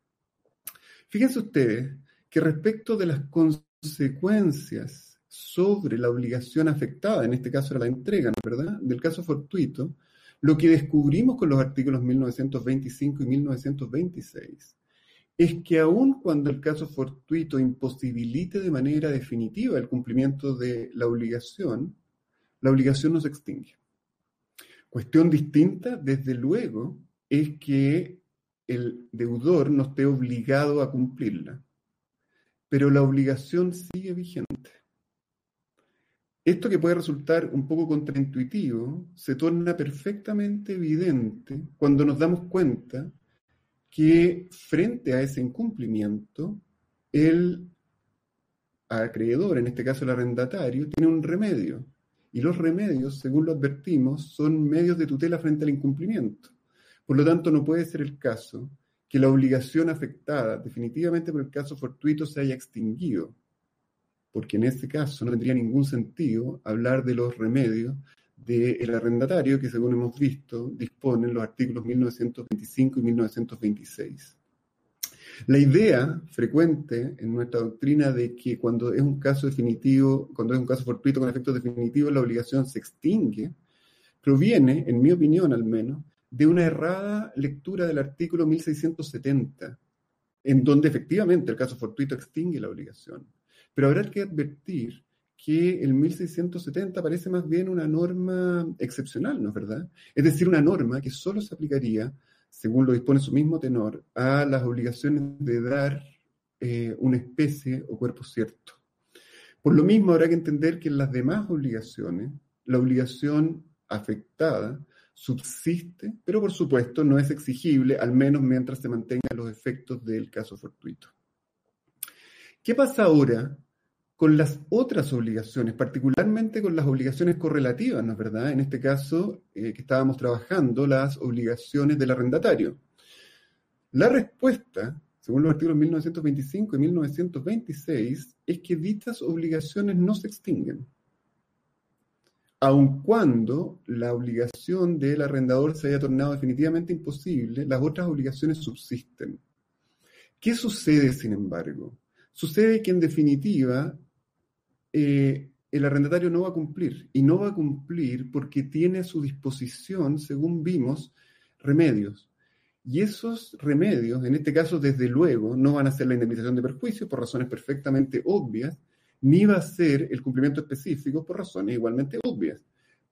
Fíjense ustedes que respecto de las consecuencias sobre la obligación afectada, en este caso era la entrega, ¿verdad?, del caso fortuito, lo que descubrimos con los artículos 1925 y 1926 es que aun cuando el caso fortuito imposibilite de manera definitiva el cumplimiento de la obligación, la obligación no se extingue. Cuestión distinta, desde luego, es que el deudor no esté obligado a cumplirla, pero la obligación sigue vigente. Esto que puede resultar un poco contraintuitivo se torna perfectamente evidente cuando nos damos cuenta que frente a ese incumplimiento, el acreedor, en este caso el arrendatario, tiene un remedio. Y los remedios, según lo advertimos, son medios de tutela frente al incumplimiento. Por lo tanto, no puede ser el caso que la obligación afectada definitivamente por el caso fortuito se haya extinguido, porque en este caso no tendría ningún sentido hablar de los remedios del arrendatario que, según hemos visto, disponen los artículos 1925 y 1926. La idea frecuente en nuestra doctrina de que cuando es un caso definitivo, cuando es un caso fortuito con efectos definitivos, la obligación se extingue, proviene, en mi opinión al menos, de una errada lectura del artículo 1670, en donde efectivamente el caso fortuito extingue la obligación. Pero habrá que advertir que el 1670 parece más bien una norma excepcional, ¿no es verdad? Es decir, una norma que solo se aplicaría, según lo dispone su mismo tenor, a las obligaciones de dar eh, una especie o cuerpo cierto. Por lo mismo, habrá que entender que en las demás obligaciones, la obligación afectada subsiste, pero por supuesto no es exigible, al menos mientras se mantengan los efectos del caso fortuito. ¿Qué pasa ahora con las otras obligaciones, particularmente con las obligaciones correlativas, ¿no es verdad? En este caso, eh, que estábamos trabajando, las obligaciones del arrendatario. La respuesta, según los artículos 1925 y 1926, es que dichas obligaciones no se extinguen, aun cuando la obligación del arrendador se haya tornado definitivamente imposible, las otras obligaciones subsisten. ¿Qué sucede, sin embargo? Sucede que en definitiva eh, el arrendatario no va a cumplir. Y no va a cumplir porque tiene a su disposición, según vimos, remedios. Y esos remedios, en este caso, desde luego, no van a ser la indemnización de perjuicio por razones perfectamente obvias, ni va a ser el cumplimiento específico por razones igualmente obvias.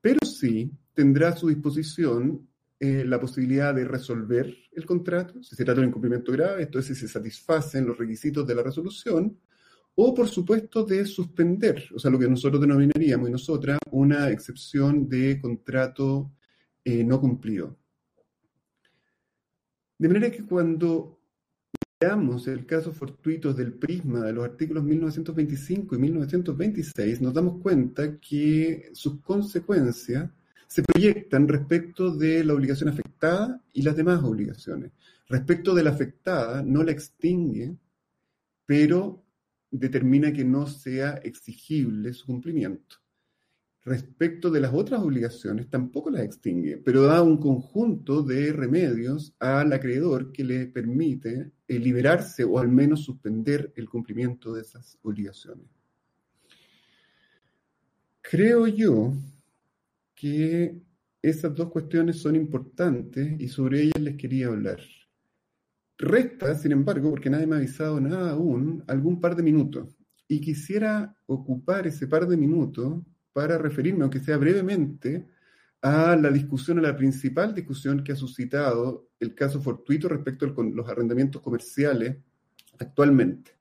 Pero sí tendrá a su disposición eh, la posibilidad de resolver el contrato, si se trata de un incumplimiento grave, entonces si se satisfacen los requisitos de la resolución, o por supuesto de suspender, o sea, lo que nosotros denominaríamos y nosotras una excepción de contrato eh, no cumplido. De manera que cuando veamos el caso fortuito del prisma de los artículos 1925 y 1926, nos damos cuenta que sus consecuencias se proyectan respecto de la obligación afectada y las demás obligaciones. Respecto de la afectada, no la extingue, pero determina que no sea exigible su cumplimiento. Respecto de las otras obligaciones, tampoco las extingue, pero da un conjunto de remedios al acreedor que le permite eh, liberarse o al menos suspender el cumplimiento de esas obligaciones. Creo yo que esas dos cuestiones son importantes y sobre ellas les quería hablar. Resta, sin embargo, porque nadie me ha avisado nada aún, algún par de minutos. Y quisiera ocupar ese par de minutos para referirme, aunque sea brevemente, a la discusión, a la principal discusión que ha suscitado el caso fortuito respecto a los arrendamientos comerciales actualmente,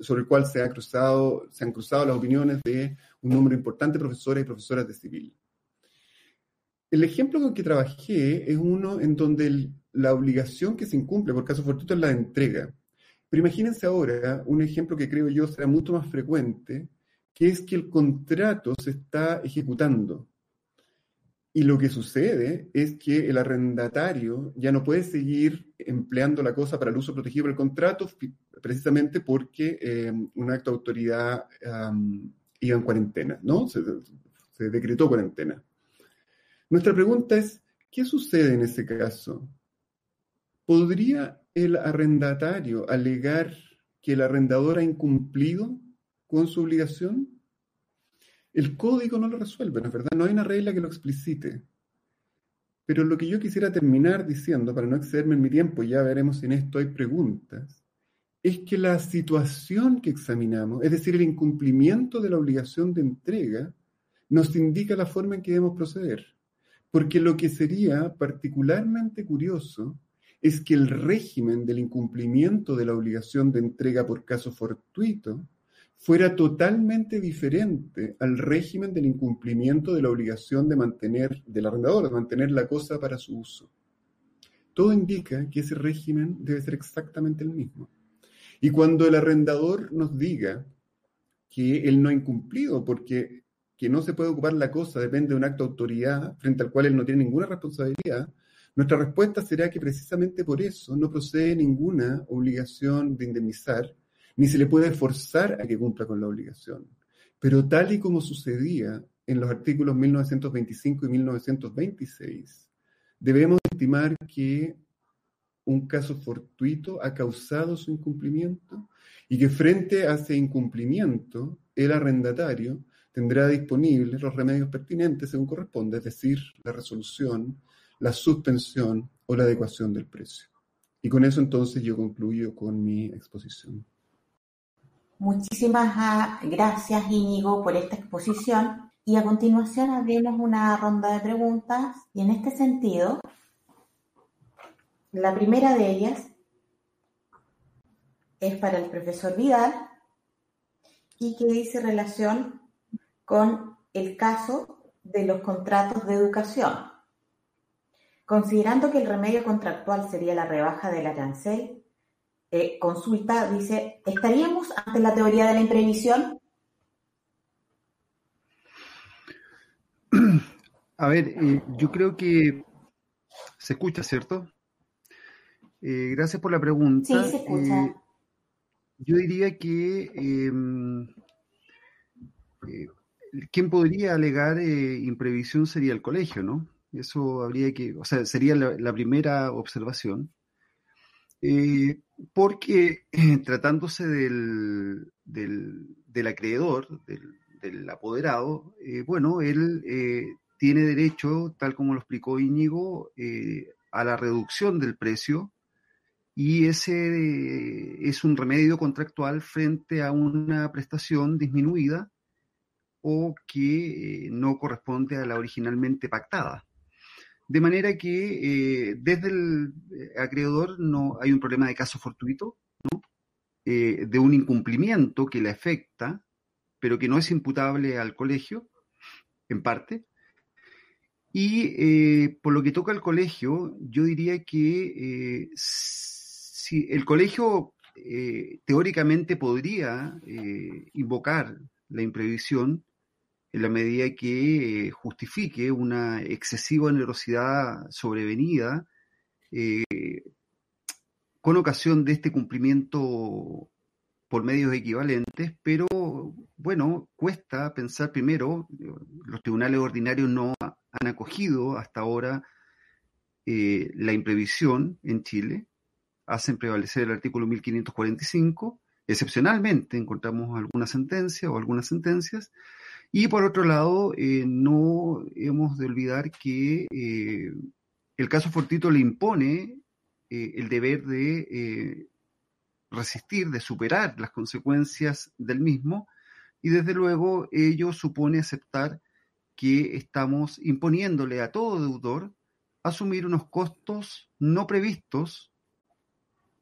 sobre el cual se, ha cruzado, se han cruzado las opiniones de un número importante de profesores y profesoras de civil. El ejemplo con que trabajé es uno en donde el, la obligación que se incumple por caso fortuito es la entrega. Pero imagínense ahora un ejemplo que creo yo será mucho más frecuente, que es que el contrato se está ejecutando. Y lo que sucede es que el arrendatario ya no puede seguir empleando la cosa para el uso protegido del contrato, precisamente porque eh, un acto de autoridad iba en cuarentena, ¿no? Se, se decretó cuarentena. Nuestra pregunta es, ¿qué sucede en ese caso? ¿Podría el arrendatario alegar que el arrendador ha incumplido con su obligación? El código no lo resuelve, ¿no es verdad? No hay una regla que lo explicite. Pero lo que yo quisiera terminar diciendo, para no excederme en mi tiempo, ya veremos si en esto hay preguntas, es que la situación que examinamos, es decir, el incumplimiento de la obligación de entrega, nos indica la forma en que debemos proceder. Porque lo que sería particularmente curioso es que el régimen del incumplimiento de la obligación de entrega por caso fortuito fuera totalmente diferente al régimen del incumplimiento de la obligación de mantener, del arrendador, de mantener la cosa para su uso. Todo indica que ese régimen debe ser exactamente el mismo. Y cuando el arrendador nos diga que él no ha incumplido porque que no se puede ocupar la cosa depende de un acto de autoridad frente al cual él no tiene ninguna responsabilidad, nuestra respuesta será que precisamente por eso no procede ninguna obligación de indemnizar, ni se le puede forzar a que cumpla con la obligación. Pero tal y como sucedía en los artículos 1925 y 1926, debemos estimar que un caso fortuito ha causado su incumplimiento y que frente a ese incumplimiento, el arrendatario tendrá disponibles los remedios pertinentes según corresponde, es decir, la resolución, la suspensión o la adecuación del precio. Y con eso entonces yo concluyo con mi exposición. Muchísimas ah, gracias Íñigo por esta exposición y a continuación abrimos una ronda de preguntas y en este sentido, la primera de ellas es para el profesor Vidal y que dice relación con el caso de los contratos de educación. Considerando que el remedio contractual sería la rebaja del arancel, eh, consulta, dice, ¿estaríamos ante la teoría de la imprevisión? A ver, eh, yo creo que se escucha, ¿cierto? Eh, gracias por la pregunta. Sí, se escucha. yo diría que em, quien podría alegar imprevisión sería el colegio, ¿no? Eso habría que, o sea, sería la, primera observación. Eh, porque tratándose del, del, acreedor, del, apoderado, eh, bueno, él eh, tiene derecho, tal como lo explicó Íñigo, a la reducción del precio y ese es un remedio contractual frente a una prestación disminuida o que no corresponde a la originalmente pactada. De manera que eh, desde el eh, acreedor no hay un problema de caso fortuito, eh, de un incumplimiento que le afecta, pero que no es imputable al colegio, en parte. Y por lo que toca al colegio, yo diría que si el colegio teóricamente podría invocar la imprevisión, en la medida que eh, justifique una excesiva onerosidad sobrevenida eh, con ocasión de este cumplimiento por medios equivalentes, pero bueno, cuesta pensar primero, los tribunales ordinarios no han acogido hasta ahora eh, la imprevisión en Chile, hacen prevalecer el artículo 1545, excepcionalmente encontramos alguna sentencia o algunas sentencias, y por otro lado, eh, no hemos de olvidar que eh, el caso Fortito le impone eh, el deber de resistir, de superar las consecuencias del mismo, y desde luego ello supone aceptar que estamos imponiéndole a todo deudor asumir unos costos no previstos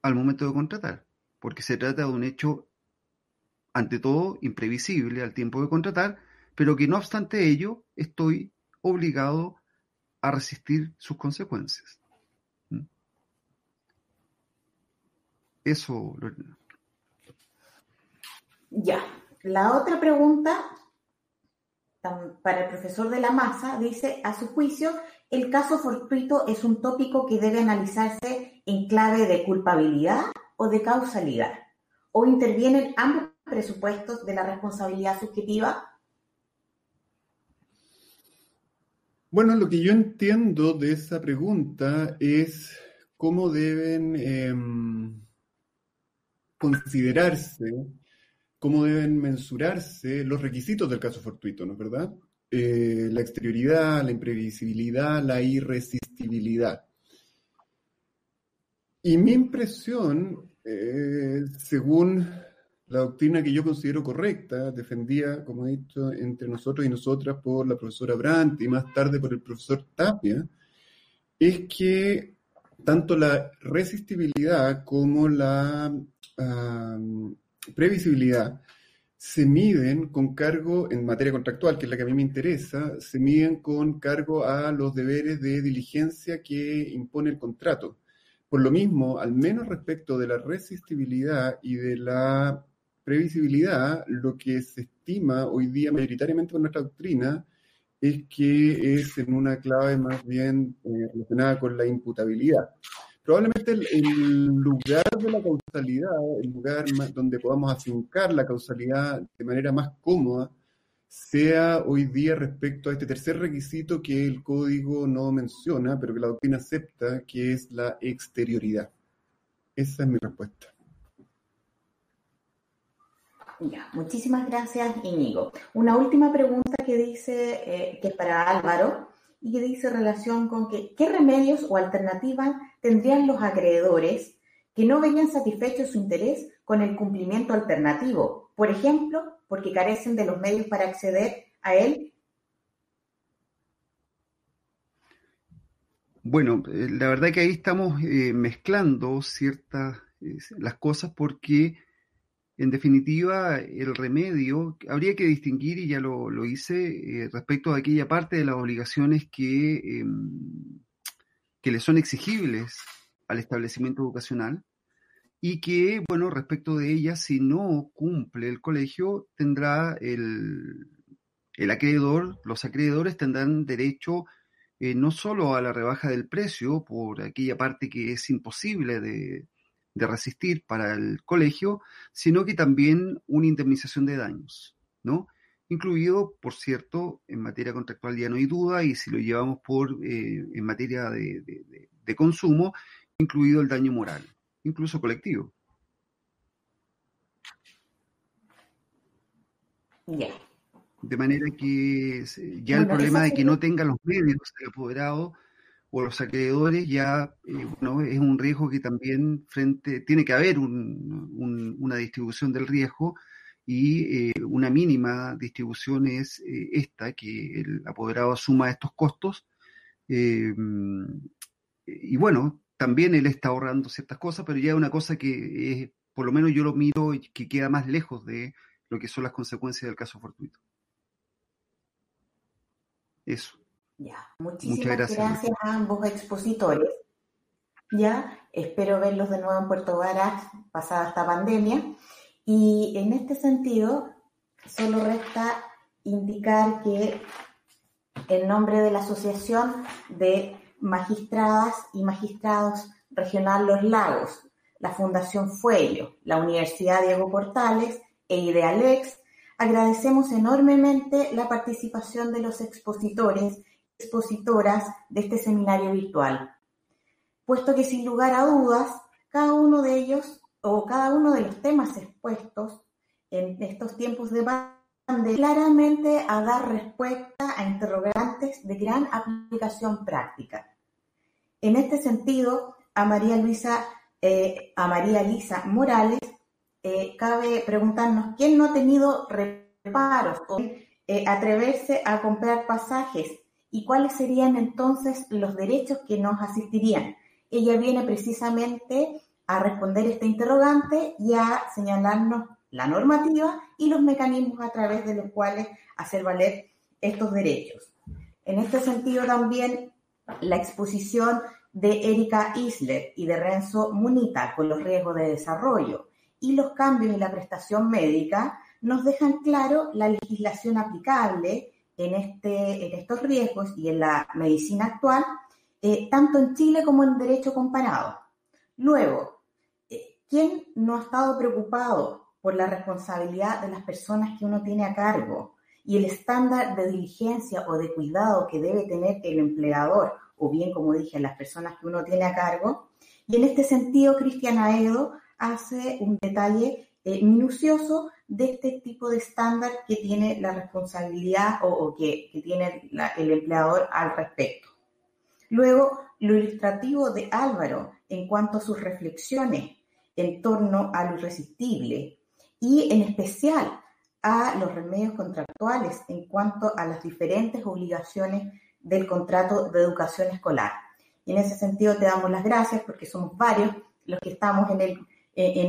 al momento de contratar, porque se trata de un hecho, ante todo, imprevisible al tiempo de contratar, pero que no obstante ello estoy obligado a resistir sus consecuencias. ¿Mm? Eso, Lorena. Ya, la otra pregunta para el profesor de la masa dice, a su juicio, el caso fortuito es un tópico que debe analizarse en clave de culpabilidad o de causalidad, o intervienen ambos presupuestos de la responsabilidad subjetiva? Bueno, lo que yo entiendo de esa pregunta es cómo deben em, considerarse, cómo deben mensurarse los requisitos del caso fortuito, ¿no es verdad? Eh, la exterioridad, la imprevisibilidad, la irresistibilidad. Y mi impresión, eh, según la doctrina que yo considero correcta, defendida, como he dicho, entre nosotros y nosotras por la profesora Brandt y más tarde por el profesor Tapia, es que tanto la resistibilidad como la previsibilidad se miden con cargo, en materia contractual, que es la que a mí me interesa, se miden con cargo a los deberes de diligencia que impone el contrato. Por lo mismo, al menos respecto de la resistibilidad y de la previsibilidad, lo que se estima hoy día mayoritariamente con nuestra doctrina es que es en una clave más bien eh, relacionada con la imputabilidad. Probablemente el, lugar de la causalidad, el lugar donde podamos afincar la causalidad de manera más cómoda, sea hoy día respecto a este tercer requisito que el código no menciona, pero que la doctrina acepta, que es la exterioridad. Esa es mi respuesta. Muchísimas gracias, Íñigo. Una última pregunta que dice, eh, que es para Álvaro, y que dice relación con que, ¿qué remedios o alternativas tendrían los acreedores que no veían satisfecho su interés con el cumplimiento alternativo? Por ejemplo, porque carecen de los medios para acceder a él. Bueno, eh, la verdad que ahí estamos eh, mezclando ciertas las cosas porque en definitiva, el remedio, habría que distinguir, y ya lo, hice, eh, respecto a aquella parte de las obligaciones que, em, que le son exigibles al establecimiento educacional y que, bueno, respecto de ellas, si no cumple el colegio, tendrá el, el acreedor, los acreedores tendrán derecho eh, no solo a la rebaja del precio por aquella parte que es imposible de, de resistir para el colegio, sino que también una indemnización de daños, ¿no? Incluido, por cierto, en materia contractual ya no hay duda, y si lo llevamos por eh, en materia de, consumo, incluido el daño moral, incluso colectivo. De manera que ya el problema de que no tenga los medios el apoderado o los acreedores ya eh, bueno, es un riesgo que también frente tiene que haber una distribución del riesgo y eh, una mínima distribución es eh, esta, que el apoderado asuma estos costos. y bueno, también él está ahorrando ciertas cosas, pero ya es una cosa que es, por lo menos yo lo miro y que queda más lejos de lo que son las consecuencias del caso fortuito. Eso. Ya, muchísimas gracias. a ambos expositores. Ya, espero verlos de nuevo en Puerto Varas pasada esta pandemia. Y en este sentido, solo resta indicar que en nombre de la Asociación de Magistradas y Magistrados Regional Los Lagos, la Fundación Fuello, la Universidad Diego Portales e Idealex, agradecemos enormemente la participación de los expositores expositoras de este seminario virtual, puesto que sin lugar a dudas, cada uno de ellos o cada uno de los temas expuestos en estos tiempos de pandemia claramente a dar respuesta a interrogantes de gran aplicación práctica. En este sentido, a María Luisa, eh, a María Lisa Morales, eh, cabe preguntarnos quién no ha tenido reparos o eh, atreverse a comprar pasajes y cuáles serían entonces los derechos que nos asistirían. Ella viene precisamente a responder este interrogante y a señalarnos la normativa y los mecanismos a través de los cuales hacer valer estos derechos. En este sentido también la exposición de Erika Isler y de Renzo Munita con los riesgos de desarrollo y los cambios en la prestación médica nos dejan claro la legislación aplicable en, este, en estos riesgos y en la medicina actual, eh, tanto en Chile como en derecho comparado. Luego, eh, ¿quién no ha estado preocupado por la responsabilidad de las personas que uno tiene a cargo y el estándar de diligencia o de cuidado que debe tener el empleador, o bien, como dije, las personas que uno tiene a cargo. Y en este sentido, Cristian Aedo hace un detalle eh, minucioso de este tipo de estándar que tiene la responsabilidad o, que, tiene el empleador al respecto. Luego, lo ilustrativo de Álvaro en cuanto a sus reflexiones en torno a lo irresistible y en especial a los remedios contractuales en cuanto a las diferentes obligaciones del contrato de educación escolar. Y en ese sentido te damos las gracias porque somos varios los que estamos en,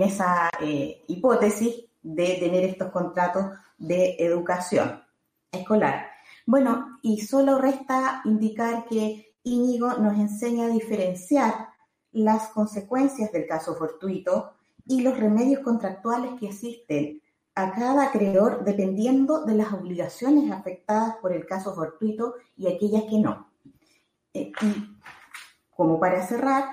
esa eh, hipótesis de tener estos contratos de educación escolar. Bueno, y solo resta indicar que Íñigo nos enseña a diferenciar las consecuencias del caso fortuito y los remedios contractuales que existen a cada acreedor dependiendo de las obligaciones afectadas por el caso fortuito y aquellas que no. Eh, y como para cerrar,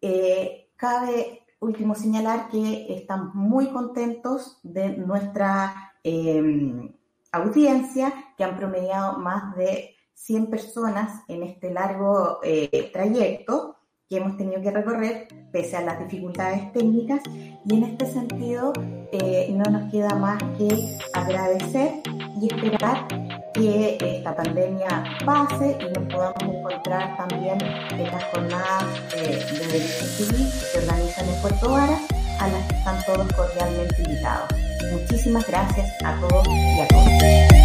eh, cabe último señalar que estamos muy contentos de nuestra em, audiencia, que han promediado más de 100 personas en este largo eh, trayecto que hemos tenido que recorrer pese a las dificultades técnicas y en este sentido eh, no nos queda más que agradecer y esperar que esta pandemia pase y nos podamos encontrar también en las jornadas eh, de derecho civil que se organizan en Puerto Varas, a las que están todos cordialmente invitados. Muchísimas gracias a todos y a todas.